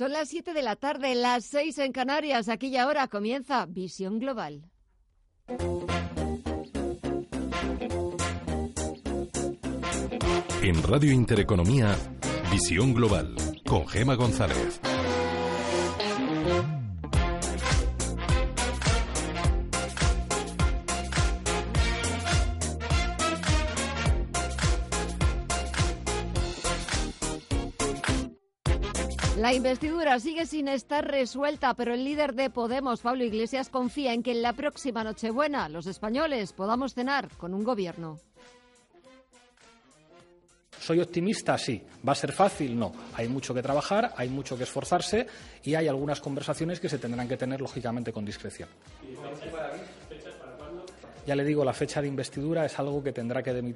Son las 7 de la tarde, las 6 en Canarias. Aquí y ahora comienza Visión Global. En Radio Intereconomía, Visión Global, con Gema González. La investidura sigue sin estar resuelta, pero el líder de Podemos, Pablo Iglesias, confía en que en la próxima Nochebuena los españoles podamos cenar con un gobierno. ¿Soy optimista? Sí. ¿Va a ser fácil? No. Hay mucho que trabajar, hay mucho que esforzarse y hay algunas conversaciones que se tendrán que tener, lógicamente, con discreción. Ya le digo, la fecha de investidura es algo que tendrá que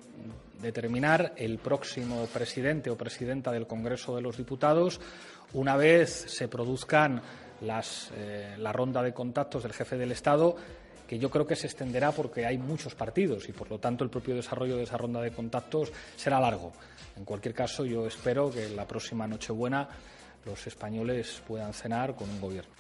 determinar el próximo presidente o presidenta del Congreso de los Diputados una vez se produzcan eh, la ronda de contactos del jefe del Estado, que yo creo que se extenderá porque hay muchos partidos y, por lo tanto, el propio desarrollo de esa ronda de contactos será largo. En cualquier caso, yo espero que la próxima Nochebuena los españoles puedan cenar con un gobierno.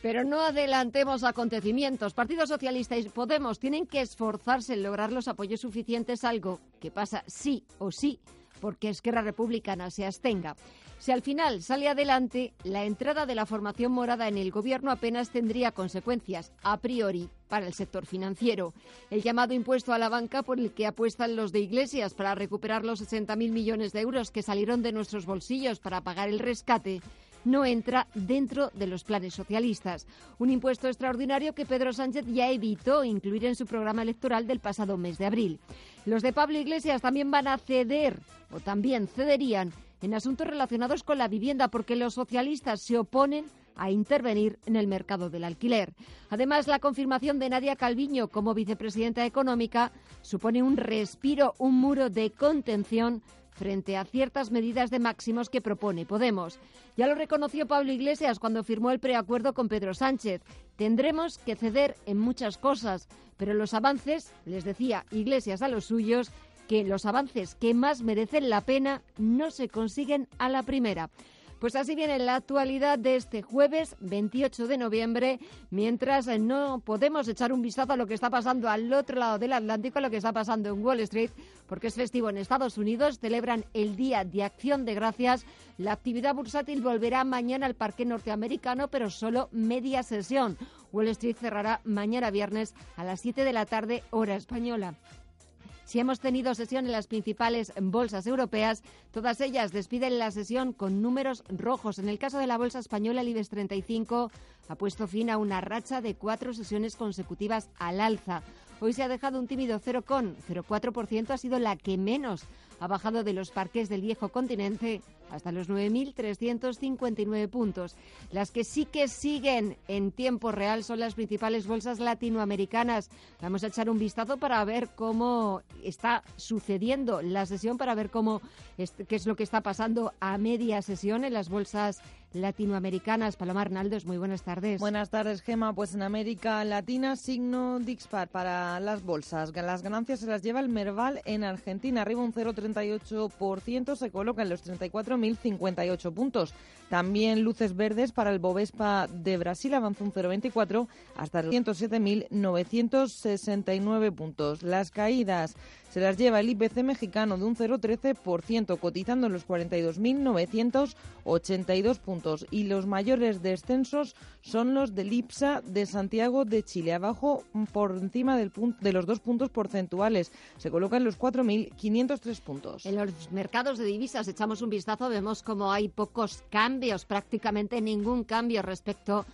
Pero no adelantemos acontecimientos. Partido Socialista y Podemos tienen que esforzarse en lograr los apoyos suficientes, algo que pasa sí o sí porque Esquerra Republicana se abstenga. Si al final sale adelante, la entrada de la formación morada en el gobierno apenas tendría consecuencias, a priori, para el sector financiero. El llamado impuesto a la banca por el que apuestan los de Iglesias para recuperar los 60.000 millones de euros que salieron de nuestros bolsillos para pagar el rescate no entra dentro de los planes socialistas. Un impuesto extraordinario que Pedro Sánchez ya evitó incluir en su programa electoral del pasado mes de abril. Los de Pablo Iglesias también van a ceder, o también cederían, en asuntos relacionados con la vivienda, porque los socialistas se oponen a intervenir en el mercado del alquiler. Además, la confirmación de Nadia Calviño como vicepresidenta económica supone un respiro, un muro de contención frente a ciertas medidas de máximos que propone Podemos. Ya lo reconoció Pablo Iglesias cuando firmó el preacuerdo con Pedro Sánchez. Tendremos que ceder en muchas cosas, pero los avances, les decía Iglesias a los suyos, que los avances que más merecen la pena no se consiguen a la primera. Pues así viene la actualidad de este jueves 28 de noviembre, mientras no podemos echar un vistazo a lo que está pasando al otro lado del Atlántico, a lo que está pasando en Wall Street, porque es festivo en Estados Unidos, celebran el Día de Acción de Gracias. La actividad bursátil volverá mañana al parque norteamericano, pero solo media sesión. Wall Street cerrará mañana viernes a las 7 de la tarde, hora española. Si hemos tenido sesión en las principales bolsas europeas, todas ellas despiden la sesión con números rojos. En el caso de la bolsa española, el IBEX 35 ha puesto fin a una racha de cuatro sesiones consecutivas al alza. Hoy se ha dejado un tímido 0,04%, ha sido la que menos ha bajado de los parques del viejo continente hasta los 9.359 puntos. Las que sí que siguen en tiempo real son las principales bolsas latinoamericanas. Vamos a echar un vistazo para ver cómo está sucediendo la sesión, para ver cómo qué es lo que está pasando a media sesión en las bolsas latinoamericanas. Paloma Arnaldos, muy buenas tardes. Buenas tardes, Gema. Pues en América Latina, signo dispar para las bolsas. Las ganancias se las lleva el Merval en Argentina, arriba un 0,38%, se coloca en los 34.058 puntos. También luces verdes para el Bovespa de Brasil, avanza un 0,24 hasta los 107.969 puntos. Las caídas se las lleva el IPC mexicano de un 0,13%, cotizando en los 42.982 puntos. Y los mayores descensos son los del IPSA de Santiago de Chile, abajo por encima del de los dos puntos porcentuales. Se coloca en los 4.503 puntos. En los mercados de divisas echamos un vistazo, vemos como hay pocos cambios, prácticamente ningún cambio respecto a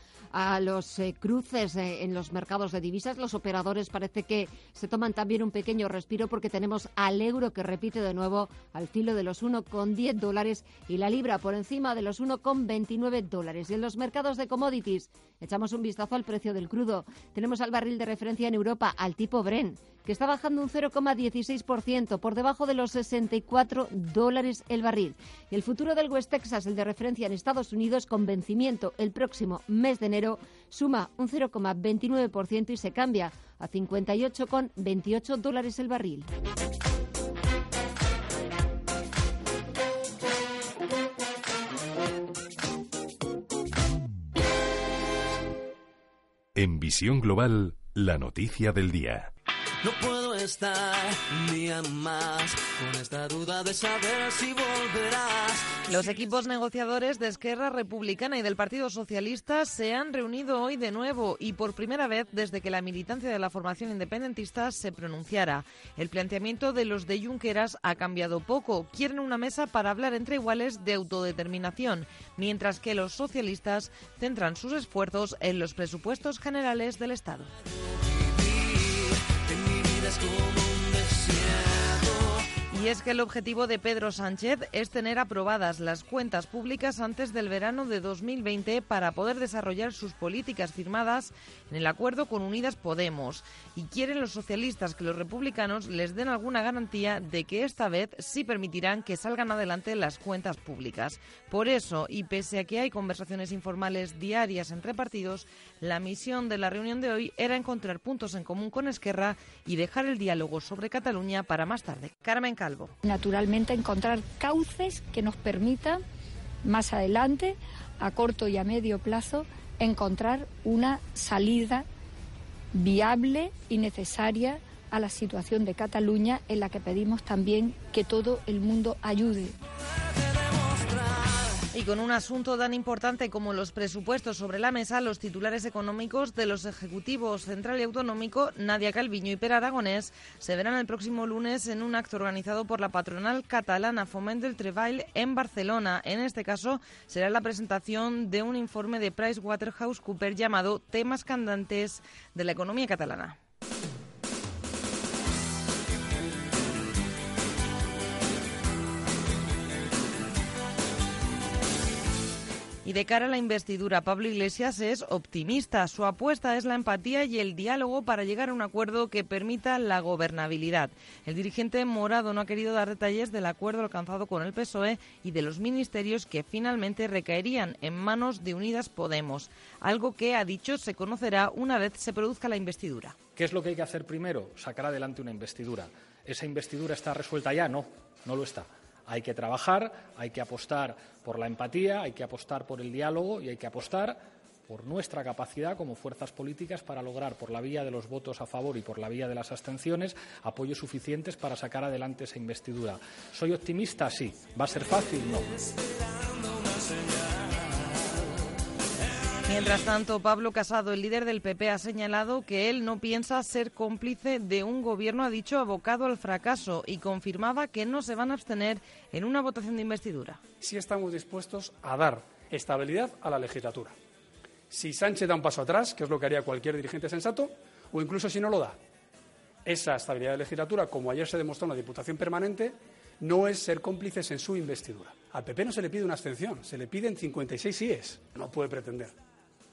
los eh, cruces en los mercados de divisas. Los operadores parece que se toman también un pequeño respiro porque tenemos al euro que repite de nuevo al filo de los 1,10 dólares y la libra por encima de los 1,29 dólares. Y en los mercados de commodities echamos un vistazo al precio del crudo. Tenemos al barril de referencia en Europa, al tipo Bren, que está bajando un 0,16% por debajo de los 64 dólares el barril. Y el futuro del West Texas, el de referencia en Estados Unidos, con vencimiento el próximo mes de enero, suma un 0,29% y se cambia a 58,28 dólares el barril. En visión global, la noticia del día. No puedo estar día más con esta duda de saber si volverás. Los equipos negociadores de Esquerra Republicana y del Partido Socialista se han reunido hoy de nuevo y por primera vez desde que la militancia de la formación independentista se pronunciara. El planteamiento de los de Junqueras ha cambiado poco. Quieren una mesa para hablar entre iguales de autodeterminación, mientras que los socialistas centran sus esfuerzos en los presupuestos generales del Estado. Y es que el objetivo de Pedro Sánchez es tener aprobadas las cuentas públicas antes del verano de 2020 para poder desarrollar sus políticas firmadas en el acuerdo con Unidas Podemos. Y quieren los socialistas que los republicanos les den alguna garantía de que esta vez sí permitirán que salgan adelante las cuentas públicas. Por eso, y pese a que hay conversaciones informales diarias entre partidos, la misión de la reunión de hoy era encontrar puntos en común con Esquerra y dejar el diálogo sobre Cataluña para más tarde. Carmen Calvo. Naturalmente, encontrar cauces que nos permitan más adelante, a corto y a medio plazo, encontrar una salida viable y necesaria a la situación de Cataluña en la que pedimos también que todo el mundo ayude. Y con un asunto tan importante como los presupuestos sobre la mesa, los titulares económicos de los ejecutivos central y autonómico, Nadia Calviño y Per Aragonés, se verán el próximo lunes en un acto organizado por la patronal catalana Foment del Treball en Barcelona. En este caso, será la presentación de un informe de PricewaterhouseCoopers llamado Temas candantes de la economía catalana. Y de cara a la investidura, Pablo Iglesias es optimista. Su apuesta es la empatía y el diálogo para llegar a un acuerdo que permita la gobernabilidad. El dirigente morado no ha querido dar detalles del acuerdo alcanzado con el PSOE y de los ministerios que finalmente recaerían en manos de Unidas Podemos, algo que, ha dicho, se conocerá una vez se produzca la investidura. ¿Qué es lo que hay que hacer primero? Sacar adelante una investidura. ¿Esa investidura está resuelta ya? No, no lo está. Hay que trabajar, hay que apostar por la empatía, hay que apostar por el diálogo y hay que apostar por nuestra capacidad como fuerzas políticas para lograr, por la vía de los votos a favor y por la vía de las abstenciones, apoyos suficientes para sacar adelante esa investidura. ¿Soy optimista? Sí. ¿Va a ser fácil? No. Mientras tanto, Pablo Casado, el líder del PP, ha señalado que él no piensa ser cómplice de un gobierno, ha dicho, abocado al fracaso y confirmaba que no se van a abstener en una votación de investidura. Sí estamos dispuestos a dar estabilidad a la legislatura. Si Sánchez da un paso atrás, que es lo que haría cualquier dirigente sensato, o incluso si no lo da, esa estabilidad de legislatura, como ayer se demostró en la Diputación Permanente, no es ser cómplices en su investidura. Al PP no se le pide una abstención, se le piden 56 síes. No puede pretender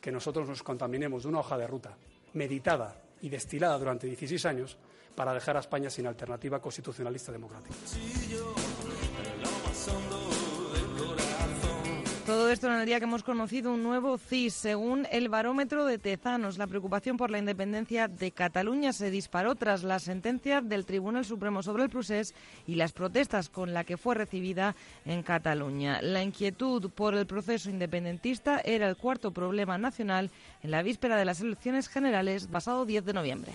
que nosotros nos contaminemos de una hoja de ruta meditada y destilada durante 16 años para dejar a España sin alternativa constitucionalista democrática. Esto en el día que hemos conocido un nuevo CIS. Según el barómetro de Tezanos, la preocupación por la independencia de Cataluña se disparó tras la sentencia del Tribunal Supremo sobre el procés y las protestas con la que fue recibida en Cataluña. La inquietud por el proceso independentista era el cuarto problema nacional en la víspera de las elecciones generales pasado 10 de noviembre.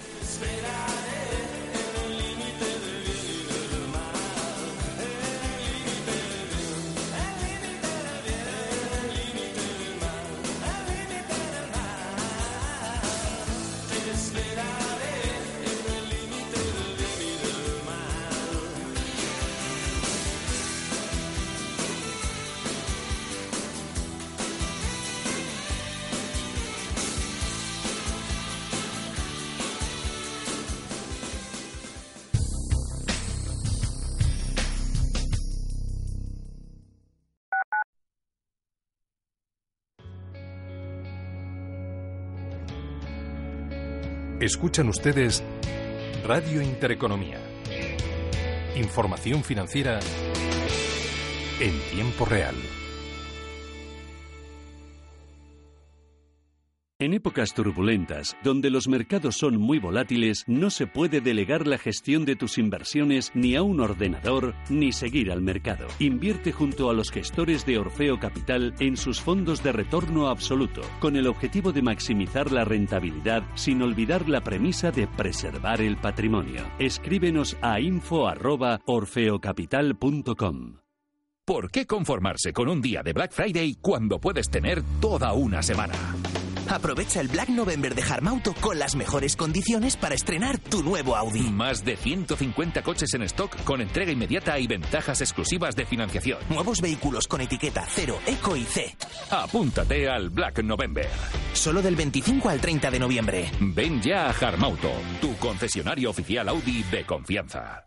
Escuchan ustedes Radio Intereconomía. Información financiera en tiempo real. En épocas turbulentas, donde los mercados son muy volátiles, no se puede delegar la gestión de tus inversiones ni a un ordenador ni seguir al mercado. Invierte junto a los gestores de Orfeo Capital en sus fondos de retorno absoluto, con el objetivo de maximizar la rentabilidad sin olvidar la premisa de preservar el patrimonio. Escríbenos a info@orfeocapital.com. ¿Por qué conformarse con un día de Black Friday cuando puedes tener toda una semana? Aprovecha el Black November de Harmauto con las mejores condiciones para estrenar tu nuevo Audi. Más de 150 coches en stock con entrega inmediata y ventajas exclusivas de financiación. Nuevos vehículos con etiqueta 0, Eco y C. Apúntate al Black November. Solo del 25 al 30 de noviembre. Ven ya a Harmauto, tu concesionario oficial Audi de confianza.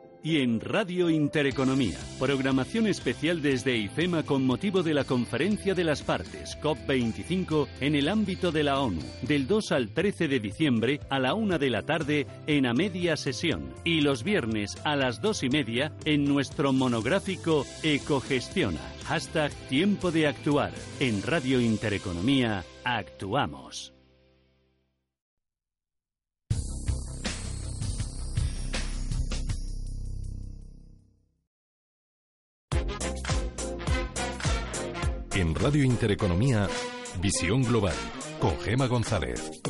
y en Radio Intereconomía. Programación especial desde IFEMA con motivo de la Conferencia de las Partes COP25 en el ámbito de la ONU, del 2 al 13 de diciembre a la 1 de la tarde en a media sesión y los viernes a las 2 y media en nuestro monográfico Ecogestiona. Hashtag Tiempo de Actuar. En Radio Intereconomía, actuamos. En Radio Intereconomía, Visión Global, con Gema González.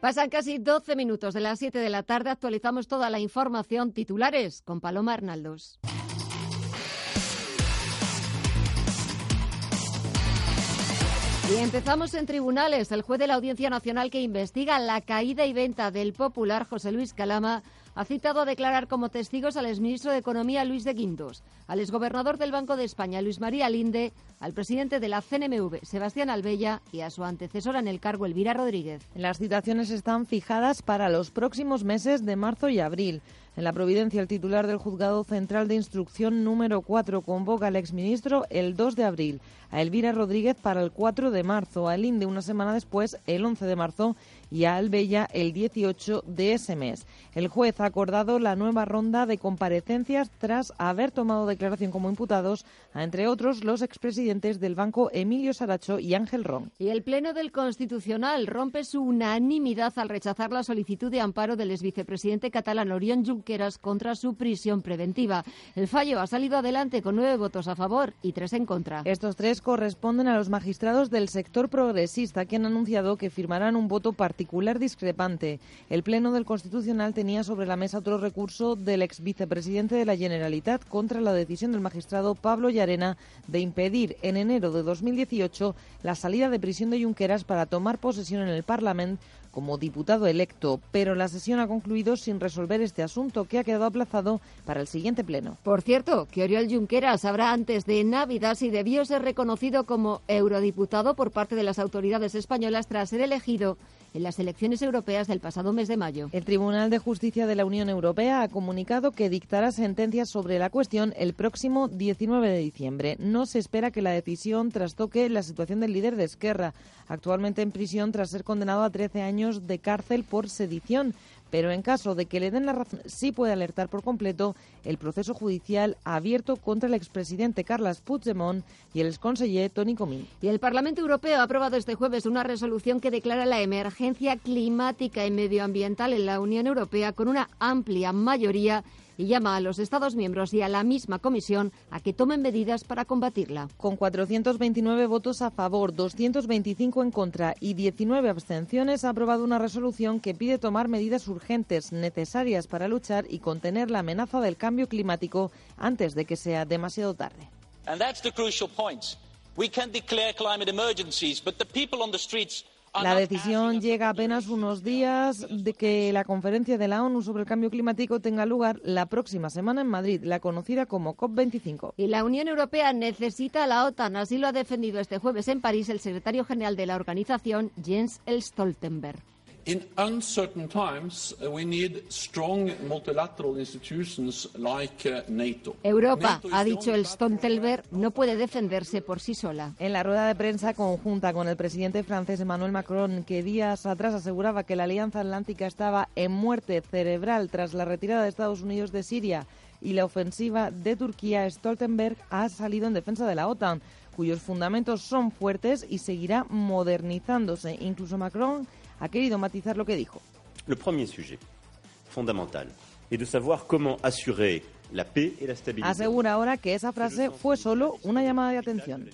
Pasan casi 12 minutos de las 7 de la tarde. Actualizamos toda la información titulares con Paloma Arnaldos. Y empezamos en tribunales. El juez de la Audiencia Nacional que investiga la caída y venta del popular José Luis Calama ha citado a declarar como testigos al exministro de Economía Luis de Guindos, al exgobernador del Banco de España Luis María Linde, al presidente de la CNMV Sebastián Albella y a su antecesora en el cargo Elvira Rodríguez. Las citaciones están fijadas para los próximos meses de marzo y abril. En la Providencia, el titular del Juzgado Central de Instrucción número 4 convoca al exministro el 2 de abril, a Elvira Rodríguez para el 4 de marzo, a Linde una semana después, el 11 de marzo, y a Albella el 18 de ese mes. El juez ha acordado la nueva ronda de comparecencias tras haber tomado declaración como imputados a, entre otros, los expresidentes del banco Emilio Saracho y Ángel Ron. Y el Pleno del Constitucional rompe su unanimidad al rechazar la solicitud de amparo del exvicepresidente catalán Orión Junqueras contra su prisión preventiva. El fallo ha salido adelante con nueve votos a favor y tres en contra. Estos tres corresponden a los magistrados del sector progresista que han anunciado que firmarán un voto particular discrepante. El Pleno del Constitucional tenía sobre la mesa otro recurso del ex vicepresidente de la Generalitat contra la decisión del magistrado Pablo Llarena de impedir en enero de 2018 la salida de prisión de Junqueras para tomar posesión en el Parlamento como diputado electo, pero la sesión ha concluido sin resolver este asunto que ha quedado aplazado para el siguiente pleno. Por cierto, que Oriol Junqueras sabrá antes de Navidad si debió ser reconocido como eurodiputado por parte de las autoridades españolas tras ser elegido en las elecciones europeas del pasado mes de mayo. El Tribunal de Justicia de la Unión Europea ha comunicado que dictará sentencias sobre la cuestión el próximo 19 de diciembre. No se espera que la decisión trastoque la situación del líder de Esquerra, actualmente en prisión tras ser condenado a 13 años de cárcel por sedición pero en caso de que le den la razón, sí puede alertar por completo el proceso judicial abierto contra el expresidente Carles Puigdemont y el exconseller Tony Comín. Y el Parlamento Europeo ha aprobado este jueves una resolución que declara la emergencia climática y medioambiental en la Unión Europea con una amplia mayoría y llama a los Estados miembros y a la misma Comisión a que tomen medidas para combatirla. Con 429 votos a favor, 225 en contra y 19 abstenciones, ha aprobado una resolución que pide tomar medidas urgentes necesarias para luchar y contener la amenaza del cambio climático antes de que sea demasiado tarde. La decisión llega apenas unos días de que la conferencia de la ONU sobre el cambio climático tenga lugar la próxima semana en Madrid, la conocida como COP25. Y la Unión Europea necesita a la OTAN, así lo ha defendido este jueves en París el secretario general de la organización, Jens Stoltenberg. In uncertain times, uh, we need strong multilateral institutions like uh, NATO. Europa, ha dicho el Stoltenberg, no puede defenderse por sí sola. En la rueda de prensa conjunta con el presidente francés Emmanuel Macron, que días atrás aseguraba que la Alianza Atlántica estaba en muerte cerebral tras la retirada de Estados Unidos de Siria y la ofensiva de Turquía, Stoltenberg ha salido en defensa de la OTAN, cuyos fundamentos son fuertes y seguirá modernizándose. Incluso Macron ha querido matizar lo que dijo. Le premier sujet fondamental est de savoir comment assurer la paix et la stabilité. Asegura ahora que esa frase fue solo una llamada de atención.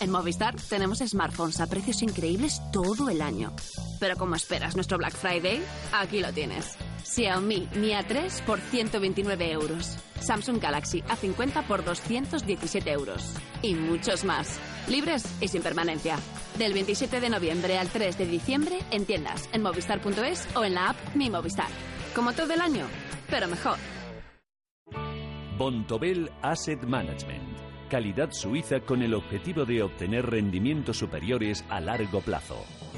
En Movistar tenemos smartphones a precios increíbles todo el año. Pero como esperas nuestro Black Friday, aquí lo tienes. Xiaomi Mi A3 por 129 euros. Samsung Galaxy A50 por 217 euros. Y muchos más. Libres y sin permanencia. Del 27 de noviembre al 3 de diciembre en tiendas, en movistar.es o en la app Mi Movistar. Como todo el año, pero mejor. Bontobel Asset Management. Calidad suiza con el objetivo de obtener rendimientos superiores a largo plazo.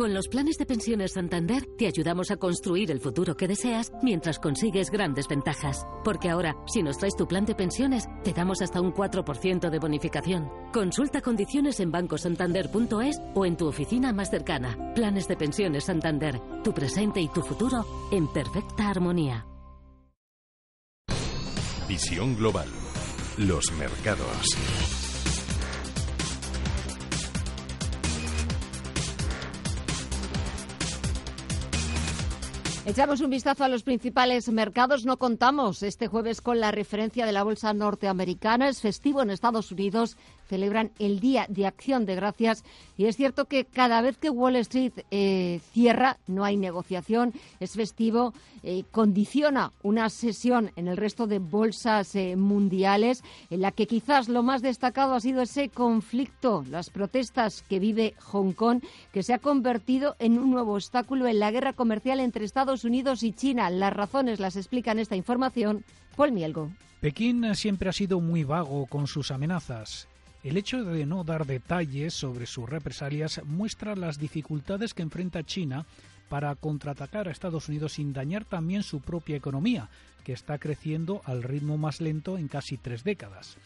Con los planes de pensiones Santander te ayudamos a construir el futuro que deseas mientras consigues grandes ventajas. Porque ahora, si nos traes tu plan de pensiones, te damos hasta un 4% de bonificación. Consulta condiciones en bancosantander.es o en tu oficina más cercana. Planes de pensiones Santander, tu presente y tu futuro en perfecta armonía. Visión global. Los mercados. Echamos un vistazo a los principales mercados. No contamos este jueves con la referencia de la bolsa norteamericana. Es festivo en Estados Unidos. Celebran el Día de Acción de Gracias. Y es cierto que cada vez que Wall Street eh, cierra, no hay negociación. Es festivo. eh, condiciona una sesión en el resto de bolsas eh, mundiales en la que quizás lo más destacado ha sido ese conflicto, las protestas que vive Hong Kong, que se ha convertido en un nuevo obstáculo en la guerra comercial entre Estados Unidos y China. Las razones las explica en esta información Paul Mielgo. Pekín siempre ha sido muy vago con sus amenazas. El hecho de no dar detalles sobre sus represalias muestra las dificultades que enfrenta China para contraatacar a Estados Unidos sin dañar también su propia economía, que está creciendo al ritmo más lento en casi tres décadas.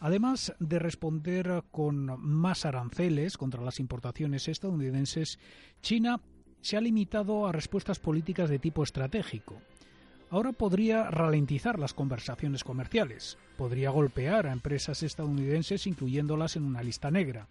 Además de responder con más aranceles contra las importaciones estadounidenses, China se ha limitado a respuestas políticas de tipo estratégico. Ahora podría ralentizar las conversaciones comerciales, podría golpear a empresas estadounidenses incluyéndolas en una lista negra,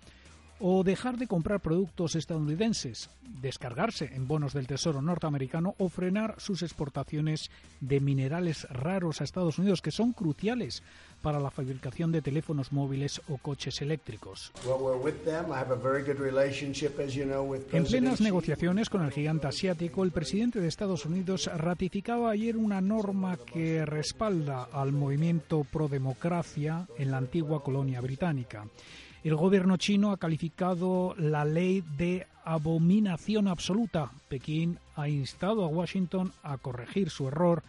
o dejar de comprar productos estadounidenses, descargarse en bonos del Tesoro norteamericano o frenar sus exportaciones de minerales raros a Estados Unidos que son cruciales para la fabricación de teléfonos móviles o coches eléctricos. En plenas negociaciones con el gigante asiático, el presidente de Estados Unidos ratificaba ayer una norma que respalda al movimiento pro-democracia en la antigua colonia británica. El gobierno chino ha calificado la ley de abominación absoluta. Pekín ha instado a Washington a corregir su error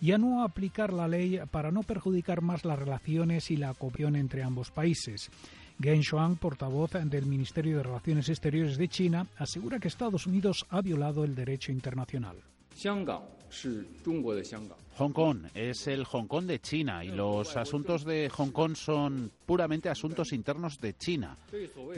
y a no aplicar la ley para no perjudicar más las relaciones y la cooperación entre ambos países. Geng Shuang, portavoz del Ministerio de Relaciones Exteriores de China, asegura que Estados Unidos ha violado el derecho internacional. Hong Kong es el Hong Kong de China y los asuntos de Hong Kong son puramente asuntos internos de China.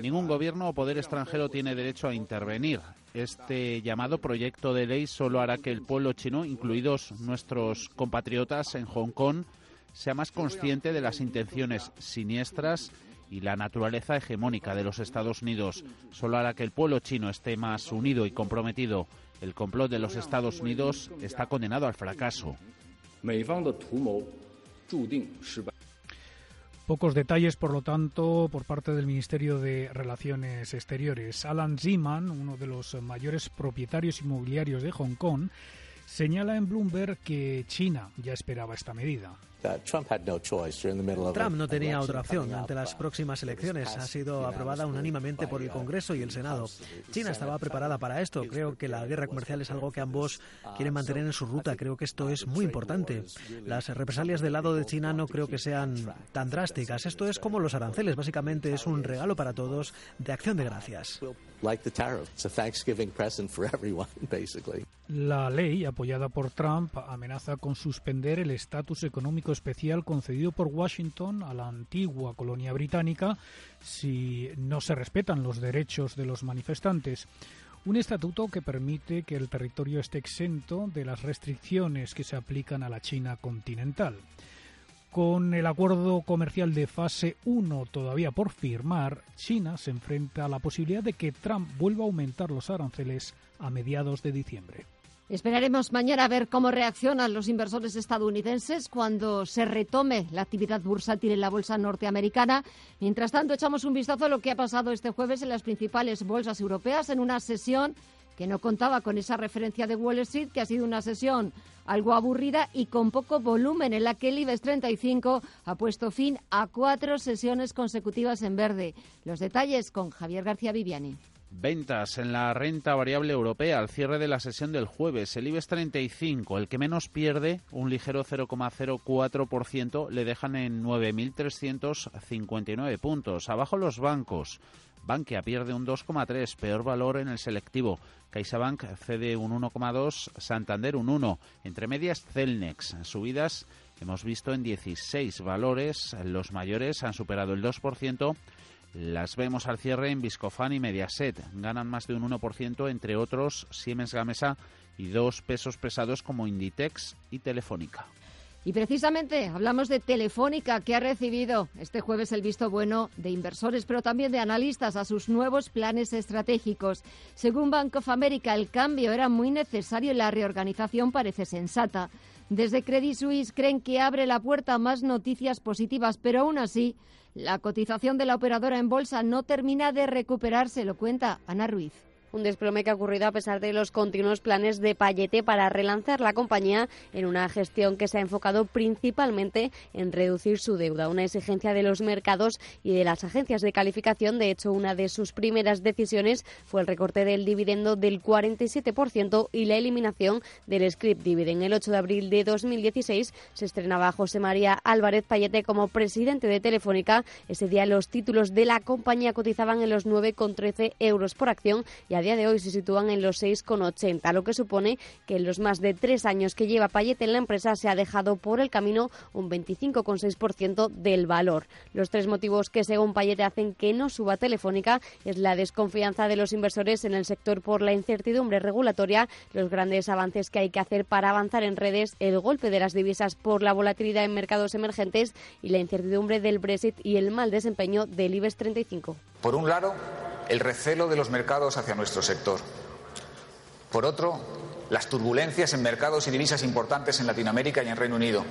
Ningún gobierno o poder extranjero tiene derecho a intervenir. Este llamado proyecto de ley solo hará que el pueblo chino, incluidos nuestros compatriotas en Hong Kong, sea más consciente de las intenciones siniestras y la naturaleza hegemónica de los Estados Unidos. Solo hará que el pueblo chino esté más unido y comprometido. El complot de los Estados Unidos está condenado al fracaso. Pocos detalles, por lo tanto, por parte del Ministerio de Relaciones Exteriores. Alan Zeman, uno de los mayores propietarios inmobiliarios de Hong Kong, señala en Bloomberg que China ya esperaba esta medida. Trump no tenía otra opción ante las próximas elecciones. Ha sido aprobada unánimemente por el Congreso y el Senado. China estaba preparada para esto. Creo que la guerra comercial es algo que ambos quieren mantener en su ruta. Creo que esto es muy importante. Las represalias del lado de China no creo que sean tan drásticas. Esto es como los aranceles. Básicamente es un regalo para todos de acción de gracias. La ley apoyada por Trump amenaza con suspender el estatus especial concedido por Washington a la antigua colonia británica si no se respetan los derechos de los manifestantes. Un estatuto que permite que el territorio esté exento de las restricciones que se aplican a la China continental. Con el acuerdo comercial de fase 1 todavía por firmar, China se enfrenta a la posibilidad de que Trump vuelva a aumentar los aranceles a mediados de diciembre. Esperaremos mañana a ver cómo reaccionan los inversores estadounidenses cuando se retome la actividad bursátil en la bolsa norteamericana. Mientras tanto, echamos un vistazo a lo que ha pasado este jueves en las principales bolsas europeas en una sesión que no contaba con esa referencia de Wall Street, que ha sido una sesión algo aburrida y con poco volumen, en la que el IBEX 35 ha puesto fin a cuatro sesiones consecutivas en verde. Los detalles con Javier García Viviani. Ventas en la renta variable europea al cierre de la sesión del jueves. El IBEX 35, el que menos pierde, un ligero 0,04%, le dejan en 9.359 puntos. Abajo los bancos. Bankia pierde un 2,3, peor valor en el selectivo. CaixaBank cede un 1,2, Santander un 1. Entre medias Celnex, subidas hemos visto en 16 valores, los mayores han superado el 2%. Las vemos al cierre en Viscofan y Mediaset. Ganan más de un 1%, entre otros Siemens Gamesa y dos pesos pesados como Inditex y Telefónica. Y precisamente hablamos de Telefónica, que ha recibido este jueves el visto bueno de inversores, pero también de analistas a sus nuevos planes estratégicos. Según Bank of America, el cambio era muy necesario y la reorganización parece sensata. Desde Credit Suisse creen que abre la puerta a más noticias positivas, pero aún así, la cotización de la operadora en bolsa no termina de recuperarse, lo cuenta Ana Ruiz un desplome que ha ocurrido a pesar de los continuos planes de Payete para relanzar la compañía en una gestión que se ha enfocado principalmente en reducir su deuda, una exigencia de los mercados y de las agencias de calificación. De hecho, una de sus primeras decisiones fue el recorte del dividendo del 47% y la eliminación del script dividend. El 8 de abril de 2016 se estrenaba José María Álvarez Payete como presidente de Telefónica. Ese día los títulos de la compañía cotizaban en los 9,13 euros por acción y a día de hoy se sitúan en los 6,80, lo que supone que en los más de tres años que lleva Payet en la empresa se ha dejado por el camino un 25,6% del valor. Los tres motivos que según Payet hacen que no suba Telefónica es la desconfianza de los inversores en el sector por la incertidumbre regulatoria, los grandes avances que hay que hacer para avanzar en redes, el golpe de las divisas por la volatilidad en mercados emergentes y la incertidumbre del Brexit y el mal desempeño del IBEX 35. Por un lado, el recelo de los mercados hacia nuestro sector. Por otro, las turbulencias en mercados y divisas importantes en Latinoamérica y en Reino Unido.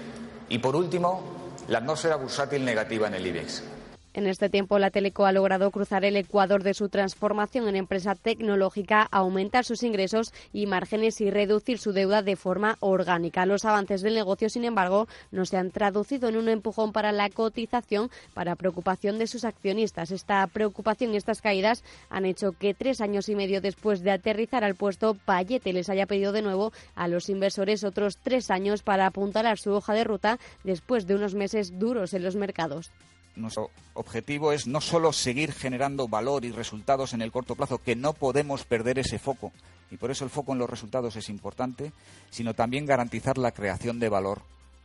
Y por último, la atmósfera bursátil negativa en el IBEX. En este tiempo, la Teleco ha logrado cruzar el ecuador de su transformación en empresa tecnológica, aumentar sus ingresos y márgenes y reducir su deuda de forma orgánica. Los avances del negocio, sin embargo, no se han traducido en un empujón para la cotización para preocupación de sus accionistas. Esta preocupación y estas caídas han hecho que tres años y medio después de aterrizar al puesto, Payete les haya pedido de nuevo a los inversores otros tres años para apuntalar su hoja de ruta después de unos meses duros en los mercados. Nuestro objetivo es no solo seguir generando valor y resultados en el corto plazo, que no podemos perder ese foco, y por eso el foco en los resultados es importante, sino también garantizar la creación de valor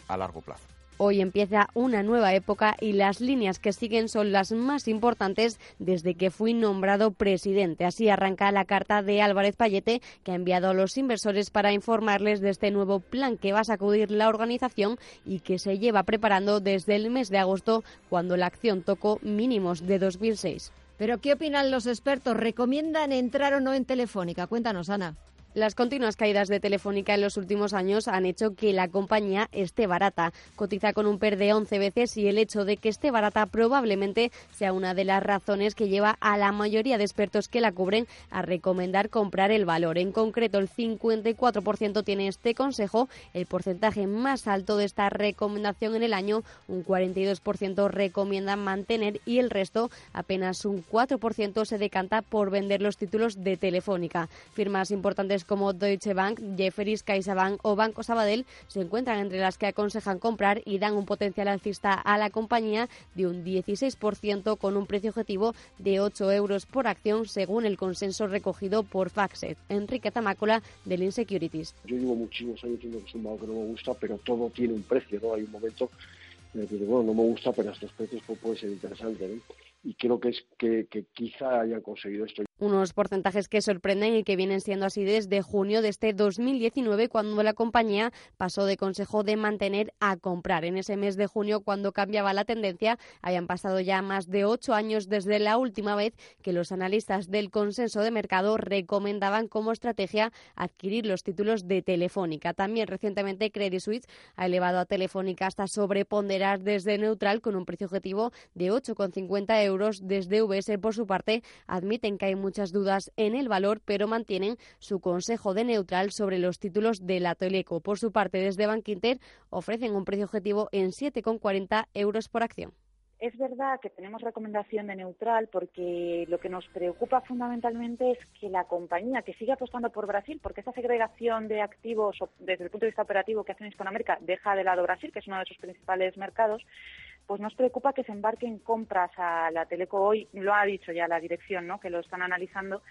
a largo plazo. Hoy empieza una nueva época y las líneas que siguen son las más importantes desde que fui nombrado presidente. Así arranca la carta de Álvarez Payete que ha enviado a los inversores para informarles de este nuevo plan que va a sacudir la organización y que se lleva preparando desde el mes de agosto cuando la acción tocó mínimos de 2006. Pero ¿qué opinan los expertos? ¿Recomiendan entrar o no en Telefónica? Cuéntanos, Ana. Las continuas caídas de Telefónica en los últimos años han hecho que la compañía esté barata. Cotiza con un PER de 11 veces y el hecho de que esté barata probablemente sea una de las razones que lleva a la mayoría de expertos que la cubren a recomendar comprar el valor. En concreto, el 54% tiene este consejo, el porcentaje más alto de esta recomendación en el año, un 42% recomienda mantener y el resto, apenas un 4%, se decanta por vender los títulos de Telefónica. Firmas importantes como Deutsche Bank, Jefferies, CaixaBank o Banco Sabadell se encuentran entre las que aconsejan comprar y dan un potencial alcista a la compañía de un 16% con un precio objetivo de 8 euros por acción según el consenso recogido por Faxet. Enrique Tamácola del Insecurities. Yo llevo muchísimos años diciendo que es un valor que no me gusta, pero todo tiene un precio, ¿no? Hay un momento en el que bueno, no me gusta, pero a estos precios pues, puede ser interesante, ¿no? Y creo que es que, que quizá hayan conseguido esto unos porcentajes que sorprenden y que vienen siendo así desde junio de este 2019, cuando la compañía pasó de consejo de mantener a comprar. En ese mes de junio, cuando cambiaba la tendencia, habían pasado ya más de ocho años desde la última vez que los analistas del consenso de mercado recomendaban como estrategia adquirir los títulos de Telefónica. También recientemente Credit Suisse ha elevado a Telefónica hasta sobreponderar desde neutral con un precio objetivo de 8,50 euros. Desde VS, por su parte, admiten que hay muchas dudas en el valor, pero mantienen su consejo de neutral sobre los títulos de la Teleco. Por su parte, desde Bankinter ofrecen un precio objetivo en 7,40 euros por acción. Es verdad que tenemos recomendación de neutral porque lo que nos preocupa fundamentalmente es que la compañía que sigue apostando por Brasil, porque esa segregación de activos desde el punto de vista operativo que hace en Hispanoamérica deja de lado Brasil, que es uno de sus principales mercados, pues nos preocupa que se embarque en compras a la Teleco hoy, lo ha dicho ya la dirección, ¿no? que lo están analizando,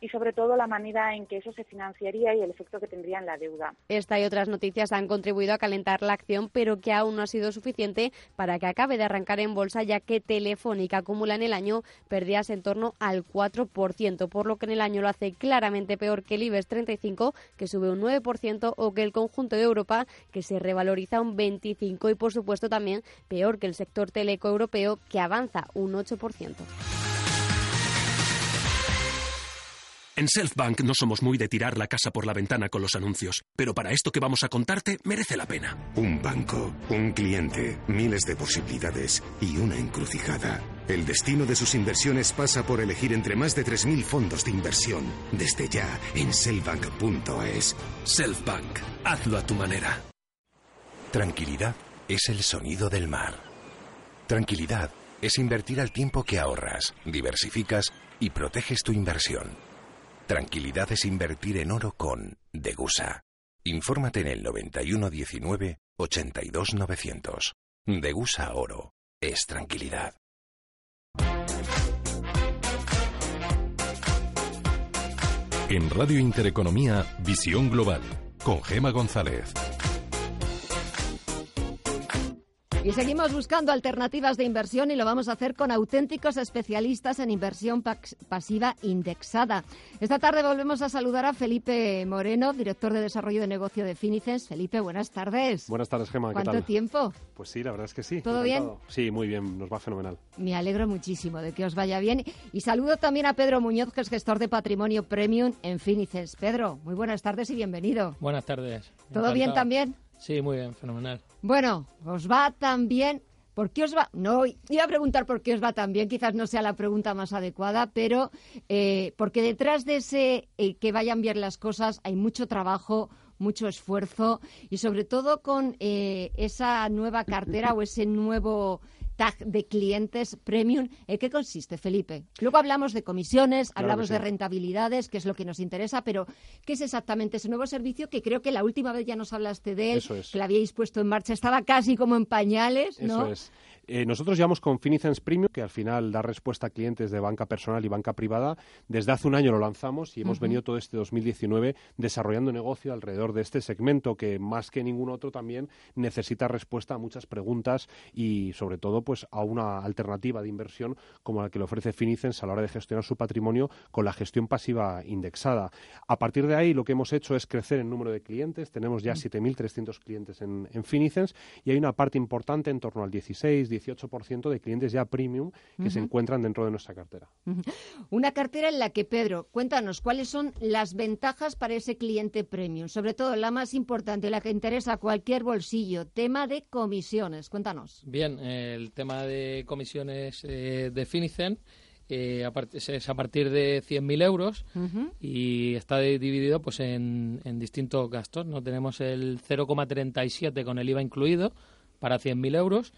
y sobre todo la manera en que eso se financiaría y el efecto que tendría en la deuda. Esta y otras noticias han contribuido a calentar la acción, pero que aún no ha sido suficiente para que acabe de arrancar en bolsa, ya que Telefónica acumula en el año pérdidas en torno al 4%, por lo que en el año lo hace claramente peor que el IBEX 35, que sube un 9%, o que el conjunto de Europa, que se revaloriza un 25%, y por supuesto también peor que el sector teleco europeo, que avanza un 8%. En Selfbank no somos muy de tirar la casa por la ventana con los anuncios, pero para esto que vamos a contarte merece la pena. Un banco, un cliente, miles de posibilidades y una encrucijada. El destino de sus inversiones pasa por elegir entre más de 3.000 fondos de inversión. Desde ya en selfbank.es. Selfbank, hazlo a tu manera. Tranquilidad es el sonido del mar. Tranquilidad es invertir al tiempo que ahorras, diversificas y proteges tu inversión. Tranquilidad es invertir en oro con Degusa. Infórmate en el 9119 82900. Degusa Oro es tranquilidad. En Radio Intereconomía, Visión Global, con Gema González. Y seguimos buscando alternativas de inversión y lo vamos a hacer con auténticos especialistas en inversión pasiva indexada. Esta tarde volvemos a saludar a Felipe Moreno, director de desarrollo de negocio de Finicens. Felipe, buenas tardes. Buenas tardes, Gemma. ¿Cuánto tiempo? Pues sí, la verdad es que sí. ¿Todo bien? Sí, muy bien, nos va fenomenal. Me alegro muchísimo de que os vaya bien. Y saludo también a Pedro Muñoz, que es gestor de patrimonio premium en Finicens. Pedro, muy buenas tardes y bienvenido. Buenas tardes. ¿Todo bien también? Sí, muy bien, fenomenal. Bueno, os va tan bien. ¿Por qué os va? No, iba a preguntar por qué os va tan bien, quizás no sea la pregunta más adecuada, pero eh, porque detrás de ese eh, que vayan bien las cosas hay mucho trabajo, mucho esfuerzo y sobre todo con eh, esa nueva cartera o ese nuevo tag de clientes premium. ¿En qué consiste, Felipe? Luego hablamos de comisiones, hablamos de rentabilidades, que es lo que nos interesa, pero ¿qué es exactamente ese nuevo servicio que creo que la última vez ya nos hablaste de él, que lo habíais puesto en marcha, estaba casi como en pañales, ¿no? Eso es. Eh, nosotros llevamos con Finicens Premium, que al final da respuesta a clientes de banca personal y banca privada. Desde hace un año lo lanzamos y hemos venido todo este 2019 desarrollando negocio alrededor de este segmento que más que ningún otro también necesita respuesta a muchas preguntas y sobre todo pues a una alternativa de inversión como la que le ofrece Finicens a la hora de gestionar su patrimonio con la gestión pasiva indexada. A partir de ahí lo que hemos hecho es crecer en número de clientes. Tenemos ya 7.300 clientes en, en Finicens y hay una parte importante en torno al 16 18% de clientes ya premium que se encuentran dentro de nuestra cartera. Una cartera en la que, Pedro, cuéntanos cuáles son las ventajas para ese cliente premium, sobre todo la más importante, la que interesa a cualquier bolsillo, tema de comisiones. Cuéntanos. Bien, eh, el tema de comisiones eh, de Finicen eh, a es- a partir de 100.000 euros y está de- dividido pues en, en distintos gastos. No tenemos el 0,37 con el IVA incluido para 100.000 euros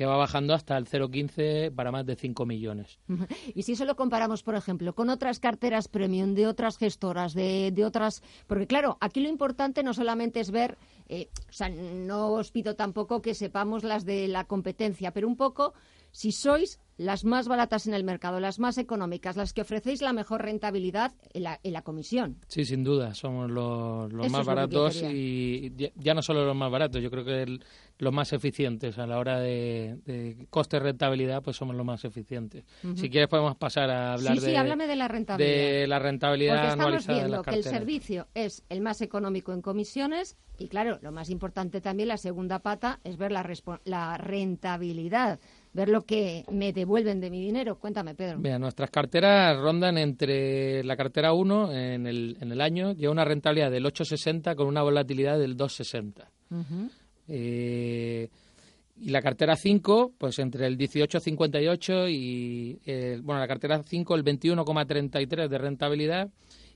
que va bajando hasta el 0,15 para más de 5 millones. Y si eso lo comparamos, por ejemplo, con otras carteras premium de otras gestoras, de, de otras... Porque claro, aquí lo importante no solamente es ver, eh, o sea, no os pido tampoco que sepamos las de la competencia, pero un poco si sois las más baratas en el mercado, las más económicas, las que ofrecéis la mejor rentabilidad en la, en la comisión. Sí, sin duda, somos los, los más lo baratos y ya, no solo los más baratos, yo creo que el- los más eficientes a la hora de, de coste-rentabilidad, pues somos los más eficientes. Si quieres podemos pasar a hablar sí, de, sí, háblame de la rentabilidad. de la rentabilidad Porque estamos anualizada de viendo las que el servicio es el más económico en comisiones y, claro, lo más importante también, la segunda pata, es ver la, la rentabilidad, ver lo que me devuelven de mi dinero. Cuéntame, Pedro. Bien, nuestras carteras rondan entre la cartera 1 en el, en el año, lleva una rentabilidad del 8,60 con una volatilidad del 2,60. Ujú. Eh, y la cartera 5, pues entre el 18,58 y, eh, bueno, la cartera 5 el 21,33 de rentabilidad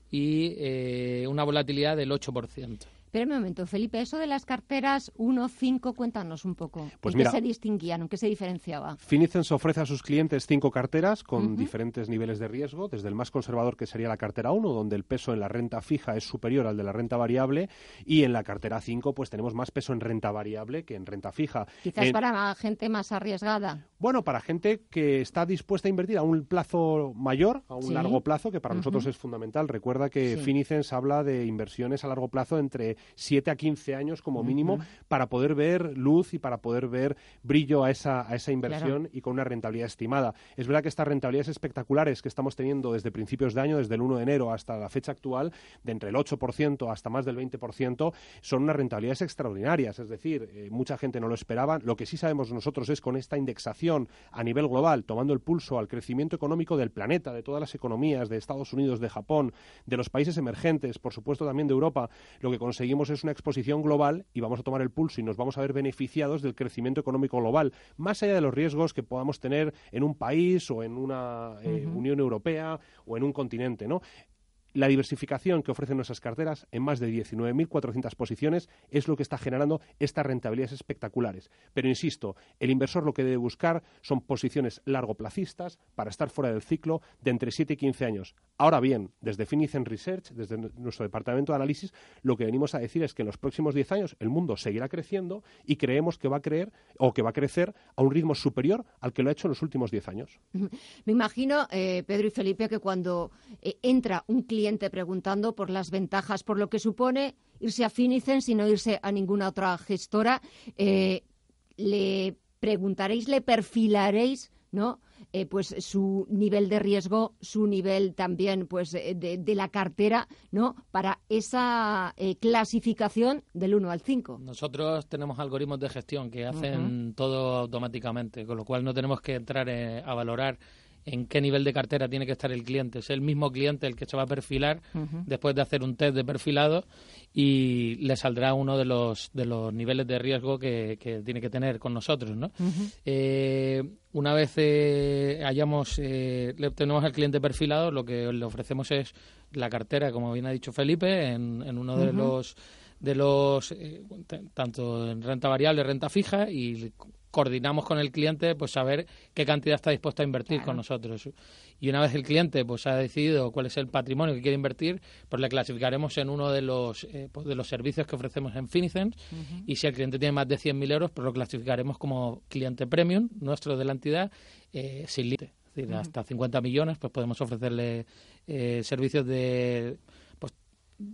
y eh, una volatilidad del 8%. Espérame un momento, Felipe, eso de las carteras 1, 5, cuéntanos un poco. Pues ¿En mira- qué se distinguían? ¿En qué se diferenciaba? Finicens ofrece a sus clientes cinco carteras con diferentes niveles de riesgo, desde el más conservador que sería la cartera 1, donde el peso en la renta fija es superior al de la renta variable, y en la cartera 5 pues tenemos más peso en renta variable que en renta fija. Quizás En- para gente más arriesgada. Bueno, para gente que está dispuesta a invertir a un plazo mayor, a un Sí. largo plazo, que para nosotros es fundamental. Recuerda que Sí. Finicens habla de inversiones a largo plazo entre 7 a 15 años como mínimo para poder ver luz y para poder ver brillo a esa, a esa inversión Claro. y con una rentabilidad estimada. Es verdad que estas rentabilidades espectaculares que estamos teniendo desde principios de año, desde el 1 de enero hasta la fecha actual, de entre el 8% hasta más del 20%, son unas rentabilidades extraordinarias. Es decir, eh, mucha gente no lo esperaba. Lo que sí sabemos nosotros es con esta indexación a nivel global, tomando el pulso al crecimiento económico del planeta, de todas las economías, de Estados Unidos, de Japón, de los países emergentes, por supuesto también de Europa, lo que conseguimos es una exposición global y vamos a tomar el pulso y nos vamos a ver beneficiados del crecimiento económico global, más allá de los riesgos que podamos tener en un país o en una eh. Unión Europea o en un continente, ¿no? La diversificación que ofrecen nuestras carteras en más de 19.400 posiciones es lo que está generando estas rentabilidades espectaculares. Pero insisto, el inversor lo que debe buscar son posiciones largoplacistas para estar fuera del ciclo de entre 7 y 15 años. Ahora bien, desde Finicen Research, desde nu- nuestro departamento de análisis, lo que venimos a decir es que en los próximos 10 años el mundo seguirá creciendo y creemos que va a creer o que va a crecer a un ritmo superior al que lo ha hecho en los últimos 10 años. Me imagino, eh, Pedro y Felipe, que cuando eh, entra un cliente preguntando por las ventajas, por lo que supone irse a Finicens y no irse a ninguna otra gestora, eh, le preguntaréis, le perfilaréis, ¿no? Eh, pues su nivel de riesgo, su nivel también, pues eh, de, de la cartera, ¿no? Para esa eh, clasificación del 1 al 5. Nosotros tenemos algoritmos de gestión que hacen todo automáticamente, con lo cual no tenemos que entrar eh, a valorar en qué nivel de cartera tiene que estar el cliente. Es el mismo cliente el que se va a perfilar después de hacer un test de perfilado y le saldrá uno de los, de los niveles de riesgo que, que tiene que tener con nosotros, ¿no? Eh, una vez eh, hayamos eh, le tenemos al cliente perfilado, lo que le ofrecemos es la cartera, como bien ha dicho Felipe, en, en uno de los de los eh, tanto en renta variable, renta fija y coordinamos con el cliente pues saber qué cantidad está dispuesto a invertir con nosotros. Y una vez el cliente pues ha decidido cuál es el patrimonio que quiere invertir pues le clasificaremos en uno de los eh, pues, de los servicios que ofrecemos en Finicens. Y si el cliente tiene más de 100.000 euros pues lo clasificaremos como cliente premium nuestro de la entidad eh, sin límite. Es decir hasta 50 millones pues podemos ofrecerle eh, servicios de pues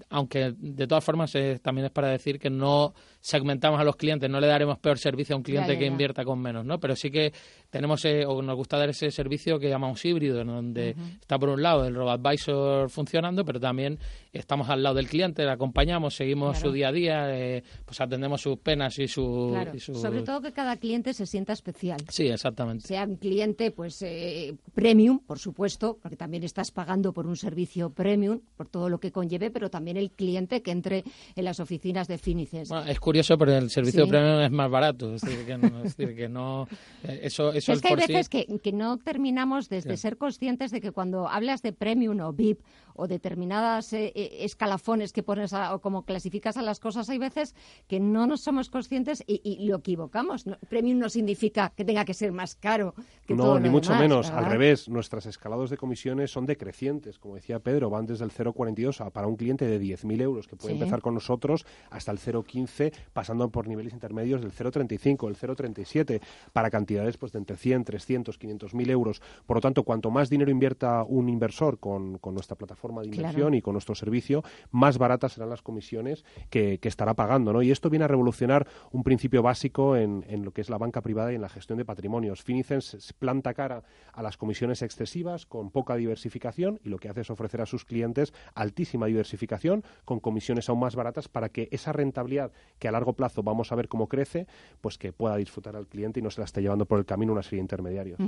aunque de todas formas eh, también es para decir que no segmentamos a los clientes, no le daremos peor servicio a un cliente ya, que ya. invierta con menos, ¿no? Pero sí que tenemos eh, o nos gusta dar ese servicio que llamamos híbrido, en donde está por un lado el RoboAdvisor funcionando, pero también estamos al lado del cliente, le acompañamos, seguimos Claro. su día a día, eh, pues atendemos sus penas y, su, Claro, y sus- sobre todo que cada cliente se sienta especial. Sí, exactamente. Sea un cliente, pues, eh, premium, por supuesto, porque también estás pagando por un servicio premium, por todo lo que conlleve, pero también el cliente que entre en las oficinas de Finices. Bueno, es curioso, pero el servicio Sí. premium es más barato. Es decir, que no, es decir, que no eh, eso, eso es que hay sí- veces que, que no terminamos desde Sí. ser conscientes de que cuando hablas de premium o VIP o determinadas eh, eh, escalafones que pones a- o como clasificas a las cosas, hay veces que no nos somos conscientes y, y lo equivocamos. No- premium no significa que tenga que ser más caro que todo No, lo ni mucho demás, menos. Al revés, nuestras escalados de comisiones son decrecientes. Como decía Pedro, van desde el 0,42 a para un cliente de 10.000 euros que puede Sí. empezar con nosotros hasta el 0,15, pasando por niveles intermedios del 0,35, el 0,37, para cantidades pues de entre 100, 300, 500.000 euros. Por lo tanto, cuanto más dinero invierta un inversor con, con nuestra plataforma de Claro. inversión y con nuestro servicio, más baratas serán las comisiones que, que estará pagando. ¿no? Y esto viene a revolucionar un principio básico en, en lo que es la banca privada y en la gestión de patrimonios. Finicens planta cara a las comisiones excesivas con poca diversificación y lo que hace es ofrecer a sus clientes altísima diversificación con comisiones aún más baratas para que esa rentabilidad que a largo plazo vamos a ver cómo crece, pues que pueda disfrutar al cliente y no se la esté llevando por el camino una serie de intermediarios.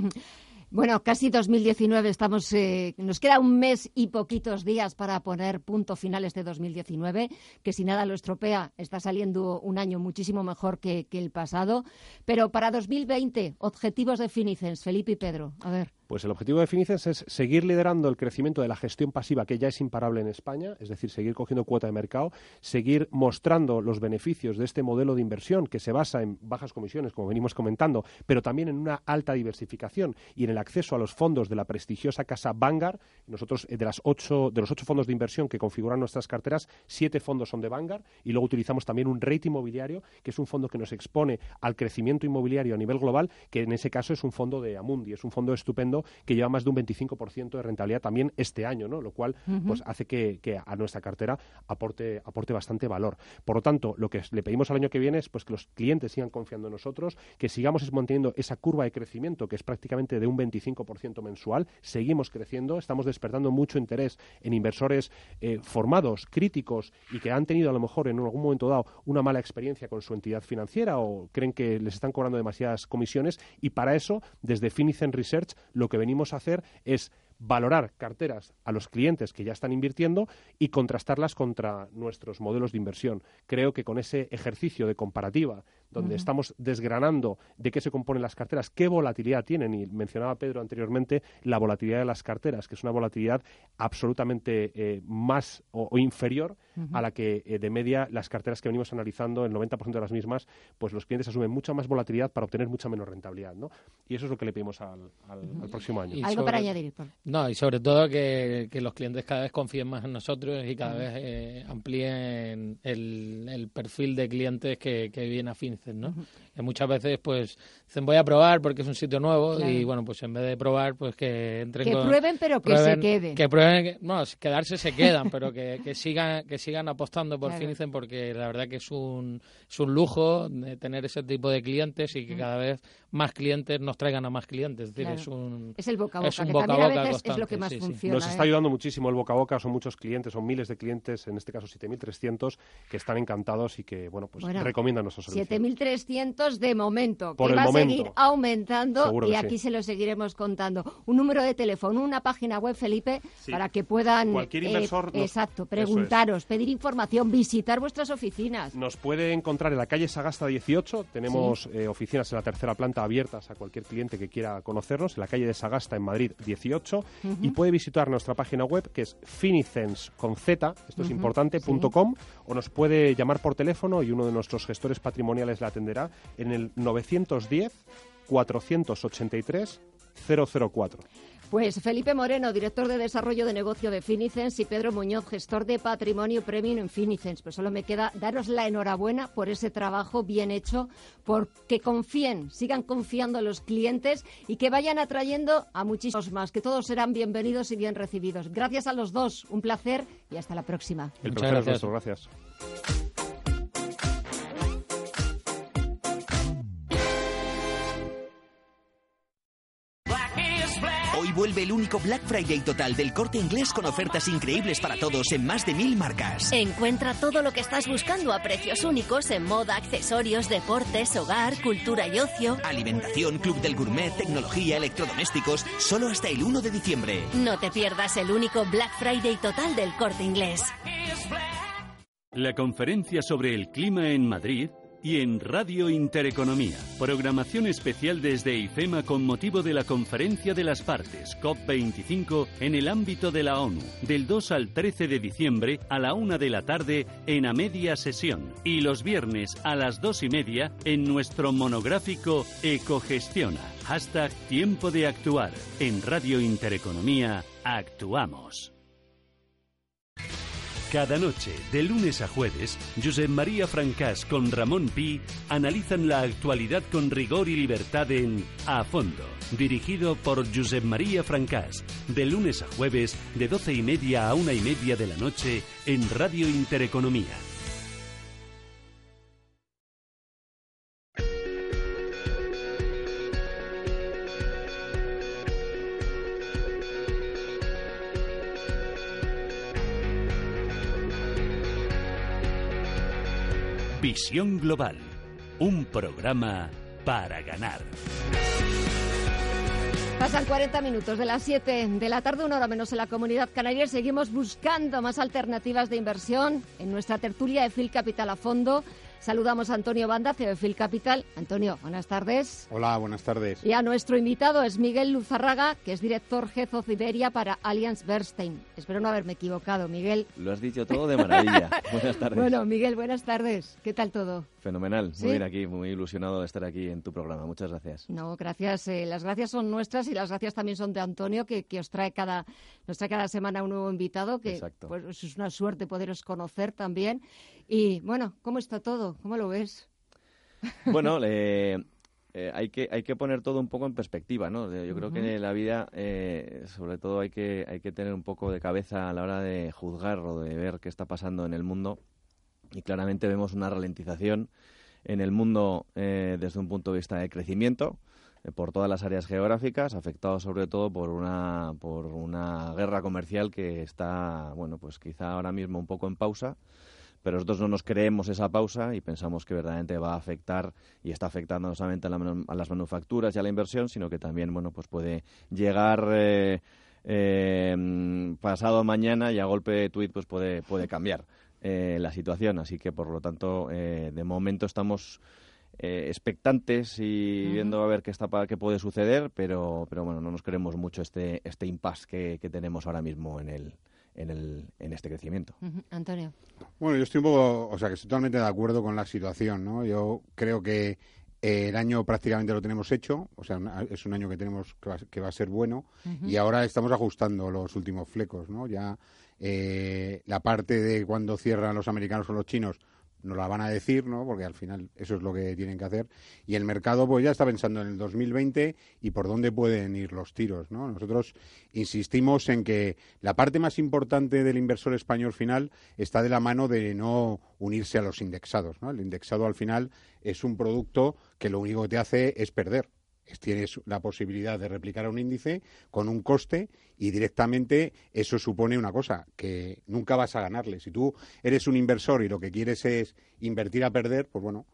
Bueno, casi 2019, estamos, eh, nos queda un mes y poquitos días para poner punto final este 2019, que si nada lo estropea, está saliendo un año muchísimo mejor que, que el pasado. Pero para 2020, objetivos de Finicens, Felipe y Pedro. A ver. Pues el objetivo de Finicens es seguir liderando el crecimiento de la gestión pasiva, que ya es imparable en España, es decir, seguir cogiendo cuota de mercado, seguir mostrando los beneficios de este modelo de inversión que se basa en bajas comisiones, como venimos comentando, pero también en una alta diversificación y en el acceso a los fondos de la prestigiosa casa Vanguard. Nosotros, eh, de, las ocho, de los ocho fondos de inversión que configuran nuestras carteras, siete fondos son de Vanguard y luego utilizamos también un rate inmobiliario, que es un fondo que nos expone al crecimiento inmobiliario a nivel global, que en ese caso es un fondo de Amundi, es un fondo estupendo que lleva más de un 25% de rentabilidad también este año, ¿no? Lo cual pues hace que, que a nuestra cartera aporte, aporte bastante valor. Por lo tanto, lo que le pedimos al año que viene es pues que los clientes sigan confiando en nosotros, que sigamos manteniendo esa curva de crecimiento que es prácticamente de un 25% mensual, seguimos creciendo, estamos despertando mucho interés en inversores eh, formados, críticos y que han tenido a lo mejor en algún momento dado una mala experiencia con su entidad financiera o creen que les están cobrando demasiadas comisiones y para eso desde Finicen Research lo que venimos a hacer es valorar carteras a los clientes que ya están invirtiendo y contrastarlas contra nuestros modelos de inversión. Creo que con ese ejercicio de comparativa, donde estamos desgranando de qué se componen las carteras, qué volatilidad tienen, y mencionaba Pedro anteriormente la volatilidad de las carteras, que es una volatilidad absolutamente eh, más o, o inferior a la que eh, de media las carteras que venimos analizando, el 90% de las mismas, pues los clientes asumen mucha más volatilidad para obtener mucha menos rentabilidad, ¿no? Y eso es lo que le pedimos al, al- al próximo año. Algo sobre- para añadir. Pablo. No, y sobre todo que, que los clientes cada vez confíen más en nosotros y cada vez eh, amplíen el, el perfil de clientes que, que vienen a Fincen, ¿no? Que muchas veces, pues, dicen voy a probar porque es un sitio nuevo Claro. y, bueno, pues en vez de probar, pues que entren Que con- prueben, pero que se queden. Que prueben, que- no, quedarse se quedan, pero que, que sigan que sigan apostando por Claro. Finicen porque la verdad que es un, es un lujo de tener ese tipo de clientes y que cada vez más clientes nos traigan a más clientes. Es decir, Claro. es un Es el boca a boca, es un boca boca veces es lo constante, que más sí, sí. funciona. Nos está ¿eh? ayudando muchísimo el boca a boca, son muchos clientes, son miles de clientes, en este caso 7.300, que están encantados y que, bueno, pues Bueno, recomiendan nuestros servicios. 7.300 de momento, Por que el va a seguir aumentando Seguro y aquí sí. se lo seguiremos contando. Un número de teléfono, una página web, Felipe, Sí. para que puedan, Cualquier eh, inversor nos- exacto, es. preguntaros, pedir información, visitar vuestras oficinas. Nos puede encontrar en la calle Sagasta 18. Tenemos eh, oficinas en la tercera planta abiertas a cualquier cliente que quiera conocernos, en la calle de Sagasta en Madrid 18. Y puede visitar nuestra página web que es finicens con Z, esto es importante, sí. punto com, o nos puede llamar por teléfono y uno de nuestros gestores patrimoniales la atenderá en el 910 483 004. Pues Felipe Moreno, director de desarrollo de negocio de Finicens, y Pedro Muñoz, gestor de patrimonio premium en Finicens. Pues solo me queda daros la enhorabuena por ese trabajo bien hecho, porque confíen, sigan confiando a los clientes y que vayan atrayendo a muchísimos más, que todos serán bienvenidos y bien recibidos. Gracias a los dos, un placer y hasta la próxima. El Muchas placer es gracias. nuestro, gracias. Vuelve el único Black Friday total del corte inglés con ofertas increíbles para todos en más de mil marcas. Encuentra todo lo que estás buscando a precios únicos en moda, accesorios, deportes, hogar, cultura y ocio. Alimentación, club del gourmet, tecnología, electrodomésticos, solo hasta el 1 de diciembre. No te pierdas el único Black Friday total del corte inglés. La conferencia sobre el clima en Madrid y en Radio Intereconomía. Programación especial desde IFEMA con motivo de la Conferencia de las Partes COP25 en el ámbito de la ONU, del 2 al 13 de diciembre a la 1 de la tarde en a media sesión y los viernes a las 2 y media en nuestro monográfico Ecogestiona. Hashtag Tiempo de Actuar. En Radio Intereconomía, actuamos. Cada noche, de lunes a jueves, Josep María Francás con Ramón Pi analizan la actualidad con rigor y libertad en A Fondo, dirigido por Josep María Francás, de lunes a jueves, de doce y media a una y media de la noche, en Radio Intereconomía. Visión Global, un programa para ganar. Pasan 40 minutos de las 7 de la tarde, una hora menos en la comunidad canaria. Seguimos buscando más alternativas de inversión en nuestra tertulia de Phil Capital a fondo. Saludamos a Antonio Banda, CEO de Phil Capital. Antonio, buenas tardes. Hola, buenas tardes. Y a nuestro invitado es Miguel Luzarraga, que es director jefe de Iberia para Allianz Bernstein. Espero no haberme equivocado, Miguel. Lo has dicho todo de maravilla. buenas tardes. Bueno, Miguel, buenas tardes. ¿Qué tal todo? Fenomenal. Muy bien aquí, muy ilusionado de estar aquí en tu programa. Muchas gracias. No, gracias. Eh, las gracias son nuestras y las gracias también son de Antonio, que, os trae cada, nos trae cada semana un nuevo invitado, que pues, es una suerte poderos conocer también. Y bueno, ¿cómo está todo? ¿Cómo lo ves? Bueno, eh, hay, que, hay que poner todo un poco en perspectiva, ¿no? Yo creo que en la vida, eh, sobre todo, hay que, hay que tener un poco de cabeza a la hora de juzgar o de ver qué está pasando en el mundo. Y claramente vemos una ralentización en el mundo eh, desde un punto de vista de crecimiento por todas las áreas geográficas, afectado sobre todo por una, por una guerra comercial que está, bueno, pues quizá ahora mismo un poco en pausa pero nosotros no nos creemos esa pausa y pensamos que verdaderamente va a afectar y está afectando no solamente a, las manufacturas y a la inversión, sino que también bueno pues puede llegar eh, eh, pasado mañana y a golpe de tuit pues puede, puede cambiar eh, la situación. Así que por lo tanto de momento estamos expectantes y viendo a ver qué está qué puede suceder, pero pero bueno no nos creemos mucho este este impasse que, que tenemos ahora mismo en el en, el, en este crecimiento. Antonio. Bueno, yo estoy un poco, o sea, que estoy totalmente de acuerdo con la situación, ¿no? Yo creo que eh, el año prácticamente lo tenemos hecho, o sea, es un año que tenemos que va, a ser bueno y ahora estamos ajustando los últimos flecos, ¿no? Ya eh, la parte de cuando cierran los americanos o los chinos nos la van a decir, ¿no? Porque al final eso es lo que tienen que hacer. Y el mercado pues ya está pensando en el 2020 y por dónde pueden ir los tiros, ¿no? Nosotros insistimos en que la parte más importante del inversor español final está de la mano de no unirse a los indexados, ¿no? El indexado al final es un producto que lo único que te hace es perder tienes la posibilidad de replicar un índice con un coste y directamente eso supone una cosa, que nunca vas a ganarle. Si tú eres un inversor y lo que quieres es invertir a perder, pues bueno,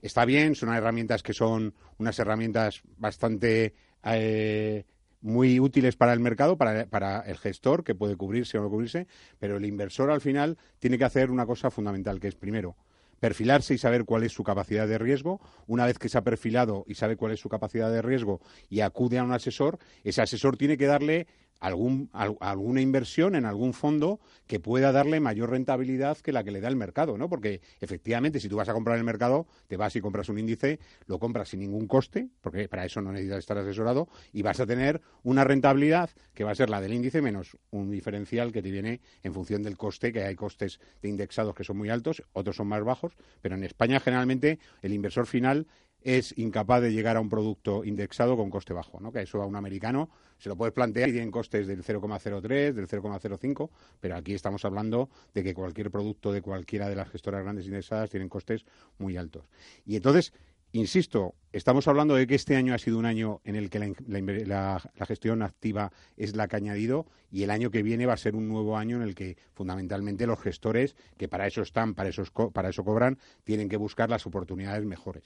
está bien, son herramientas que son unas herramientas bastante eh, muy útiles para el mercado, para, para, el gestor, que puede cubrirse o no cubrirse, pero el inversor al final tiene que hacer una cosa fundamental, que es primero perfilarse y saber cuál es su capacidad de riesgo. Una vez que se ha perfilado y sabe cuál es su capacidad de riesgo y acude a un asesor, ese asesor tiene que darle algún, alguna inversión en algún fondo que pueda darle mayor rentabilidad que la que le da el mercado, ¿no? Porque efectivamente, si tú vas a comprar el mercado, te vas y compras un índice, lo compras sin ningún coste, porque para eso no necesitas estar asesorado, y vas a tener una rentabilidad que va a ser la del índice menos un diferencial que te viene en función del coste, que hay costes de indexados que son muy altos, otros son más bajos, pero en España generalmente el inversor final es incapaz de llegar a un producto indexado con coste bajo, ¿no? Que eso a un americano se lo puedes plantear y tienen costes del 0,03, del 0,05, pero aquí estamos hablando de que cualquier producto de cualquiera de las gestoras grandes indexadas tienen costes muy altos. Y entonces, insisto, estamos hablando de que este año ha sido un año en el que la, gestión activa es la que ha añadido y el año que viene va a ser un nuevo año en el que fundamentalmente los gestores, que para eso están, para eso, para eso cobran, tienen que buscar las oportunidades mejores.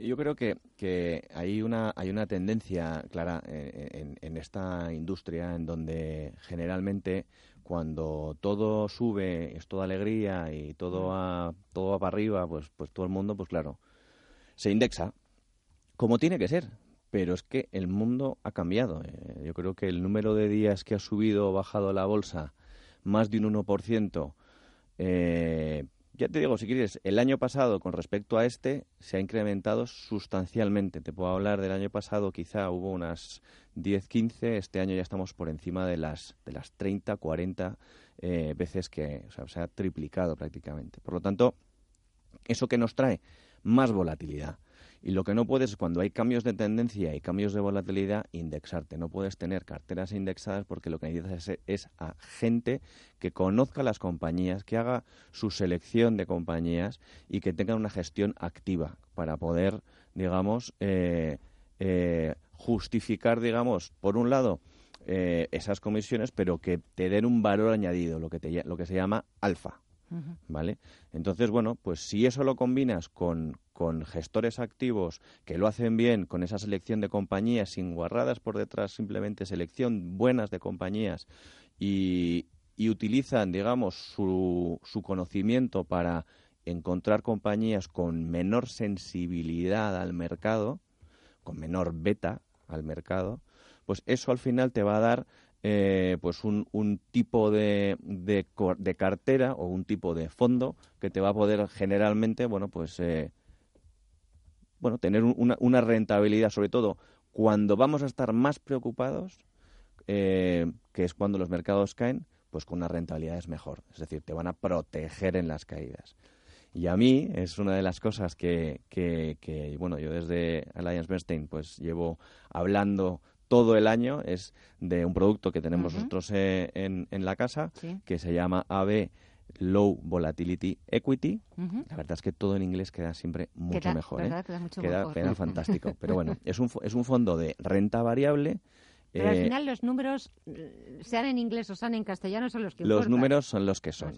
Yo creo que, que hay, una, hay una tendencia clara en, en esta industria en donde generalmente cuando todo sube, es toda alegría y todo va, todo va para arriba, pues, pues todo el mundo, pues claro, se indexa como tiene que ser. Pero es que el mundo ha cambiado. Eh, yo creo que el número de días que ha subido o bajado la bolsa más de un 1%, eh, ya te digo, si quieres, el año pasado con respecto a este se ha incrementado sustancialmente. Te puedo hablar del año pasado, quizá hubo unas 10, 15, este año ya estamos por encima de las, de las 30, 40 eh, veces que se ha triplicado prácticamente. Por lo tanto, ¿eso que nos trae? Más volatilidad. Y lo que no puedes, cuando hay cambios de tendencia y cambios de volatilidad, indexarte. No puedes tener carteras indexadas porque lo que necesitas es, a gente que conozca las compañías, que haga su selección de compañías y que tenga una gestión activa para poder, digamos, eh, eh, justificar, digamos, por un lado, eh, esas comisiones, pero que te den un valor añadido, lo que, te, lo que se llama alfa. ¿Vale? Entonces, bueno, pues si eso lo combinas con, con gestores activos que lo hacen bien, con esa selección de compañías sin guarradas por detrás, simplemente selección buenas de compañías y, y utilizan, digamos, su, su conocimiento para encontrar compañías con menor sensibilidad al mercado, con menor beta al mercado, pues eso al final te va a dar eh, pues un, un tipo de, de, cartera o un tipo de fondo que te va a poder generalmente, bueno, pues eh, bueno, tener una, una, rentabilidad, sobre todo cuando vamos a estar más preocupados, eh, que es cuando los mercados caen, pues con una rentabilidad es mejor. Es decir, te van a proteger en las caídas. Y a mí es una de las cosas que, que, que bueno, yo desde Alliance Bernstein pues llevo hablando todo el año es de un producto que tenemos nosotros eh, en, en, la casa que se llama AB Low Volatility Equity. La verdad es que todo en inglés queda siempre mucho mejor. ¿eh? Queda, fantástico. Pero bueno, es un, es un fondo de renta variable. Pero al eh, final los números, sean en inglés o sean en castellano, son los que Los números son los que son.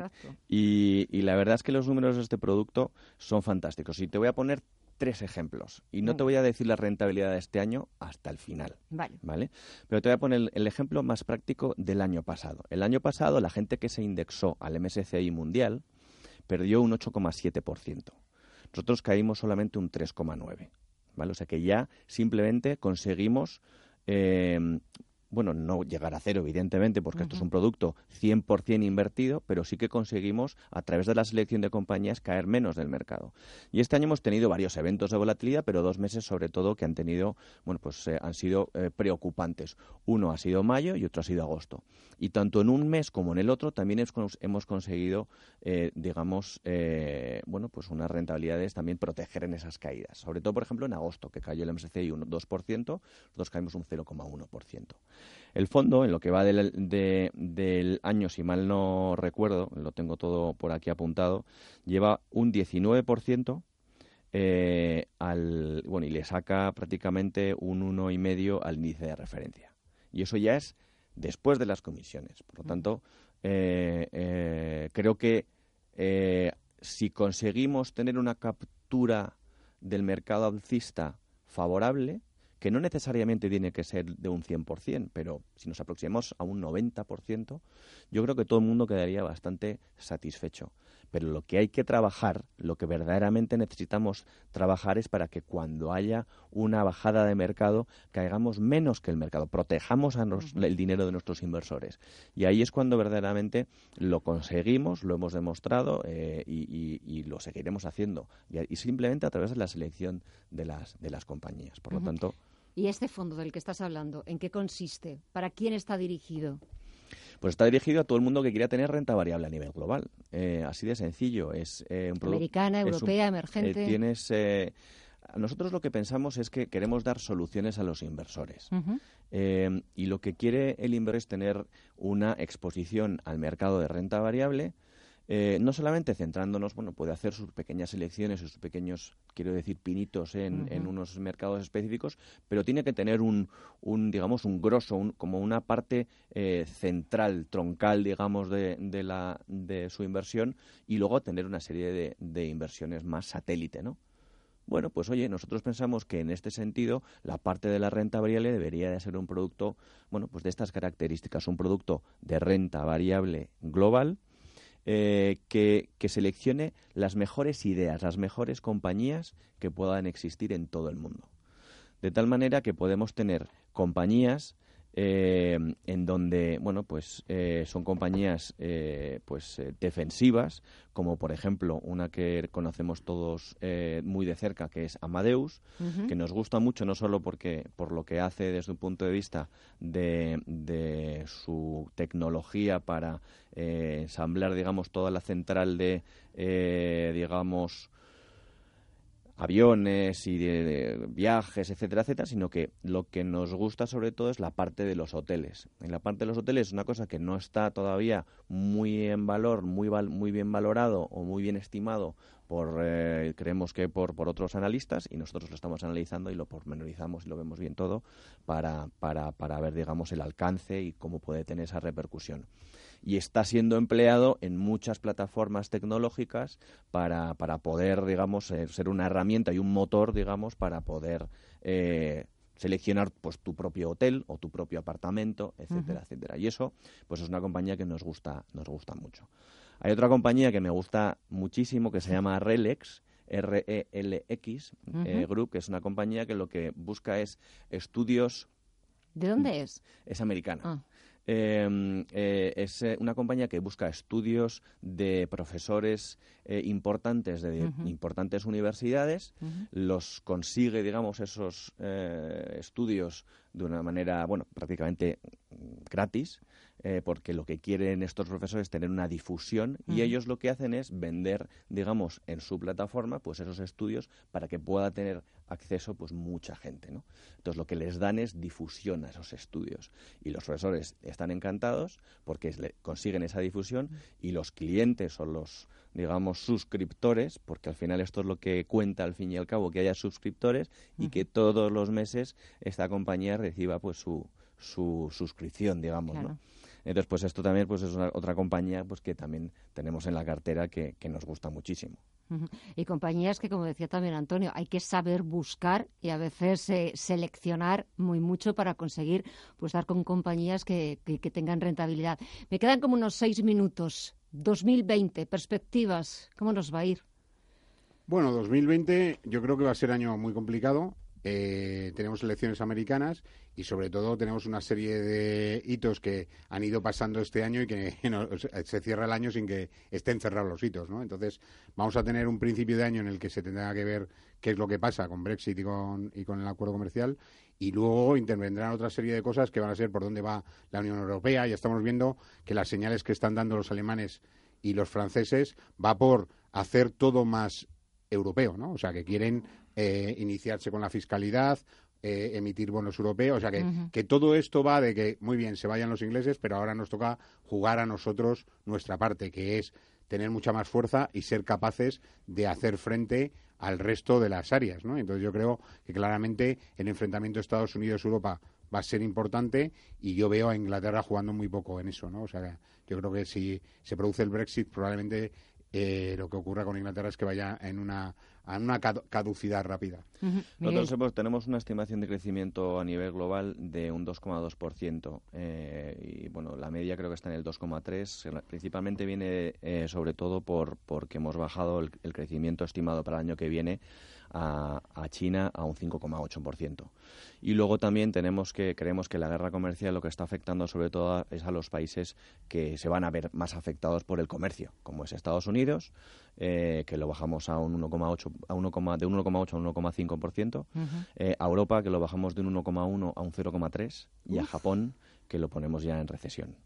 Y, y, la verdad es que los números de este producto son fantásticos. Y te voy a poner tres ejemplos. Y no te voy a decir la rentabilidad de este año hasta el final. Vale. ¿vale? Pero te voy a poner el, ejemplo más práctico del año pasado. El año pasado, la gente que se indexó al MSCI mundial perdió un 8,7%. Nosotros caímos solamente un 3,9%. ¿vale? O sea que ya simplemente conseguimos eh, bueno, no llegar a cero, evidentemente, porque esto es un producto 100% invertido, pero sí que conseguimos, a través de la selección de compañías, caer menos del mercado. Y este año hemos tenido varios eventos de volatilidad, pero dos meses, sobre todo, que han tenido, bueno, pues eh, han sido eh, preocupantes. Uno ha sido mayo y otro ha sido agosto. Y tanto en un mes como en el otro también hemos conseguido, eh, digamos, bueno, pues unas rentabilidades también proteger en esas caídas. Sobre todo, por ejemplo, en agosto, que cayó el MSCI un 2%, nosotros caímos un 0,1%. El fondo, en lo que va del, año, si mal no recuerdo, lo tengo todo por aquí apuntado, lleva un 19% eh, al, bueno, y le saca prácticamente un 1,5 al índice de referencia. Y eso ya es después de las comisiones. Por lo tanto, eh, eh, creo que si conseguimos tener una captura del mercado alcista favorable, que no necesariamente tiene que ser de un 100%, pero si nos aproximamos a un 90%, yo creo que todo el mundo quedaría bastante satisfecho. Pero lo que hay que trabajar, lo que verdaderamente necesitamos trabajar es para que cuando haya una bajada de mercado caigamos menos que el mercado, protejamos el dinero de nuestros inversores. Y ahí es cuando verdaderamente lo conseguimos, lo hemos demostrado eh, y, lo seguiremos haciendo. Y, simplemente a través de la selección de las, de las compañías. Por lo tanto, ¿Y este fondo del que estás hablando, en qué consiste? ¿Para quién está dirigido? Pues está dirigido a todo el mundo que quiera tener renta variable a nivel global. Eh, así de sencillo. Es eh, un Americana, europea, emergente. Eh, tienes. nosotros lo que pensamos es que queremos dar soluciones a los inversores. y lo que quiere el inversor es tener una exposición al mercado de renta variable eh, no solamente centrándonos, bueno, puede hacer sus pequeñas selecciones, sus pequeños, quiero decir, pinitos en, en unos mercados específicos, pero tiene que tener un, un digamos, un grosso, un, como una parte eh, central, troncal, digamos, de, de, la, de su inversión y luego tener una serie de, de inversiones más satélite, ¿no? Bueno, pues oye, nosotros pensamos que en este sentido la parte de la renta variable debería de ser un producto, bueno, pues de estas características, un producto de renta variable global, eh, que, que, seleccione las mejores ideas, las mejores compañías que puedan existir en todo el mundo. De tal manera que podemos tener compañías eh, en donde bueno pues eh, son compañías eh, pues eh, defensivas como por ejemplo una que conocemos todos eh, muy de cerca que es Amadeus que nos gusta mucho no solo porque por lo que hace desde un punto de vista de, de su tecnología para eh, ensamblar digamos toda la central de eh, digamos aviones y de, viajes, etcétera, etcétera, sino que lo que nos gusta sobre todo es la parte de los hoteles. En la parte de los hoteles es una cosa que no está todavía muy en valor, muy, muy bien valorado o muy bien estimado por, eh, creemos que por, por otros analistas y nosotros lo estamos analizando y lo pormenorizamos y lo vemos bien todo para, para, para ver, digamos, el alcance y cómo puede tener esa repercusión y está siendo empleado en muchas plataformas tecnológicas para, para poder, digamos, eh, ser una herramienta y un motor, digamos, para poder eh, seleccionar pues tu propio hotel o tu propio apartamento, etcétera, etcétera. Y eso, pues es una compañía que nos gusta, nos gusta mucho. Hay otra compañía que me gusta muchísimo que se llama Relex, R-E-L-X eh. Group, que es una compañía que lo que busca es estudios ¿De dónde es? es americana. Ah. Eh, eh, es eh, una compañía que busca estudios de profesores eh, importantes de importantes universidades, los consigue, digamos, esos eh, estudios de una manera, bueno, prácticamente gratis, eh, porque lo que quieren estos profesores es tener una difusión y ellos lo que hacen es vender, digamos, en su plataforma, pues esos estudios para que pueda tener acceso, pues mucha gente, ¿no? Entonces lo que les dan es difusión a esos estudios. Y los profesores están encantados porque le- consiguen esa difusión y los clientes o los digamos suscriptores porque al final esto es lo que cuenta al fin y al cabo que haya suscriptores y que todos los meses esta compañía reciba pues su, su suscripción digamos Claro. ¿no? entonces pues esto también pues es una, otra compañía pues que también tenemos en la cartera que, que nos gusta muchísimo. Y compañías que, como decía también Antonio, hay que saber buscar y a veces eh, seleccionar muy mucho para conseguir pues dar con compañías que, que- que tengan rentabilidad. Me quedan como unos seis minutos. 2020, perspectivas, ¿cómo nos va a ir? Bueno, 2020 yo creo que va a ser año muy complicado. Eh, tenemos elecciones americanas y sobre todo tenemos una serie de hitos que han ido pasando este año y que no- se cierra el año sin que estén cerrados los hitos, ¿no? Entonces vamos a tener un principio de año en el que se tendrá que ver qué es lo que pasa con Brexit y con, y con el acuerdo comercial y luego intervendrán otra serie de cosas que van a ser por dónde va la Unión Europea. Ya estamos viendo que las señales que están dando los alemanes y los franceses va por hacer todo más europeo, ¿no? O sea, que quieren eh, iniciarse con la fiscalidad, eh, emitir bonos europeos, o sea, que, que todo esto va de que, muy bien, se vayan los ingleses, pero ahora nos toca jugar a nosotros nuestra parte, que es tener mucha más fuerza y ser capaces de hacer frente al resto de las áreas, ¿no? Entonces yo creo que claramente el enfrentamiento Estados Unidos-Europa va a ser importante y yo veo a Inglaterra jugando muy poco en eso, ¿no? O sea, yo creo que si se produce el Brexit probablemente eh, lo que ocurra con Inglaterra es que vaya en una, en una cadu- caducidad rápida. Nosotros hemos- tenemos una estimación de crecimiento a nivel global de un 2,2%. eh, y bueno, la media creo que está en el 2,3%. Principalmente viene eh, sobre todo por porque hemos bajado el, el crecimiento estimado para el año que viene a, a China a un 5,8%. Y luego también tenemos que creemos que la guerra comercial lo que está afectando sobre todo a- es a los países que se van a ver más afectados por el comercio, como es Estados Unidos, eh, que lo bajamos a un 1,8 a 1, de un 1,8 a un 1,5%, Ujú. eh, a Europa que lo bajamos de un 1,1 a un 0,3 y a. Japón que lo ponemos ya en recesión.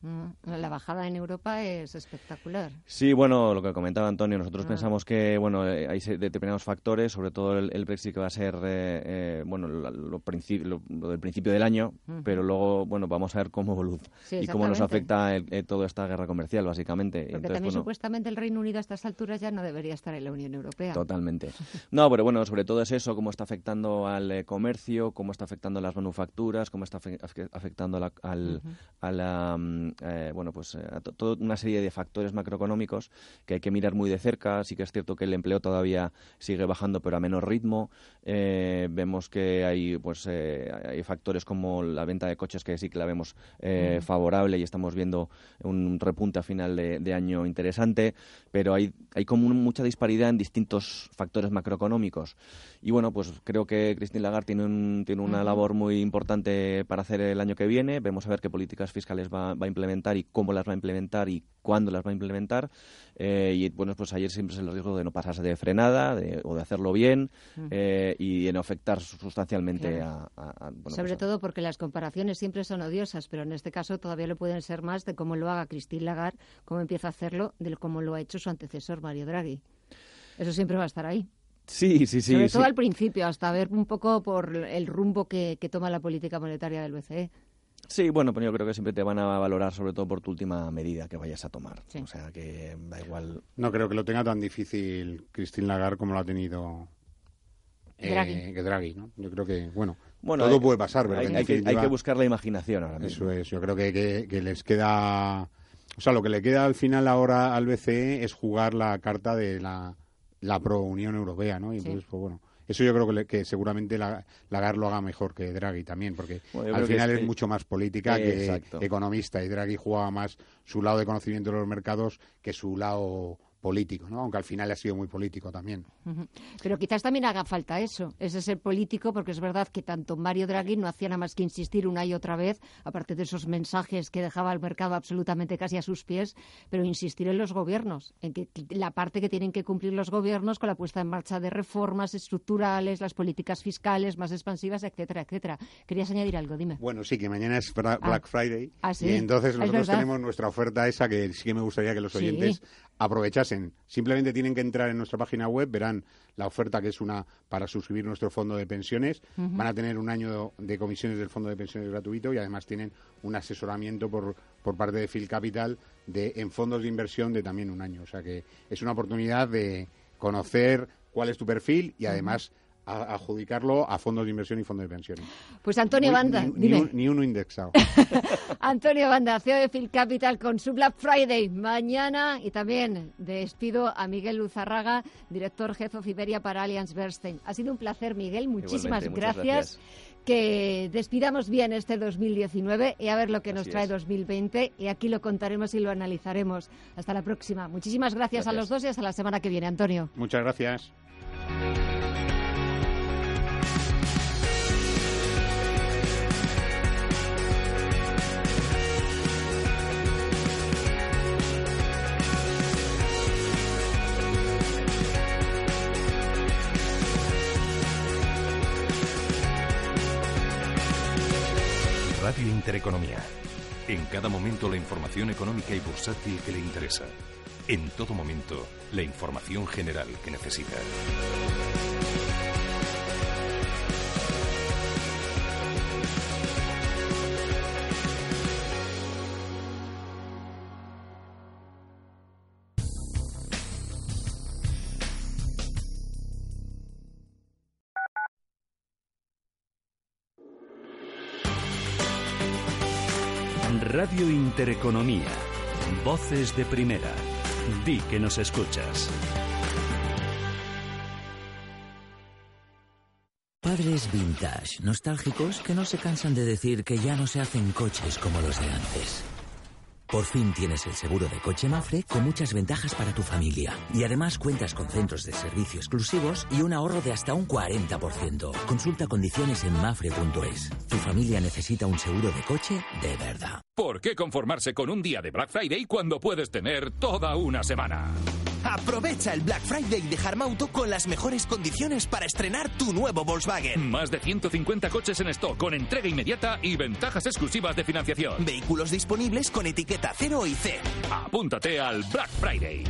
Mm, La bajada en Europa es espectacular. Sí, bueno, lo que comentaba Antonio, nosotros Ah. pensamos que bueno eh, hay determinados factores, sobre todo el, el Brexit que va a ser eh, eh, bueno lo, lo lo- lo del principio del año, Ujú. pero luego bueno vamos a ver cómo evoluciona Sí, y cómo nos afecta el- eh, toda esta guerra comercial, básicamente. Porque Entonces, también bueno, supuestamente el Reino Unido a estas alturas ya no debería estar en la Unión Europea. Totalmente. No, pero bueno, sobre todo es eso, cómo está afectando al eh, comercio, cómo está afectando a las manufacturas, cómo está afe- afe- afectando a la, al, a la, mm, eh, bueno, pues eh, a to- toda una serie de factores macroeconómicos que hay que mirar muy de cerca. Sí que es cierto que el empleo todavía sigue bajando, pero a menor ritmo. Eh, vemos que hay, pues, eh, hay factores como la venta de coches que sí que la vemos eh, Ujú. favorable y estamos viendo un repunte a final de, de año interesante, pero hay, hay como mucha disparidad en distintos factores macroeconómicos. Y bueno, pues creo que Christine Lagarde tiene, un- tiene una labor muy importante para hacer el año que viene. Vemos a ver qué políticas fiscales va, va a implementar y cómo las va a implementar y cuándo las va a implementar. Eh, y bueno, pues ayer siempre es el riesgo de no pasarse de frenada de- o de hacerlo bien Ujú. eh, y de no afectar sustancialmente Claro. a, a- a- bueno, Sobre pues a- todo porque las comparaciones siempre son odiosas, pero en este caso todavía lo pueden ser más de cómo lo haga Christine Lagarde, cómo empieza a hacerlo, de cómo lo ha hecho su antecesor Mario Draghi. Eso siempre va a estar ahí. Sí, sí, sí. Sobre sí. todo al principio, hasta ver un poco por el rumbo que, que toma la política monetaria del BCE. Sí, bueno, pero yo creo que siempre te van a valorar sobre todo por tu última medida que vayas a tomar. O sea, que da igual. No creo que lo tenga tan difícil Christine Lagarde como lo ha tenido eh, Draghi. que Draghi, ¿no? Yo creo que, bueno, Bueno, todo hay- puede pasar, pero hay- que- hay que buscar la imaginación ahora mismo. Eso es, yo creo que, que- que les queda... O sea, lo que le queda al final ahora al BCE es jugar la carta de la, la pro-Unión Europea, ¿no? Y Sí. entonces, pues bueno, eso yo creo que, le- que seguramente la, Lagarde lo haga mejor que Draghi también, porque Bueno, al final es mucho más política que Exacto. economista y Draghi juega más su lado de conocimiento de los mercados que su lado político, ¿no? Aunque al final ha sido muy político también. Pero quizás también haga falta eso, ese ser político, porque es verdad que tanto Mario Draghi no hacía nada más que insistir una y otra vez, aparte de esos mensajes que dejaba al mercado absolutamente casi a sus pies, pero insistir en los gobiernos, en que la parte que tienen que cumplir los gobiernos con la puesta en marcha de reformas estructurales, las políticas fiscales más expansivas, etcétera, etcétera. Querías añadir algo, dime. Bueno, sí, que mañana es Ah. Black Friday. Ah, sí. Y entonces Es nosotros tenemos nuestra oferta esa que sí que me gustaría que los Sí. oyentes aprovechasen. Simplemente tienen que entrar en nuestra página web, verán la oferta que es una para suscribir nuestro fondo de pensiones. Van a tener un año de comisiones del fondo de pensiones gratuito y además tienen un asesoramiento por, por parte de Phil Capital de, en fondos de inversión de también un año. O sea que es una oportunidad de conocer cuál es tu perfil y además a- adjudicarlo a fondos de inversión y fondos de pensiones. Pues Antonio Banda, ni, ni dime. un- ni uno indexado. Antonio Banda, CEO de Phil Capital con su Black Friday mañana y también despido a Miguel Luzarraga, director jefe of Iberia para Allianz Bernstein. Ha sido un placer, Miguel. Muchísimas gracias. gracias. Que despidamos bien este 2019 y a ver lo que nos Así trae es. 2020 y aquí lo contaremos y lo analizaremos. Hasta la próxima. Muchísimas gracias, a Gracias. los dos y hasta la semana que viene, Antonio. Muchas gracias. Intereconomía. En cada momento la información económica y bursátil que le interesa. En todo momento la información general que necesita. Intereconomía. Voces de primera. Di que nos escuchas. Padres vintage, nostálgicos que no se cansan de decir que ya no se hacen coches como los de antes. Por fin tienes el seguro de coche Mafre con muchas ventajas para tu familia. Y además cuentas con centros de servicio exclusivos y un ahorro de hasta un 40%. Consulta condiciones en mafre.es. Tu familia necesita un seguro de coche de verdad. ¿Por qué conformarse con un día de Black Friday cuando puedes tener toda una semana? Aprovecha el Black Friday de Harmauto con las mejores condiciones para estrenar tu nuevo Volkswagen. Más de 150 coches en stock con entrega inmediata y ventajas exclusivas de financiación. Vehículos disponibles con etiqueta 0 y C. Apúntate al Black Friday.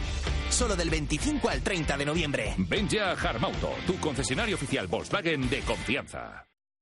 Solo del 25 al 30 de noviembre. Ven ya a Harmauto, tu concesionario oficial Volkswagen de confianza.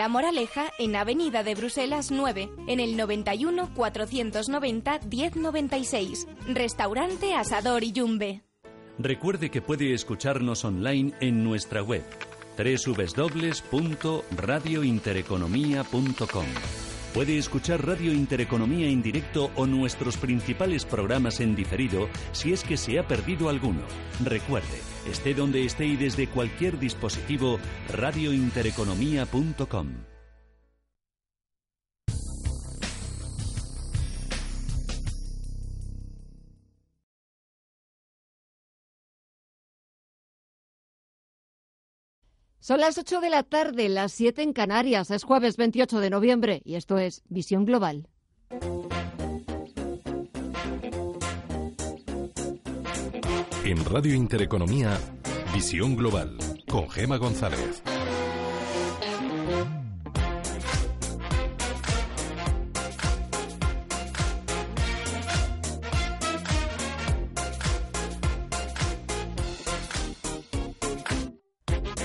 La Moraleja, en Avenida de Bruselas 9, en el 91 490 1096. Restaurante Asador y Yumbe. Recuerde que puede escucharnos online en nuestra web www.radiointereconomía.com. Puede escuchar Radio Intereconomía en directo o nuestros principales programas en diferido si es que se ha perdido alguno. Recuerde, esté donde esté y desde cualquier dispositivo, radiointereconomía.com. Son las 8 de la tarde, las 7 en Canarias. Es jueves 28 de noviembre y esto es Visión Global. En Radio Intereconomía, Visión Global, con Gema González.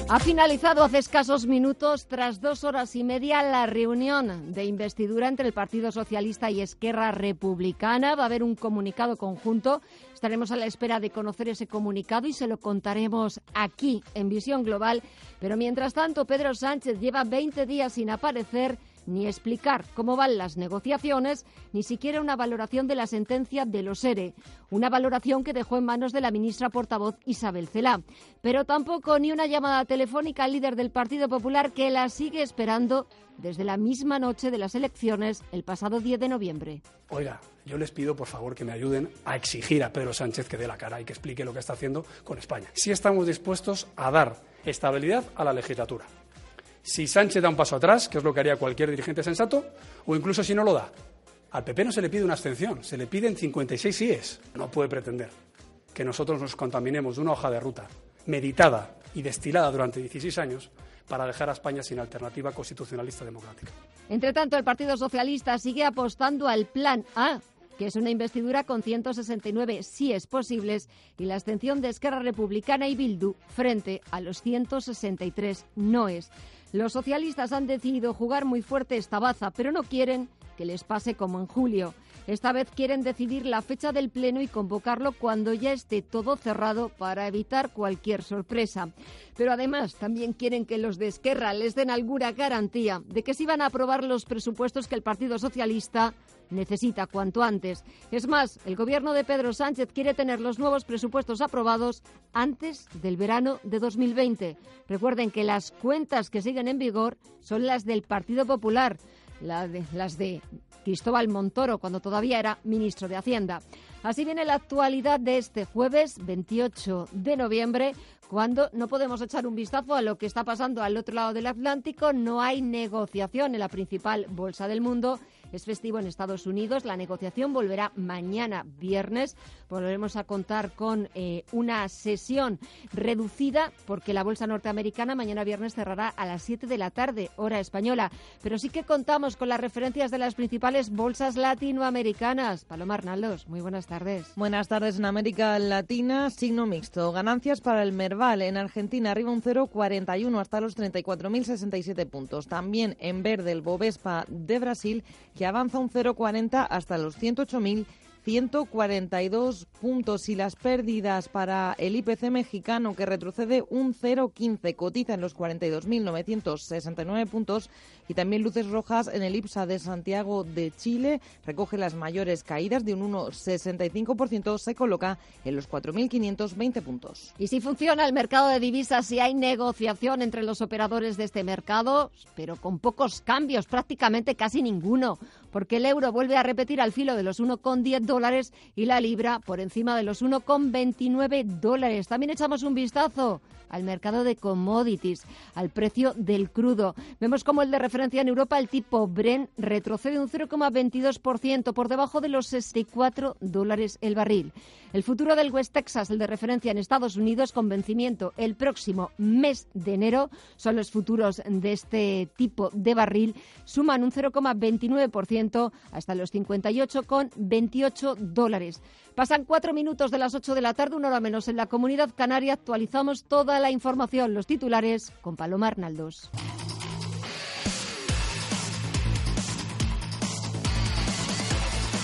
Ha finalizado hace escasos minutos, tras dos horas y media, la reunión de investidura entre el Partido Socialista y Esquerra Republicana. Va a haber un comunicado conjunto. Estaremos a la espera de conocer ese comunicado y se lo contaremos aquí en Visión Global. Pero mientras tanto, Pedro Sánchez lleva 20 días sin aparecer ni explicar cómo van las negociaciones, ni siquiera una valoración de la sentencia de los ERE, una valoración que dejó en manos de la ministra portavoz Isabel Celá. Pero tampoco ni una llamada telefónica al líder del Partido Popular que la sigue esperando desde la misma noche de las elecciones el pasado 10 de noviembre. Oiga, yo les pido por favor que me ayuden a exigir a Pedro Sánchez que dé la cara y que explique lo que está haciendo con España. Si estamos dispuestos a dar estabilidad a la legislatura si Sánchez da un paso atrás, que es lo que haría cualquier dirigente sensato, o incluso si no lo da. Al PP no se le pide una abstención, se le piden 56 síes. No puede pretender que nosotros nos contaminemos de una hoja de ruta meditada y destilada durante 16 años para dejar a España sin alternativa constitucionalista democrática. Entre tanto, el Partido Socialista sigue apostando al Plan A, que es una investidura con 169 síes posibles y la abstención de Esquerra Republicana y Bildu frente a los 163 noes. Los socialistas han decidido jugar muy fuerte esta baza, pero no quieren que les pase como en julio. Esta vez quieren decidir la fecha del Pleno y convocarlo cuando ya esté todo cerrado para evitar cualquier sorpresa. Pero además también quieren que los de Esquerra les den alguna garantía de que se van a aprobar los presupuestos que el Partido Socialista necesita cuanto antes. Es más, el gobierno de Pedro Sánchez quiere tener los nuevos presupuestos aprobados antes del verano de 2020. Recuerden que las cuentas que siguen en vigor son las del Partido Popular, las de Cristóbal Montoro cuando todavía era ministro de Hacienda. Así viene la actualidad de este jueves 28 de noviembre, cuando no podemos echar un vistazo a lo que está pasando al otro lado del Atlántico. No hay negociación en la principal bolsa del mundo es festivo en Estados Unidos. La negociación volverá mañana viernes. Volveremos a contar con eh, una sesión reducida porque la bolsa norteamericana mañana viernes cerrará a las 7 de la tarde, hora española. Pero sí que contamos con las referencias de las principales bolsas latinoamericanas. Paloma Arnaldos, muy buenas tardes. Buenas tardes en América Latina, signo mixto. Ganancias para el Merval en Argentina arriba un 0,41 hasta los 34.067 puntos. También en verde el Bovespa de Brasil que avanza un 0,40 hasta los 108.000 142 puntos y las pérdidas para el IPC mexicano que retrocede un 0,15 cotiza en los 42.969 puntos y también luces rojas en el IPSA de Santiago de Chile recoge las mayores caídas de un 1,65% se coloca en los 4.520 puntos. Y si funciona el mercado de divisas, si hay negociación entre los operadores de este mercado, pero con pocos cambios, prácticamente casi ninguno, porque el euro vuelve a repetir al filo de los 1,10 dólares y la libra por encima de los 1,29 dólares. También echamos un vistazo al mercado de commodities, al precio del crudo. Vemos como el de referencia en Europa, el tipo Bren, retrocede un 0,22% por debajo de los 64 dólares el barril. El futuro del West Texas, el de referencia en Estados Unidos, con vencimiento el próximo mes de enero, son los futuros de este tipo de barril, suman un 0,29% hasta los 58,28 dólares. Pasan cuatro minutos de las ocho de la tarde, una hora menos en la comunidad canaria. Actualizamos toda la información, los titulares, con Paloma Arnaldos.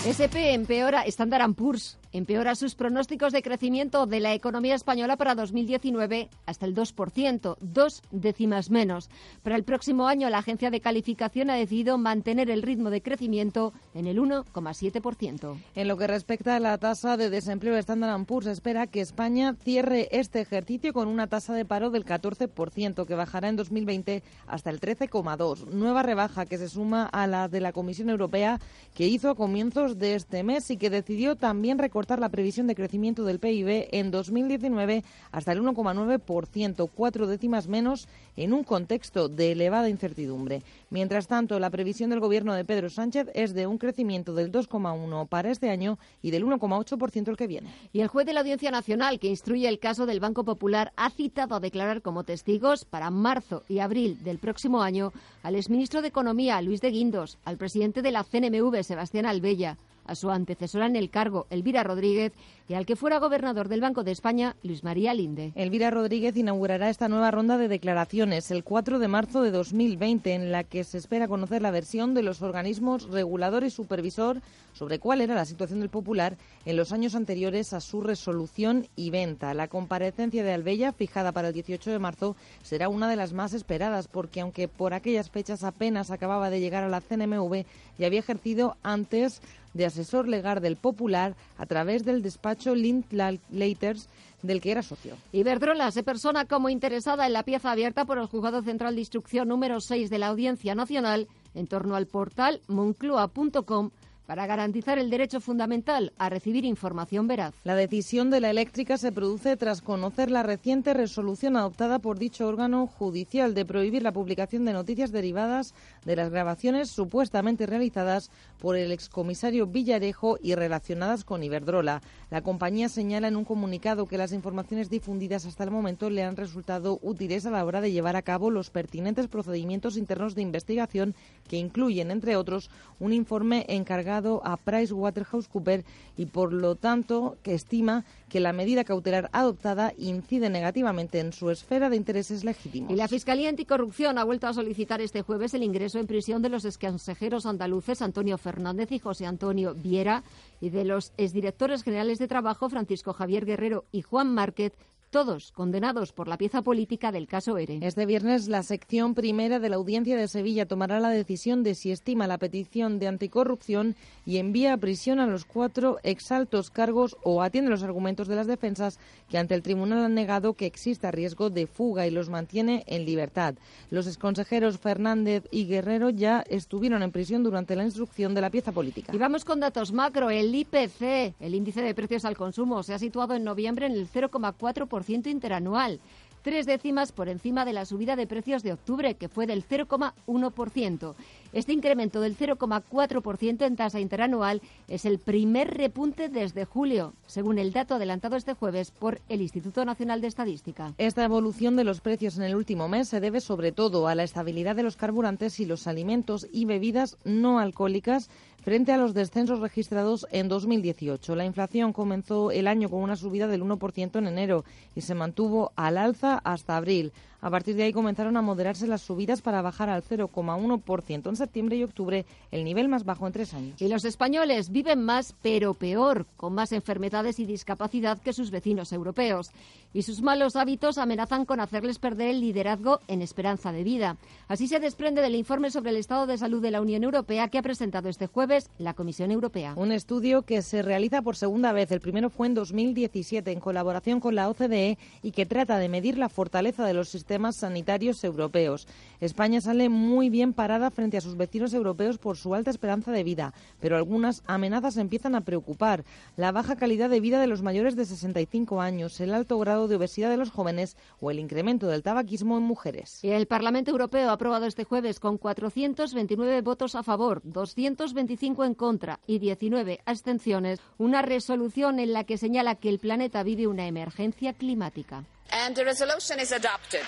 SP empeora Standard Poor's empeora sus pronósticos de crecimiento de la economía española para 2019 hasta el 2%, dos décimas menos. Para el próximo año, la agencia de calificación ha decidido mantener el ritmo de crecimiento en el 1,7%. En lo que respecta a la tasa de desempleo, Standard Poor's espera que España cierre este ejercicio con una tasa de paro del 14%, que bajará en 2020 hasta el 13,2%. Nueva rebaja que se suma a la de la Comisión Europea que hizo a comienzos de este mes y que decidió también recortar la previsión de crecimiento del PIB en 2019 hasta el 1,9%, cuatro décimas menos en un contexto de elevada incertidumbre. Mientras tanto, la previsión del gobierno de Pedro Sánchez es de un crecimiento del 2,1% para este año y del 1,8% el que viene. Y el juez de la Audiencia Nacional, que instruye el caso del Banco Popular, ha citado a declarar como testigos para marzo y abril del próximo año al exministro de Economía, Luis de Guindos, al presidente de la CNMV, Sebastián Albella, a su antecesora en el cargo, Elvira Rodríguez, y al que fuera gobernador del Banco de España, Luis María Linde. Elvira Rodríguez inaugurará esta nueva ronda de declaraciones el 4 de marzo de 2020, en la que se espera conocer la versión de los organismos regulador y supervisor sobre cuál era la situación del Popular en los años anteriores a su resolución y venta. La comparecencia de Albella, fijada para el 18 de marzo, será una de las más esperadas, porque aunque por aquellas fechas apenas acababa de llegar a la CNMV y había ejercido antes de asesor legal del Popular a través del despacho Lindlaters del que era socio. Iberdrola se persona como interesada en la pieza abierta por el Juzgado Central de Instrucción número 6 de la Audiencia Nacional en torno al portal moncloa.com para garantizar el derecho fundamental a recibir información veraz. La decisión de la eléctrica se produce tras conocer la reciente resolución adoptada por dicho órgano judicial de prohibir la publicación de noticias derivadas de las grabaciones supuestamente realizadas por el excomisario Villarejo y relacionadas con Iberdrola. La compañía señala en un comunicado que las informaciones difundidas hasta el momento le han resultado útiles a la hora de llevar a cabo los pertinentes procedimientos internos de investigación que incluyen, entre otros, un informe encargado a PricewaterhouseCoopers y, por lo tanto, que estima que la medida cautelar adoptada incide negativamente en su esfera de intereses legítimos. Y la Fiscalía Anticorrupción ha vuelto a solicitar este jueves el ingreso en prisión de los exconsejeros andaluces Antonio Fernández y José Antonio Viera y de los exdirectores generales de trabajo Francisco Javier Guerrero y Juan Márquez todos condenados por la pieza política del caso ERE. Este viernes la sección primera de la Audiencia de Sevilla tomará la decisión de si estima la petición de anticorrupción y envía a prisión a los cuatro exaltos cargos o atiende los argumentos de las defensas que ante el tribunal han negado que exista riesgo de fuga y los mantiene en libertad. Los exconsejeros Fernández y Guerrero ya estuvieron en prisión durante la instrucción de la pieza política. Y vamos con datos macro. El IPC, el índice de precios al consumo, se ha situado en noviembre en el 0,4% interanual, tres décimas por encima de la subida de precios de octubre, que fue del 0,1%. Este incremento del 0,4% en tasa interanual es el primer repunte desde julio, según el dato adelantado este jueves por el Instituto Nacional de Estadística. Esta evolución de los precios en el último mes se debe sobre todo a la estabilidad de los carburantes y los alimentos y bebidas no alcohólicas frente a los descensos registrados en 2018. La inflación comenzó el año con una subida del 1% en enero y se mantuvo al alza hasta abril. A partir de ahí comenzaron a moderarse las subidas para bajar al 0,1% en septiembre y octubre, el nivel más bajo en tres años. Y los españoles viven más, pero peor, con más enfermedades y discapacidad que sus vecinos europeos. Y sus malos hábitos amenazan con hacerles perder el liderazgo en esperanza de vida. Así se desprende del informe sobre el estado de salud de la Unión Europea que ha presentado este jueves la Comisión Europea. Un estudio que se realiza por segunda vez. El primero fue en 2017 en colaboración con la OCDE y que trata de medir la fortaleza de los sistemas sanitarios europeos. España sale muy bien parada frente a sus vecinos europeos por su alta esperanza de vida, pero algunas amenazas empiezan a preocupar. La baja calidad de vida de los mayores de 65 años, el alto grado de obesidad de los jóvenes o el incremento del tabaquismo en mujeres. El Parlamento Europeo ha aprobado este jueves con 429 votos a favor, 225 en contra y 19 abstenciones una resolución en la que señala que el planeta vive una emergencia climática. And the resolution is adopted.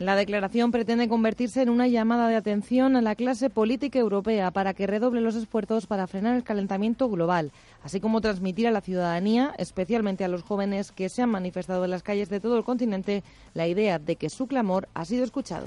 La declaración pretende convertirse en una llamada de atención a la clase política europea para que redoble los esfuerzos para frenar el calentamiento global, así como transmitir a la ciudadanía, especialmente a los jóvenes que se han manifestado en las calles de todo el continente, la idea de que su clamor ha sido escuchado.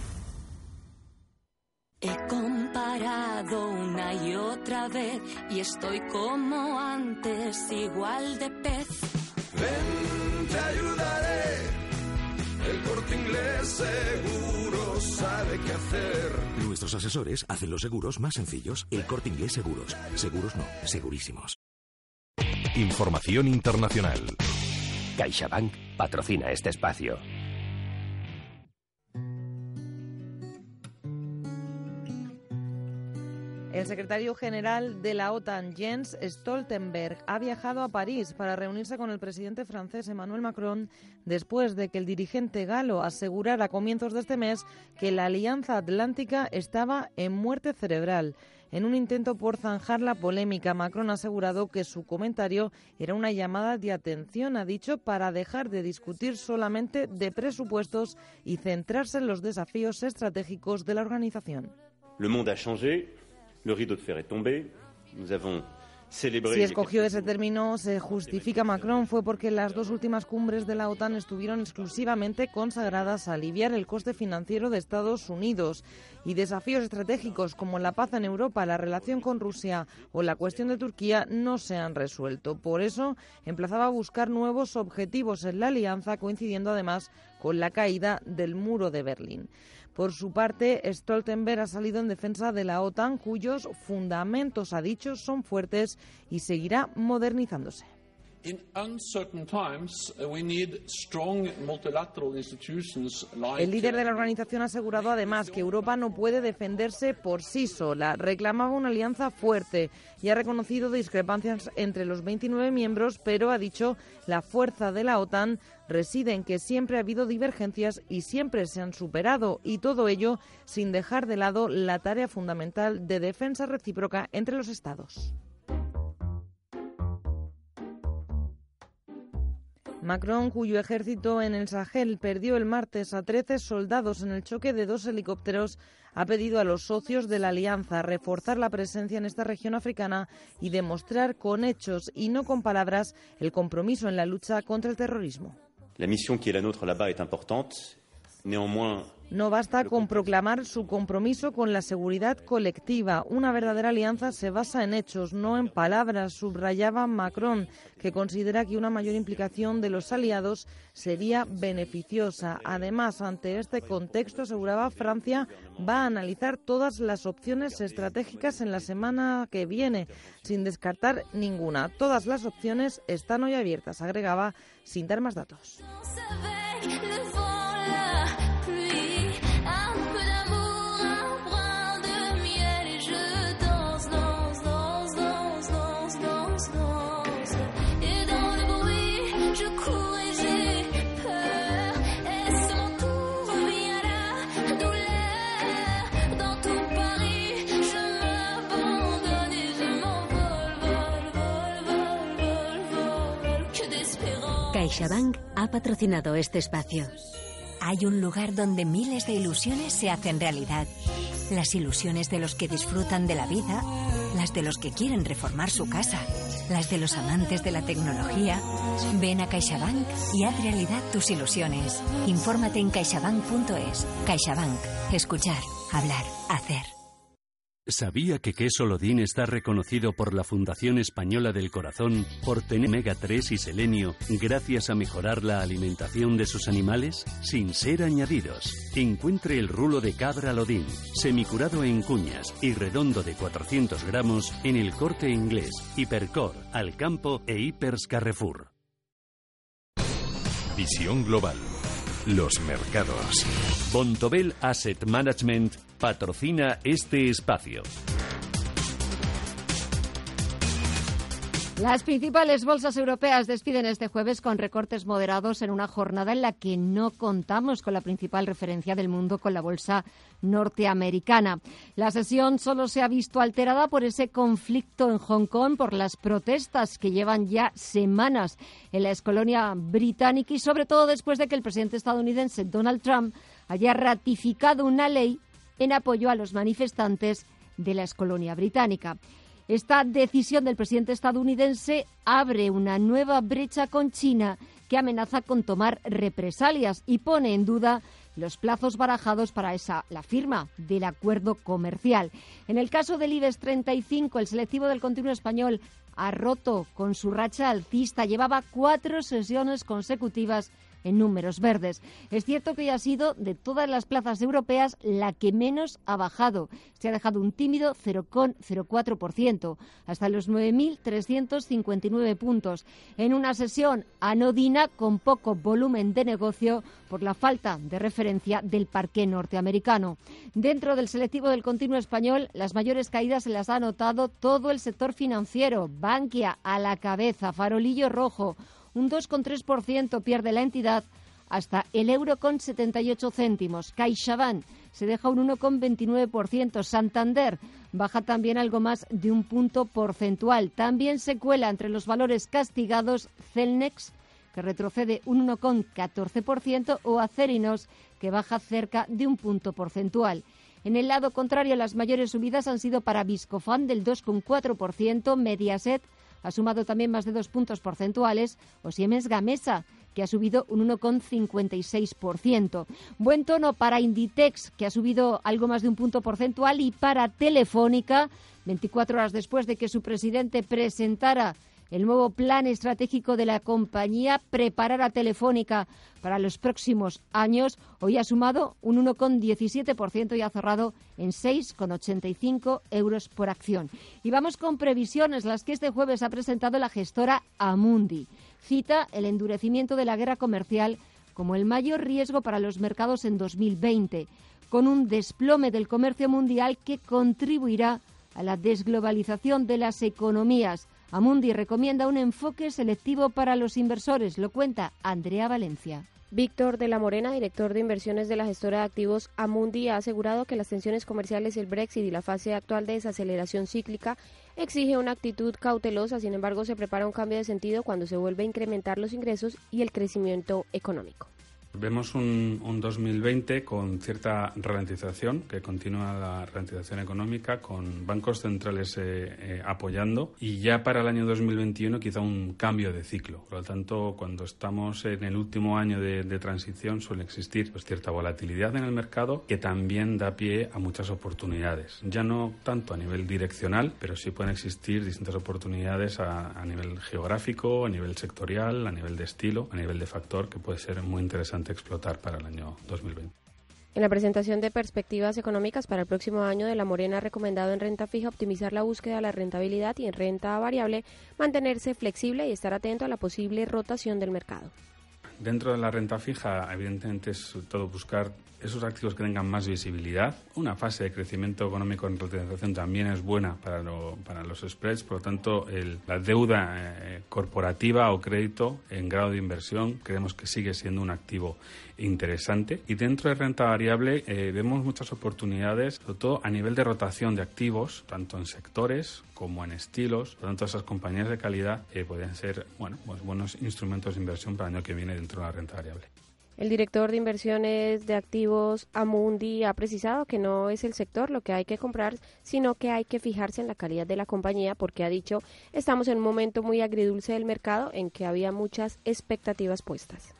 Una y otra vez y estoy como antes, igual de pez. Ven, te ayudaré. El corte inglés seguro sabe qué hacer. Nuestros asesores hacen los seguros más sencillos. El corte inglés seguros. Seguros no, segurísimos. Información internacional. CaixaBank patrocina este espacio. El secretario general de la OTAN, Jens Stoltenberg, ha viajado a París para reunirse con el presidente francés Emmanuel Macron después de que el dirigente galo asegurara a comienzos de este mes que la Alianza Atlántica estaba en muerte cerebral. En un intento por zanjar la polémica, Macron ha asegurado que su comentario era una llamada de atención, ha dicho, para dejar de discutir solamente de presupuestos y centrarse en los desafíos estratégicos de la organización. Le monde a changé. Si escogió ese término, se justifica Macron, fue porque las dos últimas cumbres de la OTAN estuvieron exclusivamente consagradas a aliviar el coste financiero de Estados Unidos y desafíos estratégicos como la paz en Europa, la relación con Rusia o la cuestión de Turquía no se han resuelto. Por eso, emplazaba a buscar nuevos objetivos en la alianza, coincidiendo además con la caída del muro de Berlín. Por su parte, Stoltenberg ha salido en defensa de la OTAN, cuyos fundamentos, ha dicho, son fuertes y seguirá modernizándose. El líder de la organización ha asegurado además que Europa no puede defenderse por sí sola. Reclamaba una alianza fuerte y ha reconocido discrepancias entre los 29 miembros, pero ha dicho la fuerza de la OTAN reside en que siempre ha habido divergencias y siempre se han superado, y todo ello sin dejar de lado la tarea fundamental de defensa recíproca entre los Estados. Macron, cuyo ejército en el Sahel perdió el martes a 13 soldados en el choque de dos helicópteros, ha pedido a los socios de la alianza reforzar la presencia en esta región africana y demostrar con hechos y no con palabras el compromiso en la lucha contra el terrorismo. La mission qui est la nôtre là-bas est importante. Néanmoins, no basta con proclamar su compromiso con la seguridad colectiva. Una verdadera alianza se basa en hechos, no en palabras, subrayaba Macron, que considera que una mayor implicación de los aliados sería beneficiosa. Además, ante este contexto, aseguraba Francia, va a analizar todas las opciones estratégicas en la semana que viene, sin descartar ninguna. Todas las opciones están hoy abiertas, agregaba, sin dar más datos. CaixaBank ha patrocinado este espacio. Hay un lugar donde miles de ilusiones se hacen realidad. Las ilusiones de los que disfrutan de la vida, las de los que quieren reformar su casa, las de los amantes de la tecnología. Ven a CaixaBank y haz realidad tus ilusiones. Infórmate en caixabank.es. CaixaBank. Escuchar, hablar, hacer. ¿Sabía que queso Lodín está reconocido por la Fundación Española del Corazón por tener omega 3 y selenio gracias a mejorar la alimentación de sus animales? Sin ser añadidos. Encuentre el rulo de cabra Lodín, semicurado en cuñas y redondo de 400 gramos en el corte inglés, Hipercor, Alcampo e Hipers Carrefour. Visión global. Los mercados. Bontobel Asset Management patrocina este espacio. Las principales bolsas europeas despiden este jueves con recortes moderados en una jornada en la que no contamos con la principal referencia del mundo, con la bolsa norteamericana. La sesión solo se ha visto alterada por ese conflicto en Hong Kong, por las protestas que llevan ya semanas en la excolonia británica y sobre todo después de que el presidente estadounidense Donald Trump haya ratificado una ley en apoyo a los manifestantes de la excolonia británica. Esta decisión del presidente estadounidense abre una nueva brecha con China que amenaza con tomar represalias y pone en duda los plazos barajados para esa, la firma del acuerdo comercial. En el caso del IBEX 35, el selectivo del continuo español ha roto con su racha alcista. Llevaba cuatro sesiones consecutivas en números verdes. Es cierto que ya ha sido de todas las plazas europeas la que menos ha bajado. Se ha dejado un tímido 0,04%, hasta los 9.359 puntos, en una sesión anodina con poco volumen de negocio por la falta de referencia del parque norteamericano. Dentro del selectivo del continuo español, las mayores caídas se las ha notado todo el sector financiero. Bankia a la cabeza, farolillo rojo un 2,3% pierde la entidad hasta el euro con 78 céntimos. CaixaBank se deja un 1,29%. Santander baja también algo más de un punto porcentual. También se cuela entre los valores castigados Celnex, que retrocede un 1,14%, o Acerinos, que baja cerca de un punto porcentual. En el lado contrario, las mayores subidas han sido para Viscofan del 2,4%, Mediaset ha sumado también más de dos puntos porcentuales, o Siemens Gamesa, que ha subido un 1,56%. Buen tono para Inditex, que ha subido algo más de un punto porcentual, y para Telefónica, 24 horas después de que su presidente presentara el nuevo plan estratégico de la compañía preparar a Telefónica para los próximos años. Hoy ha sumado un 1,17% y ha cerrado en 6,85 euros por acción. Y vamos con previsiones, las que este jueves ha presentado la gestora Amundi. Cita el endurecimiento de la guerra comercial como el mayor riesgo para los mercados en 2020, con un desplome del comercio mundial que contribuirá a la desglobalización de las economías Amundi recomienda un enfoque selectivo para los inversores, lo cuenta Andrea Valencia. Víctor de la Morena, director de inversiones de la gestora de activos Amundi, ha asegurado que las tensiones comerciales, el Brexit y la fase actual de desaceleración cíclica exige una actitud cautelosa, sin embargo se prepara un cambio de sentido cuando se vuelve a incrementar los ingresos y el crecimiento económico. Vemos un, 2020 con cierta ralentización, que continúa la ralentización económica, con bancos centrales eh, eh, apoyando y ya para el año 2021 quizá un cambio de ciclo. Por lo tanto, cuando estamos en el último año de, transición suele existir pues, cierta volatilidad en el mercado que también da pie a muchas oportunidades. Ya no tanto a nivel direccional, pero sí pueden existir distintas oportunidades a, a nivel geográfico, a nivel sectorial, a nivel de estilo, a nivel de factor, que puede ser muy interesante explotar para el año 2020. En la presentación de perspectivas económicas para el próximo año de La Morena ha recomendado en renta fija optimizar la búsqueda de la rentabilidad y en renta variable mantenerse flexible y estar atento a la posible rotación del mercado. Dentro de la renta fija, evidentemente es todo buscar esos activos que tengan más visibilidad. Una fase de crecimiento económico en ralentización también es buena para, para los spreads, por lo tanto, la deuda eh, corporativa o crédito en grado de inversión creemos que sigue siendo un activo interesante. Y dentro de renta variable eh, vemos muchas oportunidades, sobre todo a nivel de rotación de activos, tanto en sectores como en estilos. Por lo tanto, esas compañías de calidad eh, pueden ser bueno, pues buenos instrumentos de inversión para el año que viene dentro de la renta variable. El director de inversiones de activos Amundi ha precisado que no es el sector lo que hay que comprar, sino que hay que fijarse en la calidad de la compañía porque ha dicho estamos en un momento muy agridulce del mercado en que había muchas expectativas puestas.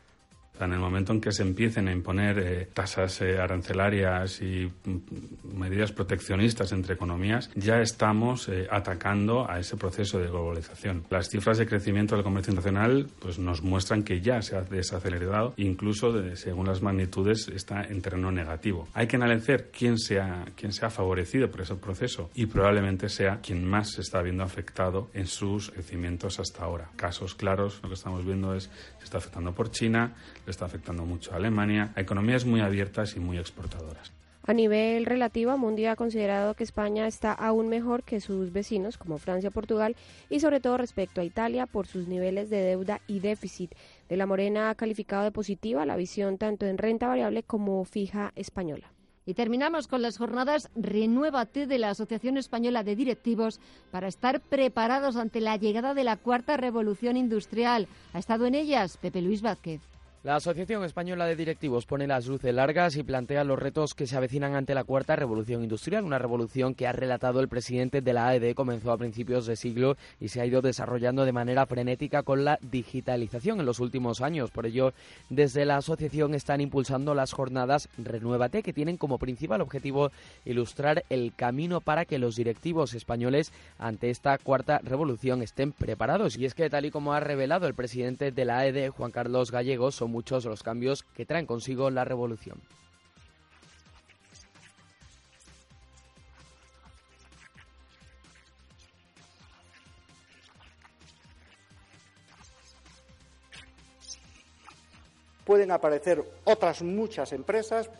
En el momento en que se empiecen a imponer eh, tasas eh, arancelarias y mm, medidas proteccionistas entre economías, ya estamos eh, atacando a ese proceso de globalización. Las cifras de crecimiento del comercio internacional pues, nos muestran que ya se ha desacelerado, incluso según las magnitudes está en terreno negativo. Hay que analizar quién se, ha, quién se ha favorecido por ese proceso y probablemente sea quien más se está viendo afectado en sus crecimientos hasta ahora. Casos claros, lo que estamos viendo es se está afectando por China, está afectando mucho a Alemania, a economías muy abiertas y muy exportadoras. A nivel relativo, Mundi ha considerado que España está aún mejor que sus vecinos como Francia, Portugal y sobre todo respecto a Italia por sus niveles de deuda y déficit. De la Morena ha calificado de positiva la visión tanto en renta variable como fija española. Y terminamos con las jornadas Renuévate de la Asociación Española de Directivos para estar preparados ante la llegada de la cuarta revolución industrial. Ha estado en ellas Pepe Luis Vázquez. La Asociación Española de Directivos pone las luces largas y plantea los retos que se avecinan ante la cuarta revolución industrial, una revolución que ha relatado el presidente de la AED comenzó a principios de siglo y se ha ido desarrollando de manera frenética con la digitalización en los últimos años. Por ello, desde la asociación están impulsando las jornadas Renuévate, que tienen como principal objetivo ilustrar el camino para que los directivos españoles ante esta cuarta revolución estén preparados. Y es que, tal y como ha revelado el presidente de la AED, Juan Carlos Gallegos, son muchos los cambios que traen consigo la revolución. Pueden aparecer otras muchas empresas,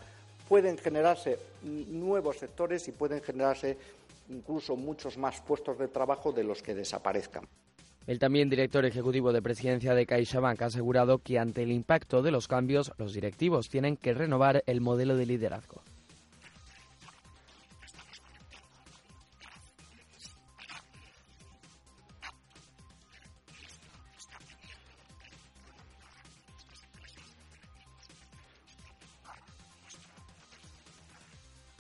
pueden generarse nuevos sectores y pueden generarse incluso muchos más puestos de trabajo de los que desaparezcan. El también director ejecutivo de presidencia de CaixaBank ha asegurado que ante el impacto de los cambios, los directivos tienen que renovar el modelo de liderazgo.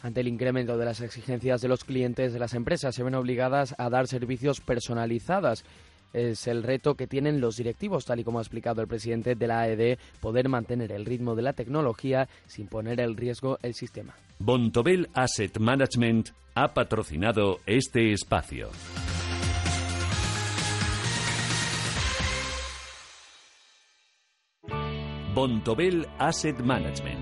Ante el incremento de las exigencias de los clientes las empresas, se ven obligadas a dar servicios personalizados es el reto que tienen los directivos, tal y como ha explicado el presidente de la AED, poder mantener el ritmo de la tecnología sin poner en riesgo el sistema. Bontobel Asset Management ha patrocinado este espacio. Bontobel Asset Management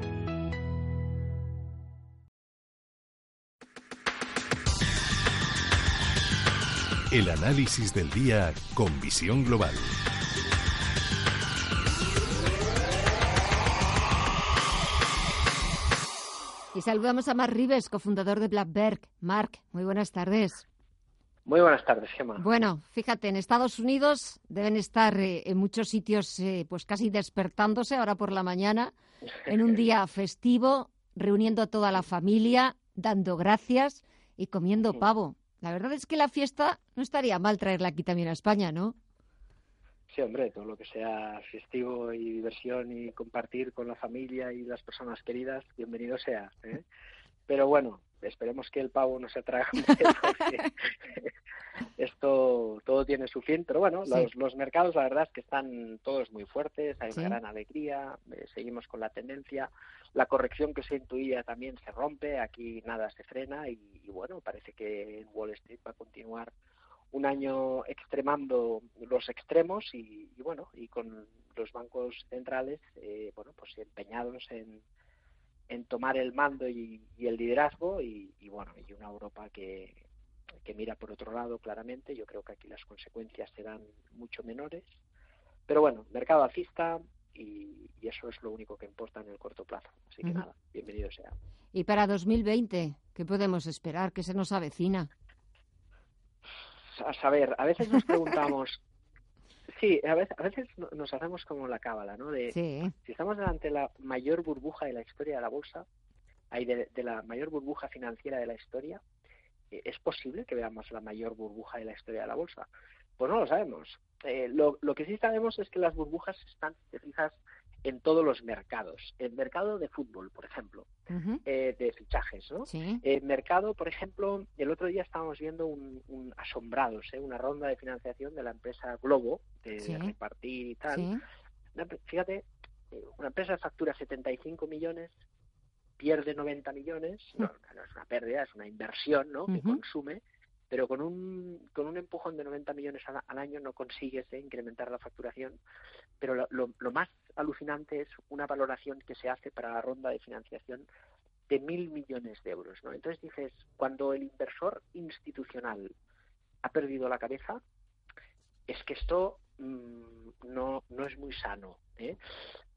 El análisis del día con visión global. Y saludamos a Mark Rives, cofundador de Blackberg. Mark, muy buenas tardes. Muy buenas tardes, Gemma. Bueno, fíjate, en Estados Unidos deben estar eh, en muchos sitios eh, pues casi despertándose ahora por la mañana, en un día festivo, reuniendo a toda la familia, dando gracias y comiendo pavo. La verdad es que la fiesta no estaría mal traerla aquí también a España, ¿no? Sí, hombre, todo lo que sea festivo y diversión y compartir con la familia y las personas queridas, bienvenido sea. ¿eh? Pero bueno, esperemos que el pavo no se atraiga esto todo tiene su fin, pero bueno, los, mercados la verdad es que están todos muy fuertes, hay una gran alegría, eh, seguimos con la tendencia, la corrección que se intuía también se rompe, aquí nada se frena y, bueno, parece que Wall Street va a continuar un año extremando los extremos y, bueno, y con los bancos centrales, eh, bueno, pues empeñados en, en tomar el mando y, el liderazgo y, bueno, y una Europa que, que mira por otro lado claramente. Yo creo que aquí las consecuencias serán mucho menores. Pero bueno, mercado alcista y, eso es lo único que importa en el corto plazo. Así que nada, bienvenido sea. ¿Y para 2020 qué podemos esperar? ¿Qué se nos avecina? A saber, a veces nos preguntamos, sí, a veces, a veces nos hacemos como la cábala, ¿no? De si estamos delante de la mayor burbuja de la historia de la bolsa, hay de, la mayor burbuja financiera de la historia, eh, ¿es posible que veamos la mayor burbuja de la historia de la bolsa? Pues no lo sabemos. Eh, lo, lo, que sí sabemos es que las burbujas están, fijas, en todos los mercados. El mercado de fútbol, por ejemplo, eh, de fichajes, ¿no? El mercado, por ejemplo, el otro día estábamos viendo un, asombrados, ¿eh? una ronda de financiación de la empresa Globo, de, repartir y tal. fíjate, eh, una empresa factura 75 millones, pierde 90 millones, no, no, es una pérdida, es una inversión, ¿no? Que consume pero con un, con un empujón de 90 millones al, año no consigues eh, incrementar la facturación. Pero lo, más alucinante es una valoración que se hace para la ronda de financiación de mil millones de euros. ¿no? Entonces dices, cuando el inversor institucional ha perdido la cabeza, es que esto mm, no, no es muy sano. ¿eh?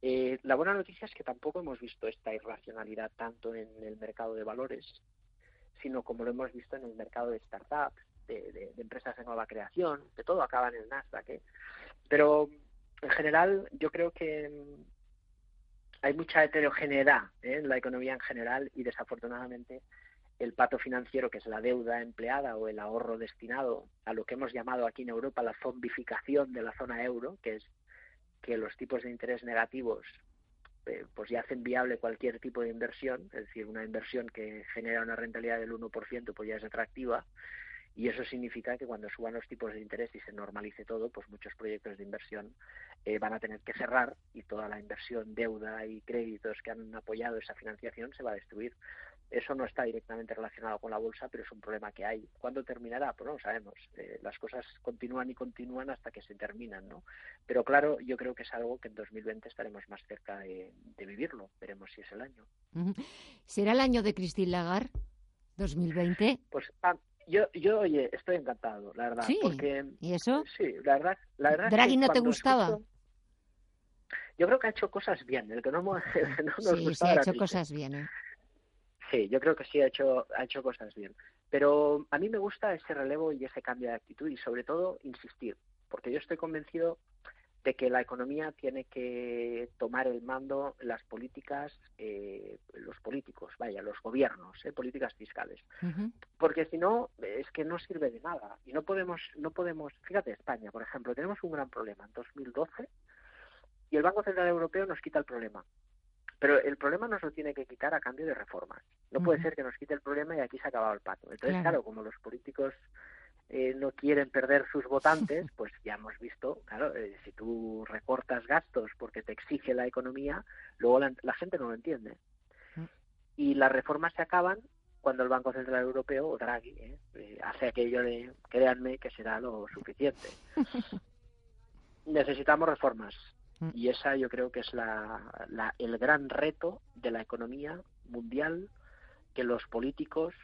Eh, la buena noticia es que tampoco hemos visto esta irracionalidad tanto en el mercado de valores, sino como lo hemos visto en el mercado de startups, de, empresas de nueva creación, que todo acaba en el Nasdaq. ¿eh? Pero en general yo creo que mm, hay mucha heterogeneidad ¿eh? en la economía en general y desafortunadamente el pato financiero, que es la deuda empleada o el ahorro destinado a lo que hemos llamado aquí en Europa la zombificación de la zona euro, que es que los tipos de interés negativos eh, pues ya hacen viable cualquier tipo de inversión, es decir, una inversión que genera una rentabilidad del 1% pues ya es atractiva y eso significa que cuando suban los tipos de interés y se normalice todo, pues muchos proyectos de inversión eh, van a tener que cerrar y toda la inversión, deuda y créditos que han apoyado esa financiación se va a destruir. Eso no está directamente relacionado con la bolsa, pero es un problema que hay. ¿Cuándo terminará? Pues no lo sabemos. Eh, las cosas continúan y continúan hasta que se terminan, ¿no? Pero claro, yo creo que es algo que en 2020 estaremos más cerca de, vivirlo. Veremos si es el año. ¿Será el año de Christine Lagarde? 2020. Pues ah, yo, yo, oye, estoy encantado, la verdad. Sí. Porque, ¿Y eso? Sí, la verdad. La verdad ¿Draghi no te gustaba? yo creo que ha hecho cosas bien. El que no, sí, sí, ha hecho cosas bien. ¿eh? Sí, yo creo que sí ha hecho, ha hecho cosas bien. Pero a mí me gusta ese relevo y ese cambio de actitud y sobre todo insistir, porque yo estoy convencido de que la economía tiene que tomar el mando las políticas, eh, los políticos, vaya, los gobiernos, eh, políticas fiscales, porque si no es que no sirve de nada y no podemos, no podemos, fíjate España, por ejemplo, tenemos un gran problema en 2012 y el Banco Central Europeo nos quita el problema. Pero el problema nos lo tiene que quitar a cambio de reformas. No puede ser que nos quite el problema y aquí se ha acabado el pato. Entonces, claro, como los políticos eh, no quieren perder sus votantes, pues ya hemos visto, claro, eh, si tú recortas gastos porque te exige la economía, luego la, gente no lo entiende. Mm. Y las reformas se acaban cuando el Banco Central Europeo, o Draghi, eh, hace aquello de, créanme, que será lo suficiente. Necesitamos reformas. Mm. Y esa yo creo que es la, el gran reto de la economía mundial, que los políticos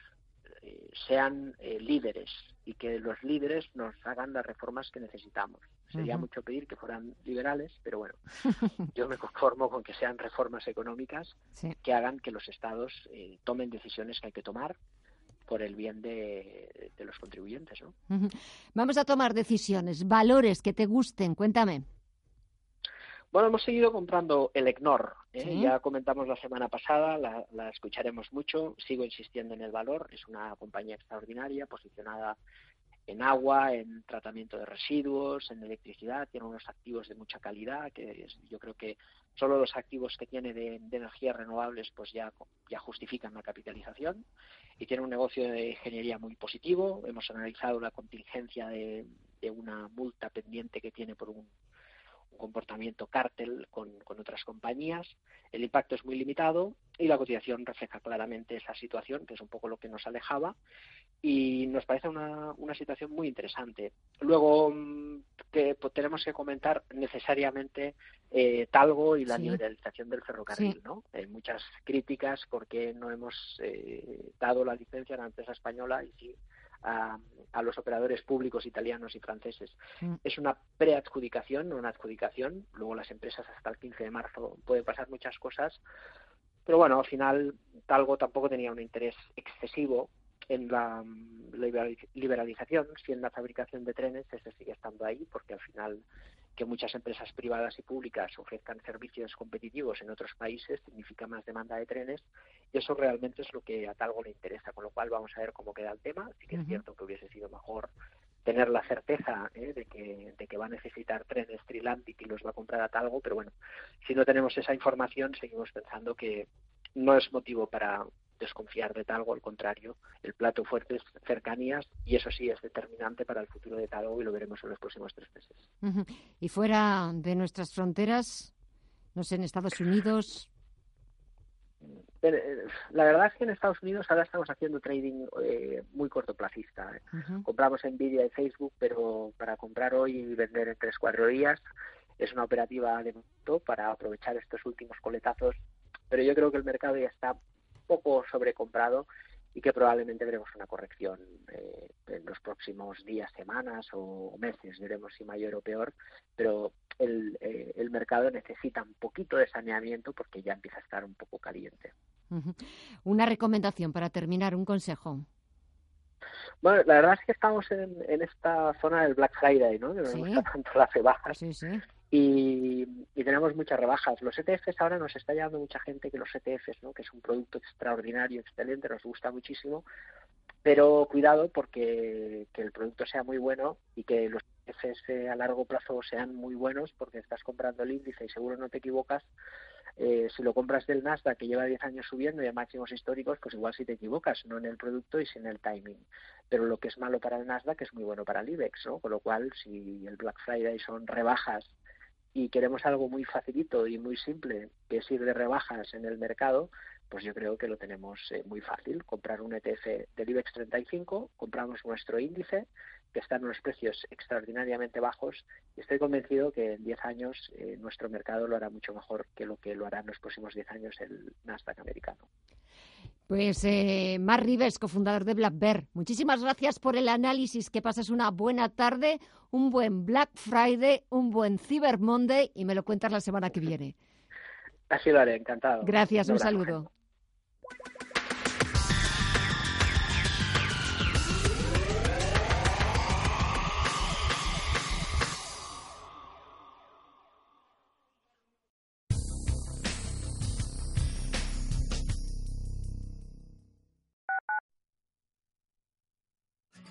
eh, sean eh, líderes y que los líderes nos hagan las reformas que necesitamos. Sería mucho pedir que fueran liberales, pero bueno, yo me conformo con que sean reformas económicas que hagan que los estados eh, tomen decisiones que hay que tomar por el bien de, de los contribuyentes. ¿no? Vamos a tomar decisiones, valores que te gusten, cuéntame. Bueno, hemos seguido comprando el EGNOR. ¿eh? Ya comentamos la semana pasada, la, escucharemos mucho. Sigo insistiendo en el valor. Es una compañía extraordinaria, posicionada en agua, en tratamiento de residuos, en electricidad. Tiene unos activos de mucha calidad, que yo creo que solo los activos que tiene de, energías renovables pues ya, ya justifican la capitalización. Y tiene un negocio de ingeniería muy positivo. Hemos analizado la contingencia de una multa pendiente que tiene por un comportamiento cártel con, otras compañías. El impacto es muy limitado y la cotización refleja claramente esa situación, que es un poco lo que nos alejaba, y nos parece una, una situación muy interesante. Luego, mm, que pues, tenemos que comentar necesariamente eh, Talgo y la liberalización del ferrocarril, ¿no? Hay muchas críticas porque no hemos eh, dado la licencia a la empresa española y sí a, los operadores públicos italianos y franceses. Mm. Es una preadjudicación, no una adjudicación. Luego las empresas hasta el 15 de marzo pueden pasar muchas cosas. Pero bueno, al final Talgo tampoco tenía un interés excesivo en la liberalización, si en la fabricación de trenes ese sigue estando ahí, porque al final que muchas empresas privadas y públicas ofrezcan servicios competitivos en otros países significa más demanda de trenes y eso realmente es lo que a Talgo le interesa, con lo cual vamos a ver cómo queda el tema. Sí que es cierto que hubiese sido mejor tener la certeza ¿eh? de, que, de que va a necesitar trenes Trilantic y los va a comprar a Talgo, pero bueno, si no tenemos esa información seguimos pensando que no es motivo para, desconfiar de Talgo, al contrario, el plato fuerte es cercanías y eso sí es determinante para el futuro de Talgo y lo veremos en los próximos tres meses. Y fuera de nuestras fronteras, no sé, en Estados Unidos. Eh, la verdad es que en Estados Unidos ahora estamos haciendo trading eh, muy cortoplacista. ¿eh? Compramos Nvidia y Facebook, pero para comprar hoy y vender en tres cuatro días es una operativa de momento para aprovechar estos últimos coletazos. Pero yo creo que el mercado ya está poco sobrecomprado y que probablemente veremos una corrección eh, en los próximos días, semanas o meses, veremos si mayor o peor, pero el, eh, el mercado necesita un poquito de saneamiento porque ya empieza a estar un poco caliente. Una recomendación para terminar, un consejo. Bueno, la verdad es que estamos en, en esta zona del Black Friday, ¿no? Que nos gusta tanto las rebajas. Sí, sí y, tenemos muchas rebajas. Los ETFs ahora nos está llamando mucha gente que los ETFs, ¿no? que es un producto extraordinario, excelente, nos gusta muchísimo, pero cuidado porque que el producto sea muy bueno y que los ETFs eh, a largo plazo sean muy buenos porque estás comprando el índice y seguro no te equivocas. Eh, si lo compras del Nasdaq que lleva 10 años subiendo y a máximos históricos, pues igual si te equivocas, no en el producto y sin el timing. Pero lo que es malo para el Nasdaq es muy bueno para el IBEX, ¿no? Con lo cual, si el Black Friday son rebajas y queremos algo muy facilito y muy simple, que es ir de rebajas en el mercado, pues yo creo que lo tenemos eh, muy fácil. Comprar un ETF del IBEX 35, compramos nuestro índice, que está en unos precios extraordinariamente bajos, y estoy convencido que en 10 años eh, nuestro mercado lo hará mucho mejor que lo que lo hará en los próximos 10 años el Nasdaq americano. Pues eh, Mar Rives, cofundador de Black Bear, muchísimas gracias por el análisis, que pases una buena tarde, un buen Black Friday, un buen Cyber Monday y me lo cuentas la semana que viene. Así lo haré, encantado. Gracias, un saludo.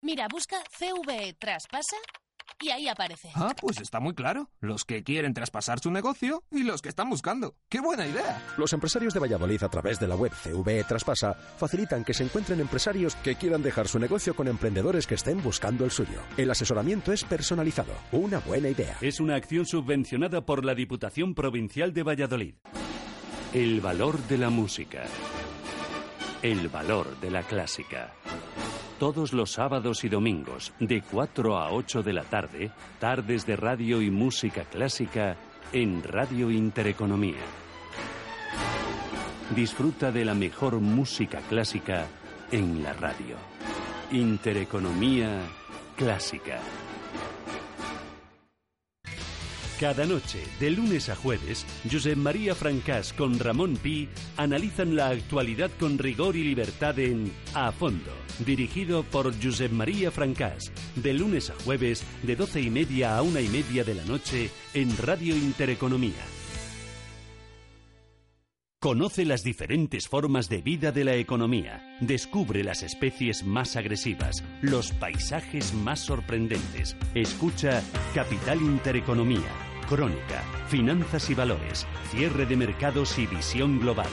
Mira, busca CVE Traspasa y ahí aparece. Ah, pues está muy claro. Los que quieren traspasar su negocio y los que están buscando. ¡Qué buena idea! Los empresarios de Valladolid a través de la web CVE Traspasa facilitan que se encuentren empresarios que quieran dejar su negocio con emprendedores que estén buscando el suyo. El asesoramiento es personalizado. Una buena idea. Es una acción subvencionada por la Diputación Provincial de Valladolid. El valor de la música. El valor de la clásica. Todos los sábados y domingos, de 4 a 8 de la tarde, tardes de radio y música clásica en Radio Intereconomía. Disfruta de la mejor música clásica en la radio. Intereconomía Clásica. Cada noche, de lunes a jueves, Josep María Francás con Ramón Pi analizan la actualidad con rigor y libertad en A Fondo, dirigido por Josep María Francás, de lunes a jueves, de doce y media a una y media de la noche, en Radio Intereconomía. Conoce las diferentes formas de vida de la economía. Descubre las especies más agresivas, los paisajes más sorprendentes. Escucha Capital Intereconomía, Crónica, Finanzas y Valores, Cierre de Mercados y Visión Global.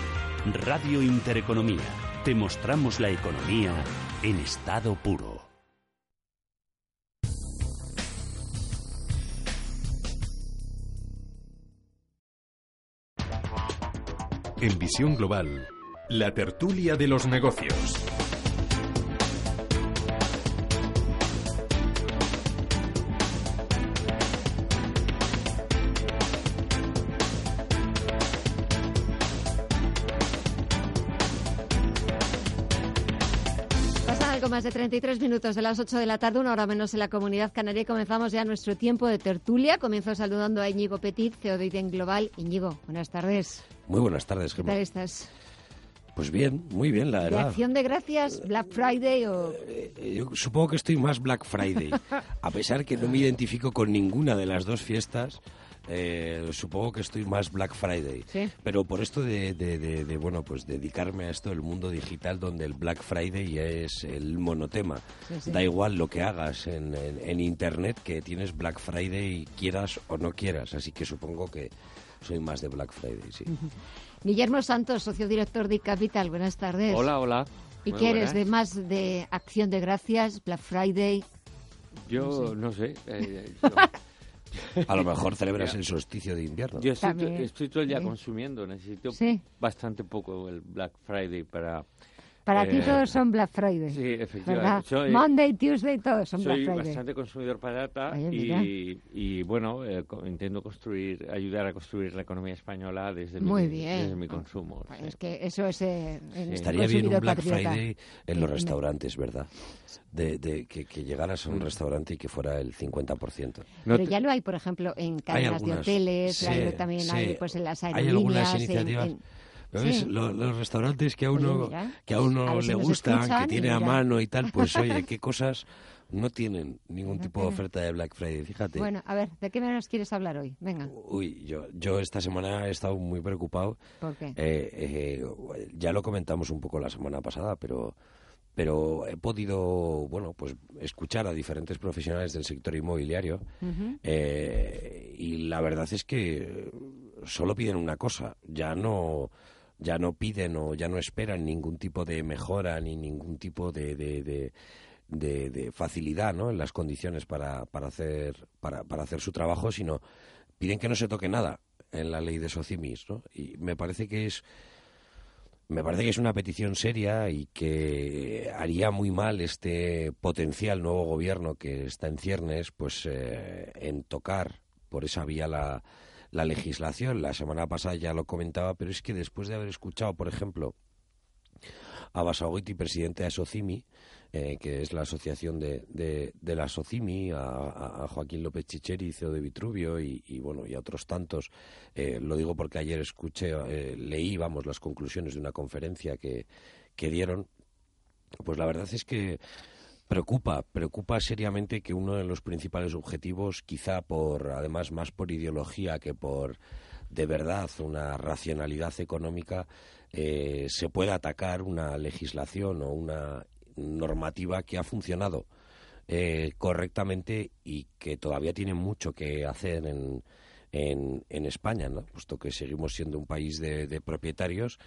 Radio Intereconomía. Te mostramos la economía en estado puro. En Visión Global, la tertulia de los negocios. Más de 33 minutos de las 8 de la tarde, una hora menos en la comunidad canaria y comenzamos ya nuestro tiempo de tertulia. Comienzo saludando a Íñigo Petit, CEO de IDEN Global. Íñigo, buenas tardes. Muy buenas tardes, ¿Qué Gemma. tal estás? Pues bien, muy bien, la ¿De verdad. acción de gracias, Black Friday o...? Eh, Yo supongo que estoy más Black Friday. A pesar que no me identifico con ninguna de las dos fiestas, eh, supongo que estoy más Black Friday. Sí. Pero por esto de, de- de- de, bueno, pues dedicarme a esto del mundo digital, donde el Black Friday es el monotema. Sí, sí. Da igual lo que hagas en, en- en Internet, que tienes Black Friday, quieras o no quieras. Así que supongo que soy más de Black Friday, sí. Guillermo Santos, socio director de Capital, buenas tardes. Hola, hola. ¿Y Muy qué eres? ¿De más de acción de gracias, Black Friday? Yo no sé. eh, A lo mejor celebras el solsticio de invierno. Yo estoy, todo el día sí. consumiendo. Necesito Sí. bastante poco el Black Friday para... Para ti eh, todos son Black Friday. Sí, ¿verdad? efectivamente. Soy- Monday, Tuesday, todos son Soy Black Friday. bastante consumidor patata Oye, mira. y, y, bueno, eh, co- intento construir, ayudar a construir la economía española desde, Muy mi, bien. desde mi consumo. sí. Es que eso es eh, Estaría bien un Black patriota. Friday en los restaurantes, ¿verdad? De, de que, que llegaras a Mm. un restaurante y que fuera el 50%. Pero ya lo hay, por ejemplo, en cadenas de algunas, hoteles, sí, hay- también sí. hay pues en las Hay aerolíneas. algunas en- iniciativas. en- Sí. ves, lo- los restaurantes que a Oye, uno, mira, que a a uno si le nos gustan, escuchan que tiene a mano y tal, pues oye, qué cosas no tienen ningún tipo de oferta de Black Friday, fíjate. Bueno, a ver, ¿de qué nos quieres hablar hoy? Venga, Uy, yo, yo esta semana he estado muy preocupado. ¿por qué? Eh, eh, ya lo comentamos un poco la semana pasada, pero pero he podido, bueno, pues escuchar a diferentes profesionales del sector inmobiliario Ujú. eh, y la verdad es que solo piden una cosa, ya no ya no piden o ya no esperan ningún tipo de mejora ni ningún tipo de, de, de- facilidad ¿no? en las condiciones para, para, hacer, para, para hacer su trabajo, sino piden que no se toque nada en la ley de Socimis. ¿no? Y me parece que es me parece que es una petición seria y que haría muy mal este potencial nuevo gobierno que está en ciernes, pues eh, en tocar por esa vía la, la legislación. La semana pasada ya lo comentaba, pero es que después de haber escuchado, por ejemplo, a Basagoiti, presidente de Asocimi, eh, que es la asociación de, de, de la Socimi, a, a- Joaquín López Chicheri, CEO de Vitruvio, y, bueno, y otros tantos. Eh, lo digo porque ayer escuché, eh, leí, vamos, las conclusiones de una conferencia que, que dieron. Pues la verdad es que preocupa, preocupa seriamente que uno de los principales objetivos, quizá por, además, más por ideología que por de verdad una racionalidad económica, eh, se pueda atacar una legislación o una normativa que ha funcionado eh, correctamente y que todavía tiene mucho que hacer en, en, España, ¿no? puesto que seguimos siendo un país de, de propietarios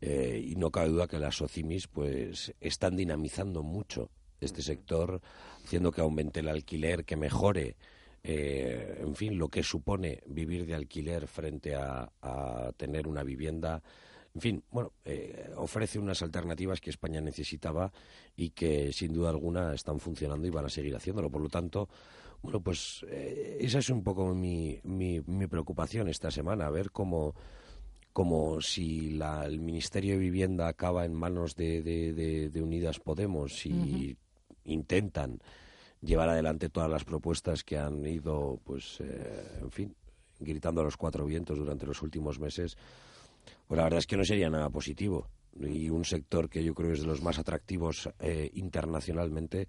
eh, y no cabe duda que las SOCIMIS pues están dinamizando mucho este sector, haciendo que aumente el alquiler, que mejore, eh, en fin, lo que supone vivir de alquiler frente a, tener una vivienda. En fin, bueno, eh, ofrece unas alternativas que España necesitaba y que sin duda alguna están funcionando y van a seguir haciéndolo. Por lo tanto, bueno, pues eh, esa es un poco mi, mi, preocupación esta semana, a ver cómo, como si la- el Ministerio de Vivienda acaba en manos de Unidas Podemos y intentan llevar adelante todas las propuestas que han ido, pues, eh, en fin, gritando a los cuatro vientos durante los últimos meses, pues la verdad es que no sería nada positivo. Y un sector que yo creo es de los más atractivos eh, internacionalmente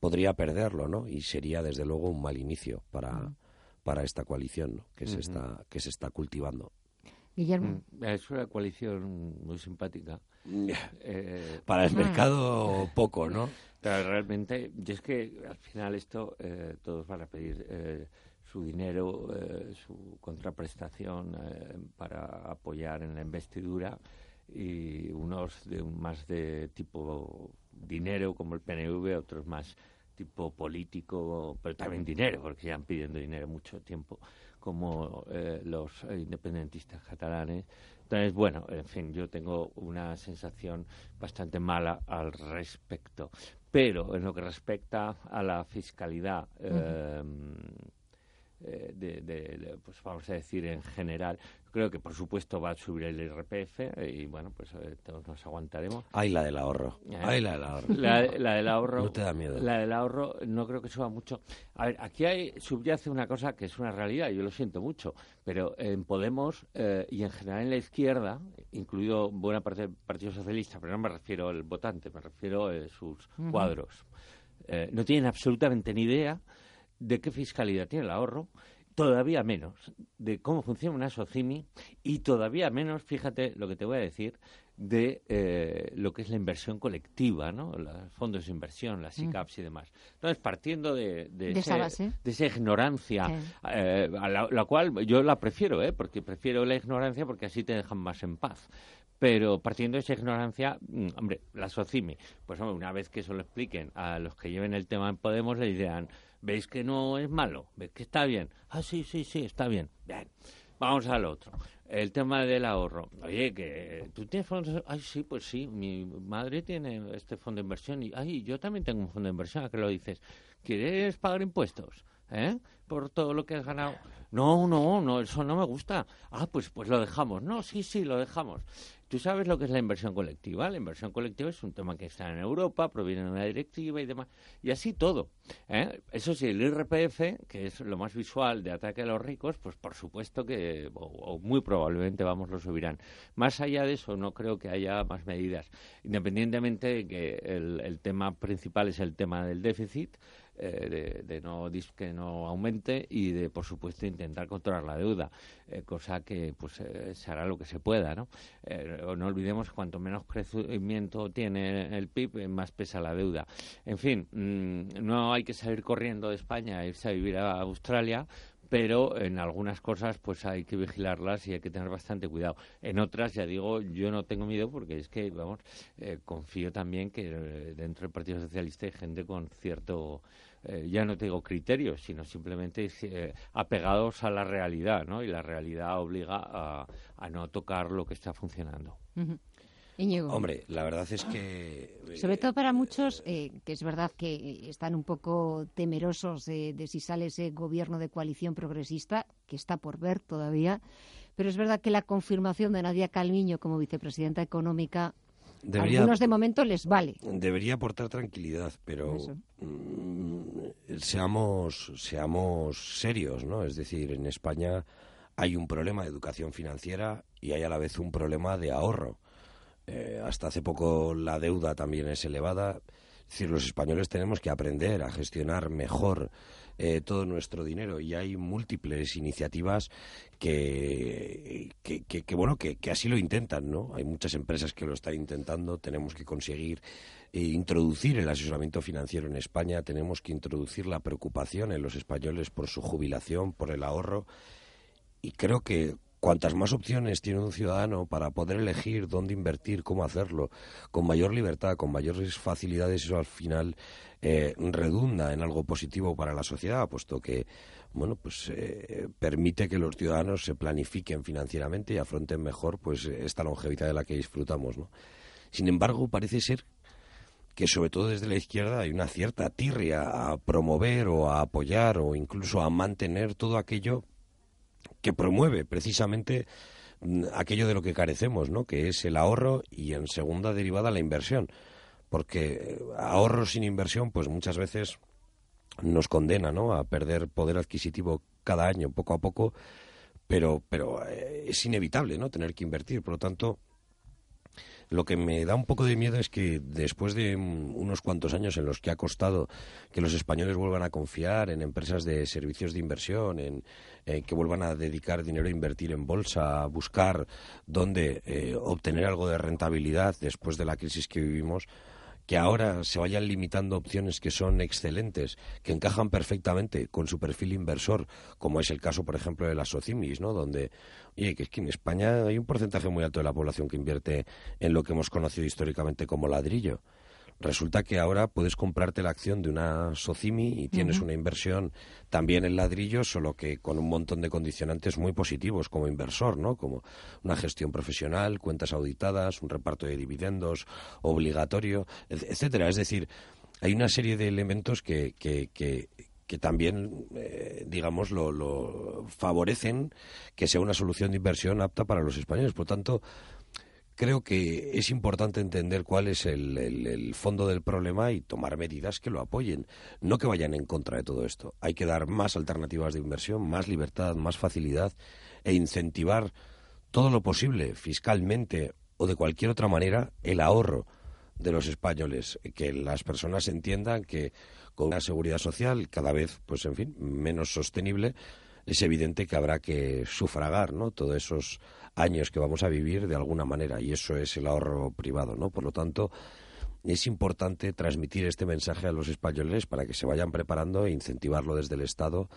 podría perderlo, ¿no? Y sería desde luego un mal inicio para, mm. para esta coalición que, se está, que se está cultivando. Guillermo. Mm, es una coalición muy simpática. Eh, para el mercado poco, ¿no? Realmente, y es que al final esto eh, todos van a pedir eh, su dinero, eh, su contraprestación para apoyar en la investidura y unos de más de tipo dinero como el PNV, otros más tipo político, pero también dinero, porque ya han pidiendo dinero mucho tiempo, como los independentistas catalanes. Entonces, bueno, en fin, yo tengo una sensación bastante mala al respecto. Pero en lo que respecta a la fiscalidad, eh, eh, de, pues vamos a decir en general, Creo que, por supuesto, va a subir el IRPF y, bueno, pues eh, todos nos aguantaremos. Ay, la del ahorro. Eh, Ay, la del ahorro. La, del ahorro. No te da miedo. La del ahorro no creo que suba mucho. A ver, aquí hay, subyace una cosa que es una realidad, yo lo siento mucho, pero en Podemos eh, y en general en la izquierda, incluido buena parte del Partido Socialista, pero no me refiero al votante, me refiero a sus cuadros, no tienen absolutamente ni idea de qué fiscalidad tiene el ahorro todavía menos de cómo funciona una SOCIMI y todavía menos, fíjate lo que te voy a decir, de eh, lo que es la inversión colectiva, ¿no? Los fondos de inversión, las SICAPs y demás. Entonces, partiendo de, de, esa ignorancia, eh, a la, cual yo la prefiero, ¿eh? Porque prefiero la ignorancia porque así te dejan más en paz. Pero partiendo de esa ignorancia, mm, hombre, la SOCIMI, pues hombre, una vez que eso lo expliquen a los que lleven el tema en Podemos, le dirán ¿Veis que no es malo? ¿Veis que está bien? Ah, sí, sí, sí, está bien. Bien. Vamos al otro. El tema del ahorro. Oye, que tú tienes fondos. Ay, sí, pues sí. Mi madre tiene este fondo de inversión. Y, ay, yo también tengo un fondo de inversión. ¿A qué lo dices? ¿Quieres pagar impuestos? ¿Eh? Por todo lo que has ganado. No, no, no, eso no me gusta. Ah, pues, pues lo dejamos. No, sí, sí, lo dejamos. ¿Tú sabes lo que es la inversión colectiva? La inversión colectiva es un tema que está en Europa, proviene de una directiva y demás. Y así todo. ¿eh? Eso sí, el IRPF, que es lo más visual de ataque a los ricos, pues por supuesto que, o, muy probablemente, vamos, lo subirán. Más allá de eso, no creo que haya más medidas. Independientemente de que el tema principal es el tema del déficit, eh, de, no que no aumente y de por supuesto intentar controlar la deuda eh, cosa que pues eh, se hará lo que se pueda no no olvidemos cuanto menos crecimiento tiene el PIB más pesa la deuda en fin mm, no hay que salir corriendo de España e irse a vivir a Australia pero en algunas cosas pues hay que vigilarlas y hay que tener bastante cuidado. En otras, ya digo, yo no tengo miedo porque es que, vamos, confío también que dentro del Partido Socialista hay gente con cierto eh, ya no tengo criterios, sino simplemente eh, apegados a la realidad, ¿no? Y la realidad obliga a, no tocar lo que está funcionando. Hombre, la verdad es que... Eh, Sobre todo para muchos, que es verdad que están un poco temerosos de si sale ese gobierno de coalición progresista, que está por ver todavía, pero es verdad que la confirmación de Nadia Calviño como vicepresidenta económica Debería, Algunos de momento les vale. Debería aportar tranquilidad, pero mm, seamos, seamos serios, ¿no? Es decir, en España hay un problema de educación financiera y hay a la vez un problema de ahorro. Eh, hasta hace poco la deuda también es elevada. Es decir, los españoles tenemos que aprender a gestionar mejor eh, todo nuestro dinero. Y hay múltiples iniciativas que, que, bueno que, así lo intentan no hay muchas empresas que lo están intentando. Tenemos que conseguir eh, introducir el asesoramiento financiero en España. Tenemos que introducir la preocupación en los españoles por su jubilación por el ahorro. Y creo que cuantas más opciones tiene un ciudadano para poder elegir dónde invertir, cómo hacerlo, con mayor libertad, con mayores facilidades, eso al final eh, redunda en algo positivo para la sociedad, puesto que bueno, pues eh, permite que los ciudadanos se planifiquen financieramente y afronten mejor pues esta longevidad de la que disfrutamos, ¿no? Sin embargo, parece ser que sobre todo desde la izquierda hay una cierta tirria a promover o a apoyar o incluso a mantener todo aquello que promueve precisamente mm, aquello de lo que carecemos, ¿no? que es el ahorro y en segunda derivada la inversión. Porque eh, ahorro sin inversión, pues muchas veces nos condena ¿no? a perder poder adquisitivo cada año, poco a poco, pero, pero es inevitable, ¿no? Tener que invertir. Por lo tanto, lo que me da un poco de miedo es que después de unos cuantos años en los que ha costado que los españoles vuelvan a confiar en empresas de servicios de inversión, en, que vuelvan a dedicar dinero a invertir en bolsa, a buscar dónde eh, obtener algo de rentabilidad después de la crisis que vivimos, que ahora se vayan limitando opciones que son excelentes, que encajan perfectamente con su perfil inversor, como es el caso, por ejemplo, de las SOCIMIS, ¿no? Donde, oye, que es que en España hay un porcentaje muy alto de la población que invierte en lo que hemos conocido históricamente como ladrillo. Resulta que ahora puedes comprarte la acción de una Socimi y tienes una inversión también en ladrillo, solo que con un montón de condicionantes muy positivos como inversor, ¿no? Como una gestión profesional, cuentas auditadas, un reparto de dividendos obligatorio, etcétera. Es decir, hay una serie de elementos que, que, que, también, eh, digamos, lo, lo, favorecen que sea una solución de inversión apta para los españoles. Por tanto, creo que es importante entender cuál es el, fondo del problema y tomar medidas que lo apoyen, no que vayan en contra de todo esto. Hay que dar más alternativas de inversión, más libertad, más facilidad e incentivar todo lo posible fiscalmente o de cualquier otra manera el ahorro de los españoles, que las personas entiendan que con una seguridad social cada vez, pues en fin, menos sostenible, es evidente que habrá que sufragar, ¿no? Todos esos años que vamos a vivir de alguna manera y eso es el ahorro privado, ¿no? Por lo tanto, es importante transmitir este mensaje a los españoles para que se vayan preparando e incentivarlo desde el Estado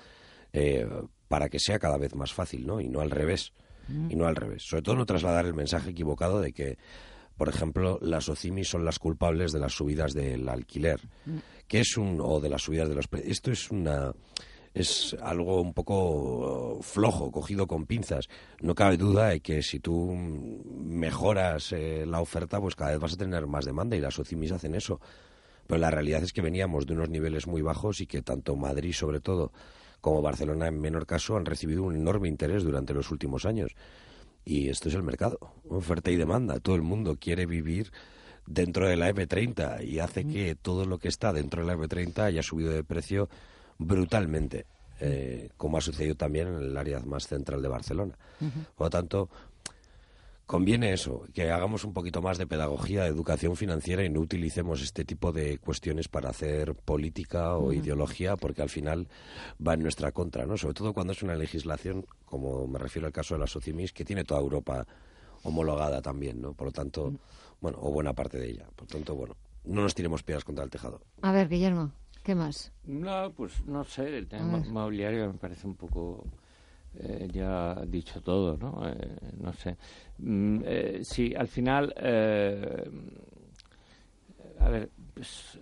eh, para que sea cada vez más fácil, ¿no? Y no al revés. Mm. Y no al revés. Sobre todo no trasladar el mensaje equivocado de que, por ejemplo, las OCIMI son las culpables de las subidas del alquiler, mm. que es un o de las subidas de los precios. Esto es una es algo un poco flojo, cogido con pinzas. No cabe duda de que si tú mejoras eh, la oferta, pues cada vez vas a tener más demanda y las OCIMIS hacen eso. Pero la realidad es que veníamos de unos niveles muy bajos y que tanto Madrid, sobre todo, como Barcelona, en menor caso, han recibido un enorme interés durante los últimos años. Y esto es el mercado, oferta y demanda. Todo el mundo quiere vivir dentro de la M30 y hace que todo lo que está dentro de la M30 haya subido de precio brutalmente, eh, como ha sucedido también en el área más central de Barcelona. Por lo tanto, conviene eso, que hagamos un poquito más de pedagogía, de educación financiera y no utilicemos este tipo de cuestiones para hacer política o ideología, porque al final va en nuestra contra, ¿no? Sobre todo cuando es una legislación, como me refiero al caso de la Socimis, que tiene toda Europa homologada también, ¿no? Por lo tanto, bueno, o buena parte de ella. Por lo tanto, bueno, no nos tiremos piedras contra el tejado. A ver, Guillermo. ¿Qué más? No, pues no sé, el tema mobiliario me parece un poco... Eh, ya dicho todo, ¿no? Eh, no sé. Mm, eh, sí, al final, eh, a ver, pues,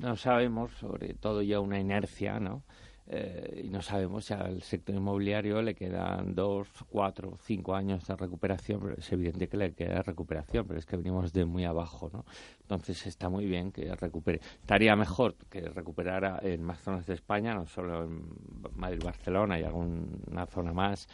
no sabemos, sobre todo ya una inercia, ¿no? Eh, y no sabemos si al sector inmobiliario le quedan dos, cuatro, cinco años de recuperación, pero es evidente que le queda recuperación, pero es que venimos de muy abajo, ¿no? Entonces está muy bien que recupere. Estaría mejor que recuperara en más zonas de España, no solo en Madrid, Barcelona y alguna zona más,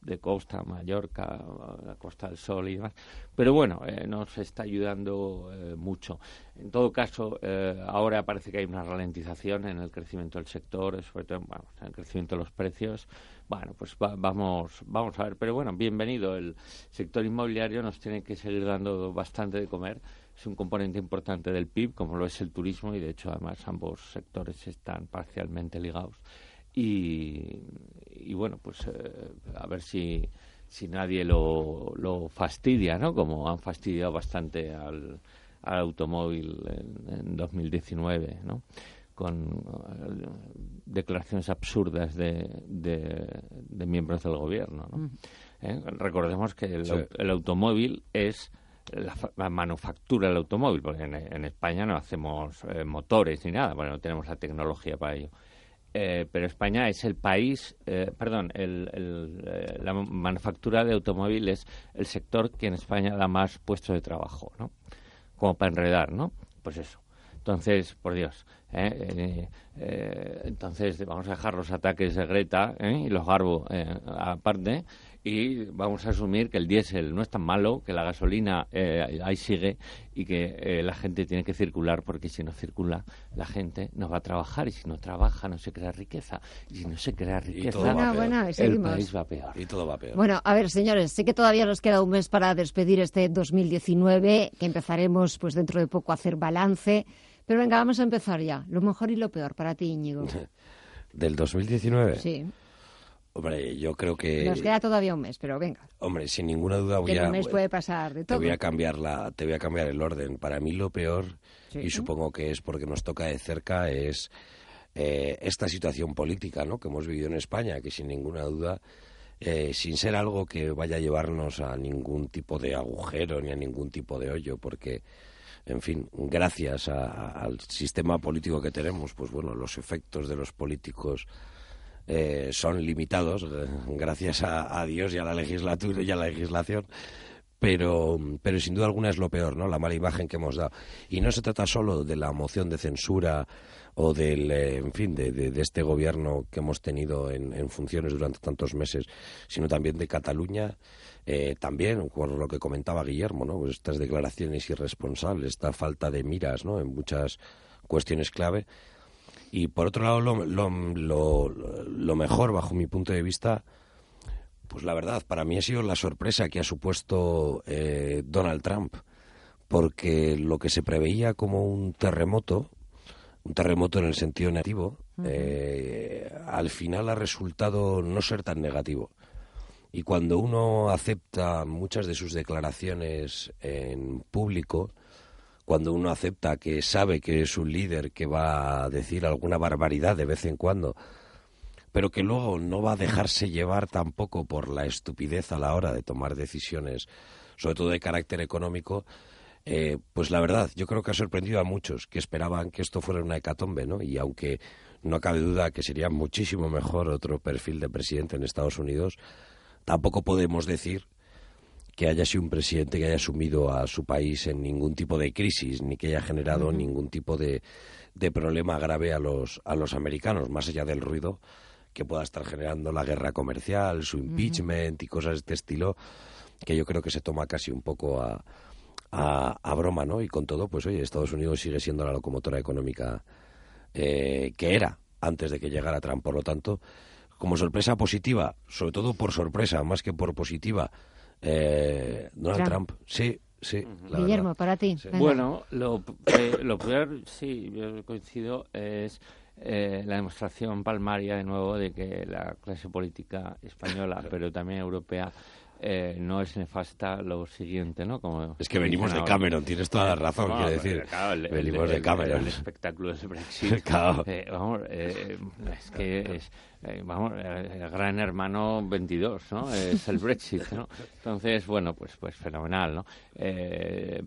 de costa, Mallorca, la Costa del Sol y demás. Pero bueno, eh, nos está ayudando eh, mucho. En todo caso, eh, ahora parece que hay una ralentización en el crecimiento del sector, sobre todo en el crecimiento de los precios. Bueno, pues vamos, vamos a ver. Pero bueno, bienvenido. El sector inmobiliario nos tiene que seguir dando bastante de comer. Es un componente importante del PIB, como lo es el turismo, y de hecho, además, ambos sectores están parcialmente ligados. Y, bueno, pues eh, a ver si, si nadie lo, lo fastidia, ¿no? Como han fastidiado bastante al, al automóvil en, 2019, ¿no? Con eh, declaraciones absurdas de, de, miembros del gobierno, ¿no? ¿Eh? Recordemos que el, automóvil es la, manufactura del automóvil, porque en, España no hacemos motores ni nada, bueno, no tenemos la tecnología para ello. Eh, pero España es el país, eh, perdón, el, eh, la manufactura de automóviles, el sector que en España da más puestos de trabajo, ¿no? Como para enredar, ¿no? Pues eso. Entonces, por Dios, ¿eh? entonces vamos a dejar los ataques de Greta y los Garbo aparte y vamos a asumir que el diésel no es tan malo, que la gasolina eh, ahí sigue y que eh, la gente tiene que circular porque si no circula la gente no va a trabajar y si no trabaja no se crea riqueza y si no se crea riqueza el país va peor. Y todo va peor. Bueno, a ver, señores, sé que todavía nos queda un mes para despedir este 2019, que empezaremos pues dentro de poco a hacer balance, pero venga, vamos a empezar ya. Lo mejor y lo peor para ti, Íñigo. ¿Del 2019? Sí. Hombre, yo creo que... Nos queda todavía un mes, pero venga. Hombre, sin ninguna duda voy a... un mes puede pasar de todo. Te voy a cambiar, la, te voy a cambiar el orden. Para mí lo peor, y supongo que es porque nos toca de cerca, es eh, esta situación política ¿no? que hemos vivido en España, que sin ninguna duda, eh, sin ser algo que vaya a llevarnos a ningún tipo de agujero ni a ningún tipo de hoyo, porque en fin, gracias al sistema político que tenemos, pues bueno, los efectos de los políticos eh, son limitados, eh, gracias a, Dios y a la legislatura y a la legislación. Pero, pero sin duda alguna es lo peor, ¿no? La mala imagen que hemos dado. Y no se trata solo de la moción de censura o del, eh, en fin, de, de, este gobierno que hemos tenido en, funciones durante tantos meses, sino también de Cataluña, también por lo que comentaba Guillermo, ¿no? Pues estas declaraciones irresponsables, esta falta de miras, ¿no? En muchas cuestiones clave y por otro lado, lo, lo, lo, mejor, bajo mi punto de vista, pues la verdad, para mí ha sido la sorpresa que ha supuesto eh, Donald Trump, porque lo que se preveía como un terremoto, un terremoto en el sentido negativo, eh, al final ha resultado no ser tan negativo. Y cuando uno acepta muchas de sus declaraciones en público, cuando uno acepta que sabe que es un líder que va a decir alguna barbaridad de vez en cuando, pero que luego no va a dejarse llevar tampoco por la estupidez a la hora de tomar decisiones, sobre todo de carácter económico, eh, pues la verdad, yo creo que ha sorprendido a muchos que esperaban que esto fuera una hecatombe, ¿no? Y aunque no cabe duda que sería muchísimo mejor otro perfil de presidente en Estados Unidos, tampoco podemos decir que haya sido un presidente que haya asumido a su país en ningún tipo de crisis, ni que haya generado ningún tipo de, de, problema grave a los, a los americanos, más allá del ruido que pueda estar generando la guerra comercial, su impeachment y cosas de este estilo, que yo creo que se toma casi un poco a, a, broma, ¿no? Y con todo, pues oye, Estados Unidos sigue siendo la locomotora económica eh, que era antes de que llegara Trump. Por lo tanto, como sorpresa positiva, sobre todo por sorpresa, más que por positiva, eh, Donald Trump. Sí, sí. Guillermo, para ti. Bueno, lo, eh, lo peor, sí, yo coincido, es eh, la demostración palmaria de nuevo de que la clase política española, pero también europea, eh, no es nefasta lo siguiente, ¿no? Como es que venimos de Cameron, tienes toda la razón, quiero decir. venimos de Cameron. El, espectáculo del Brexit. Eh, vamos, eh, es que es, vamos, el gran hermano 22, ¿no? Es el Brexit, ¿no? Entonces, bueno, pues, pues fenomenal, ¿no?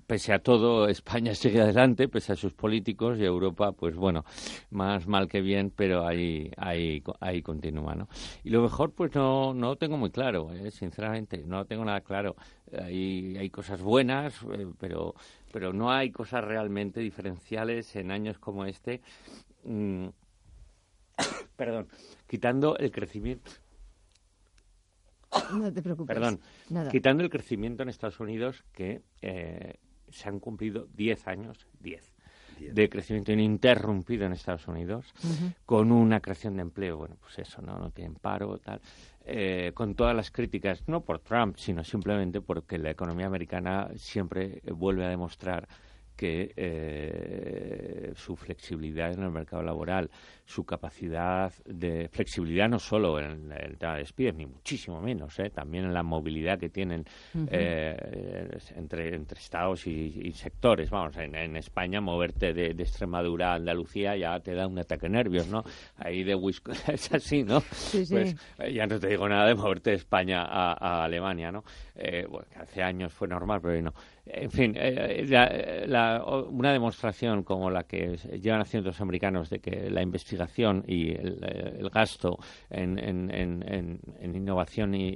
pese a todo, España sigue adelante, pese a sus políticos, y Europa, pues bueno, más mal que bien, pero ahí, ahí, ahí continúa, ¿no? Y lo mejor, pues no, no tengo muy claro, sinceramente no tengo nada claro. Hay, hay cosas buenas, eh, pero, pero no hay cosas realmente diferenciales en años como este. Mm, perdón, quitando el crecimiento. No te preocupes. Perdón, quitando el crecimiento en Estados Unidos, que eh, se han cumplido 10 años, 10 de crecimiento ininterrumpido en Estados Unidos, con una creación de empleo, bueno, pues eso, ¿no? No tienen paro, tal. Eh, con todas las críticas, no por Trump, sino simplemente porque la economía americana siempre vuelve a demostrar que eh, su flexibilidad en el mercado laboral, su capacidad de flexibilidad no solo en el tema de despidos, ni muchísimo menos, ¿eh? también en la movilidad que tienen eh, entre, entre estados y, sectores. Vamos, en, España moverte de, Extremadura a Andalucía ya te da un ataque nervios, ¿no? Ahí de Wisconsin es así, ¿no? Pues ya no te digo nada de moverte de España a, Alemania, ¿no? bueno, hace años fue normal, pero no. En fin, la una demostración como la que llevan haciendo los americanos de que la investigación y el, gasto en, innovación y,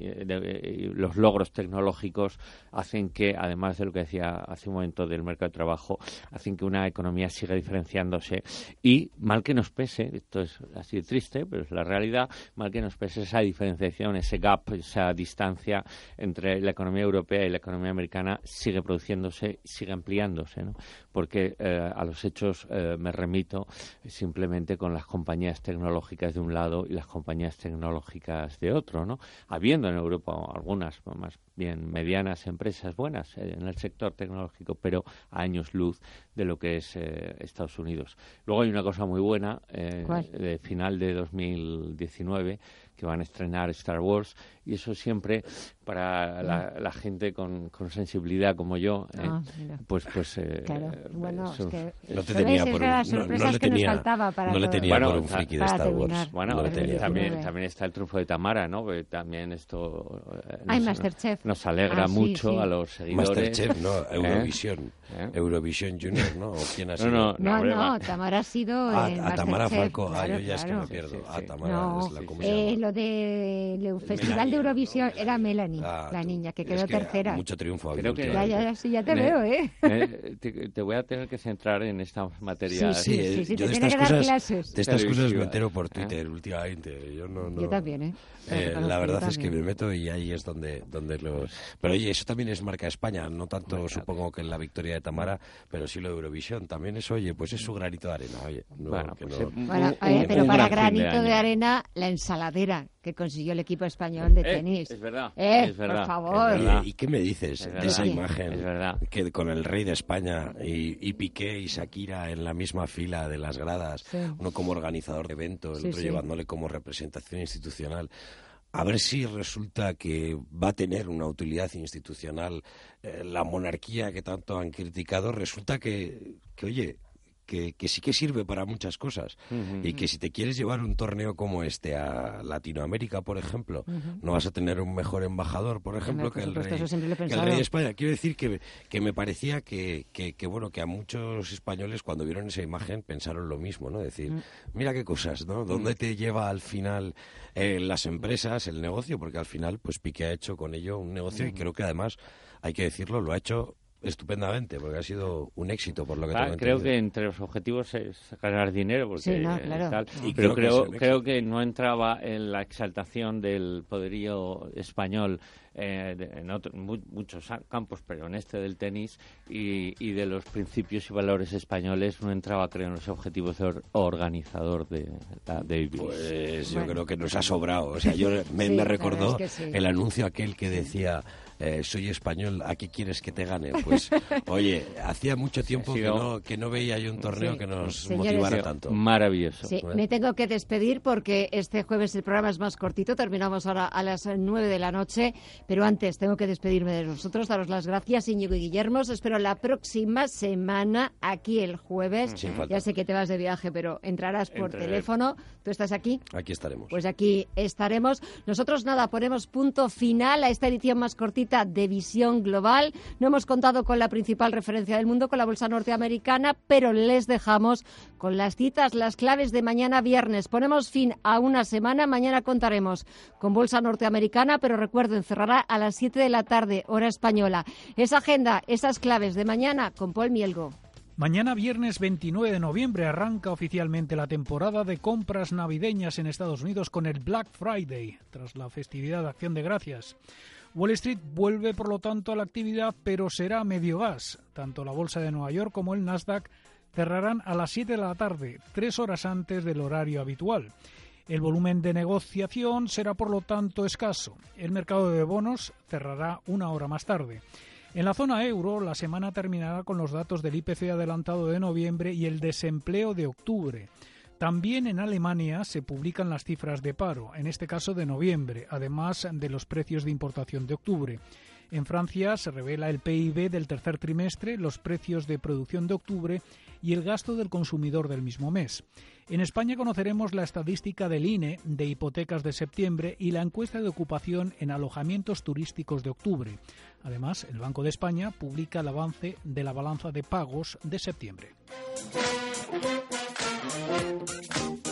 los logros tecnológicos hacen que, además de lo que decía hace un momento del mercado de trabajo, hacen que una economía siga diferenciándose y, mal que nos pese, esto es así triste, pero es la realidad, mal que nos pese esa diferenciación, ese gap, esa distancia entre la economía europea y la economía americana sigue produciéndose, sigue ampliándose, ¿no? Porque eh, a los hechos eh, me remito simplemente con las compañías tecnológicas de un lado y las compañías tecnológicas de otro, ¿no? Habiendo en Europa algunas más bien medianas empresas buenas eh, en el sector tecnológico, pero a años luz de lo que es Estados Unidos. Luego hay una cosa muy buena, de final de 2019, que van a estrenar Star Wars y eso siempre para la, gente con, sensibilidad como yo eh, ah, pues pues eh, bueno es que no te tenía por un, no, no, le tenía, no le tenía por un friki de Star Wars. bueno también también está el triunfo de Tamara no también esto eh, nos, nos alegra ah, mucho a los seguidores Masterchef no Eurovisión Eurovisión Junior no ¿O quién ha sido no no, no, Tamara ha sido ah, a Tamara Falco ah yo ya es que me pierdo a Tamara es la lo del Festival de Eurovisión era Melanie, ah, la niña, que quedó tercera. Mucho triunfo. Creo que ya, ya, sí, ya te veo, ¿eh? te, voy a tener que centrar en esta materia. Sí, sí, sí, yo de estas, cosas, de estas cosas me entero por ¿Eh? Twitter últimamente. Yo, no, no, yo también, ¿eh? eh la verdad es que me meto y ahí es donde, donde los... Pero oye, eso también es marca España, no tanto supongo que en la victoria de Tamara, pero sí lo de Eurovisión. También es, oye, pues es su granito de arena, oye. bueno, pues, bueno pero para granito de arena, la ensaladera que consiguió el equipo español de eh, tenis. es verdad. Eh, es verdad, por favor. ¿Y qué me dices de esa imagen? Es verdad. Que con el rey de España y, Piqué y Shakira en la misma fila de las gradas, uno como organizador de evento, el otro llevándole como representación institucional. A ver si resulta que va a tener una utilidad institucional eh, la monarquía que tanto han criticado. Resulta que, que oye, que, sí que sirve para muchas cosas y que si te quieres llevar un torneo como este a Latinoamérica, por ejemplo, no vas a tener un mejor embajador, por ejemplo, que, el rey, de España. Quiero decir que, que me parecía que, que, bueno, que a muchos españoles cuando vieron esa imagen pensaron lo mismo, ¿no? Decir, mm. mira qué cosas, ¿no? ¿Dónde te lleva al final eh, las empresas, el negocio? Porque al final, pues Piqué ha hecho con ello un negocio y creo que además, hay que decirlo, lo ha hecho estupendamente, porque ha sido un éxito por lo que ah, Creo que entre los objetivos es ganar dinero, porque sí, claro. pero creo, creo, que no entraba en la exaltación del poderío español eh, en muchos campos, pero en este del tenis y, y, de los principios y valores españoles no entraba, creo, en los objetivos de organizador de, de Pues yo creo que nos ha sobrado. O sea, yo me, me recordó el anuncio aquel que decía eh, soy español, ¿a qué quieres que te gane? Pues, oye, hacía mucho tiempo que no, que no veía yo un torneo que nos motivara tanto. Maravilloso. Sí, me tengo que despedir porque este jueves el programa es más cortito, terminamos ahora a las nueve de la noche, pero antes tengo que despedirme de vosotros, daros las gracias, Íñigo y Guillermo, os espero la próxima semana, aquí el jueves. Ya sé que te vas de viaje, pero entrarás por teléfono. ¿Tú estás aquí? Aquí estaremos. Pues aquí estaremos. Nosotros nada, ponemos punto final a esta edición más cortita de visión global. No hemos contado con la principal referencia del mundo, con la bolsa norteamericana, pero les dejamos con las citas, las claves de mañana viernes. Ponemos fin a una semana. Mañana contaremos con bolsa norteamericana, pero recuerden, cerrará a las 7 de la tarde, hora española. Esa agenda, esas claves de mañana con Paul Mielgo. Mañana viernes 29 de noviembre arranca oficialmente la temporada de compras navideñas en Estados Unidos con el Black Friday, tras la festividad de Acción de Gracias. Wall Street vuelve, por lo tanto, a la actividad, pero será medio gas. Tanto la Bolsa de Nueva York como el Nasdaq cerrarán a las 7 de la tarde, tres horas antes del horario habitual. El volumen de negociación será, por lo tanto, escaso. El mercado de bonos cerrará una hora más tarde. En la zona euro, la semana terminará con los datos del IPC adelantado de noviembre y el desempleo de octubre. También en Alemania se publican las cifras de paro, en este caso de noviembre, además de los precios de importación de octubre. En Francia se revela el PIB del tercer trimestre, los precios de producción de octubre y el gasto del consumidor del mismo mes. En España conoceremos la estadística del INE de hipotecas de septiembre y la encuesta de ocupación en alojamientos turísticos de octubre. Además, el Banco de España publica el avance de la balanza de pagos de septiembre. Música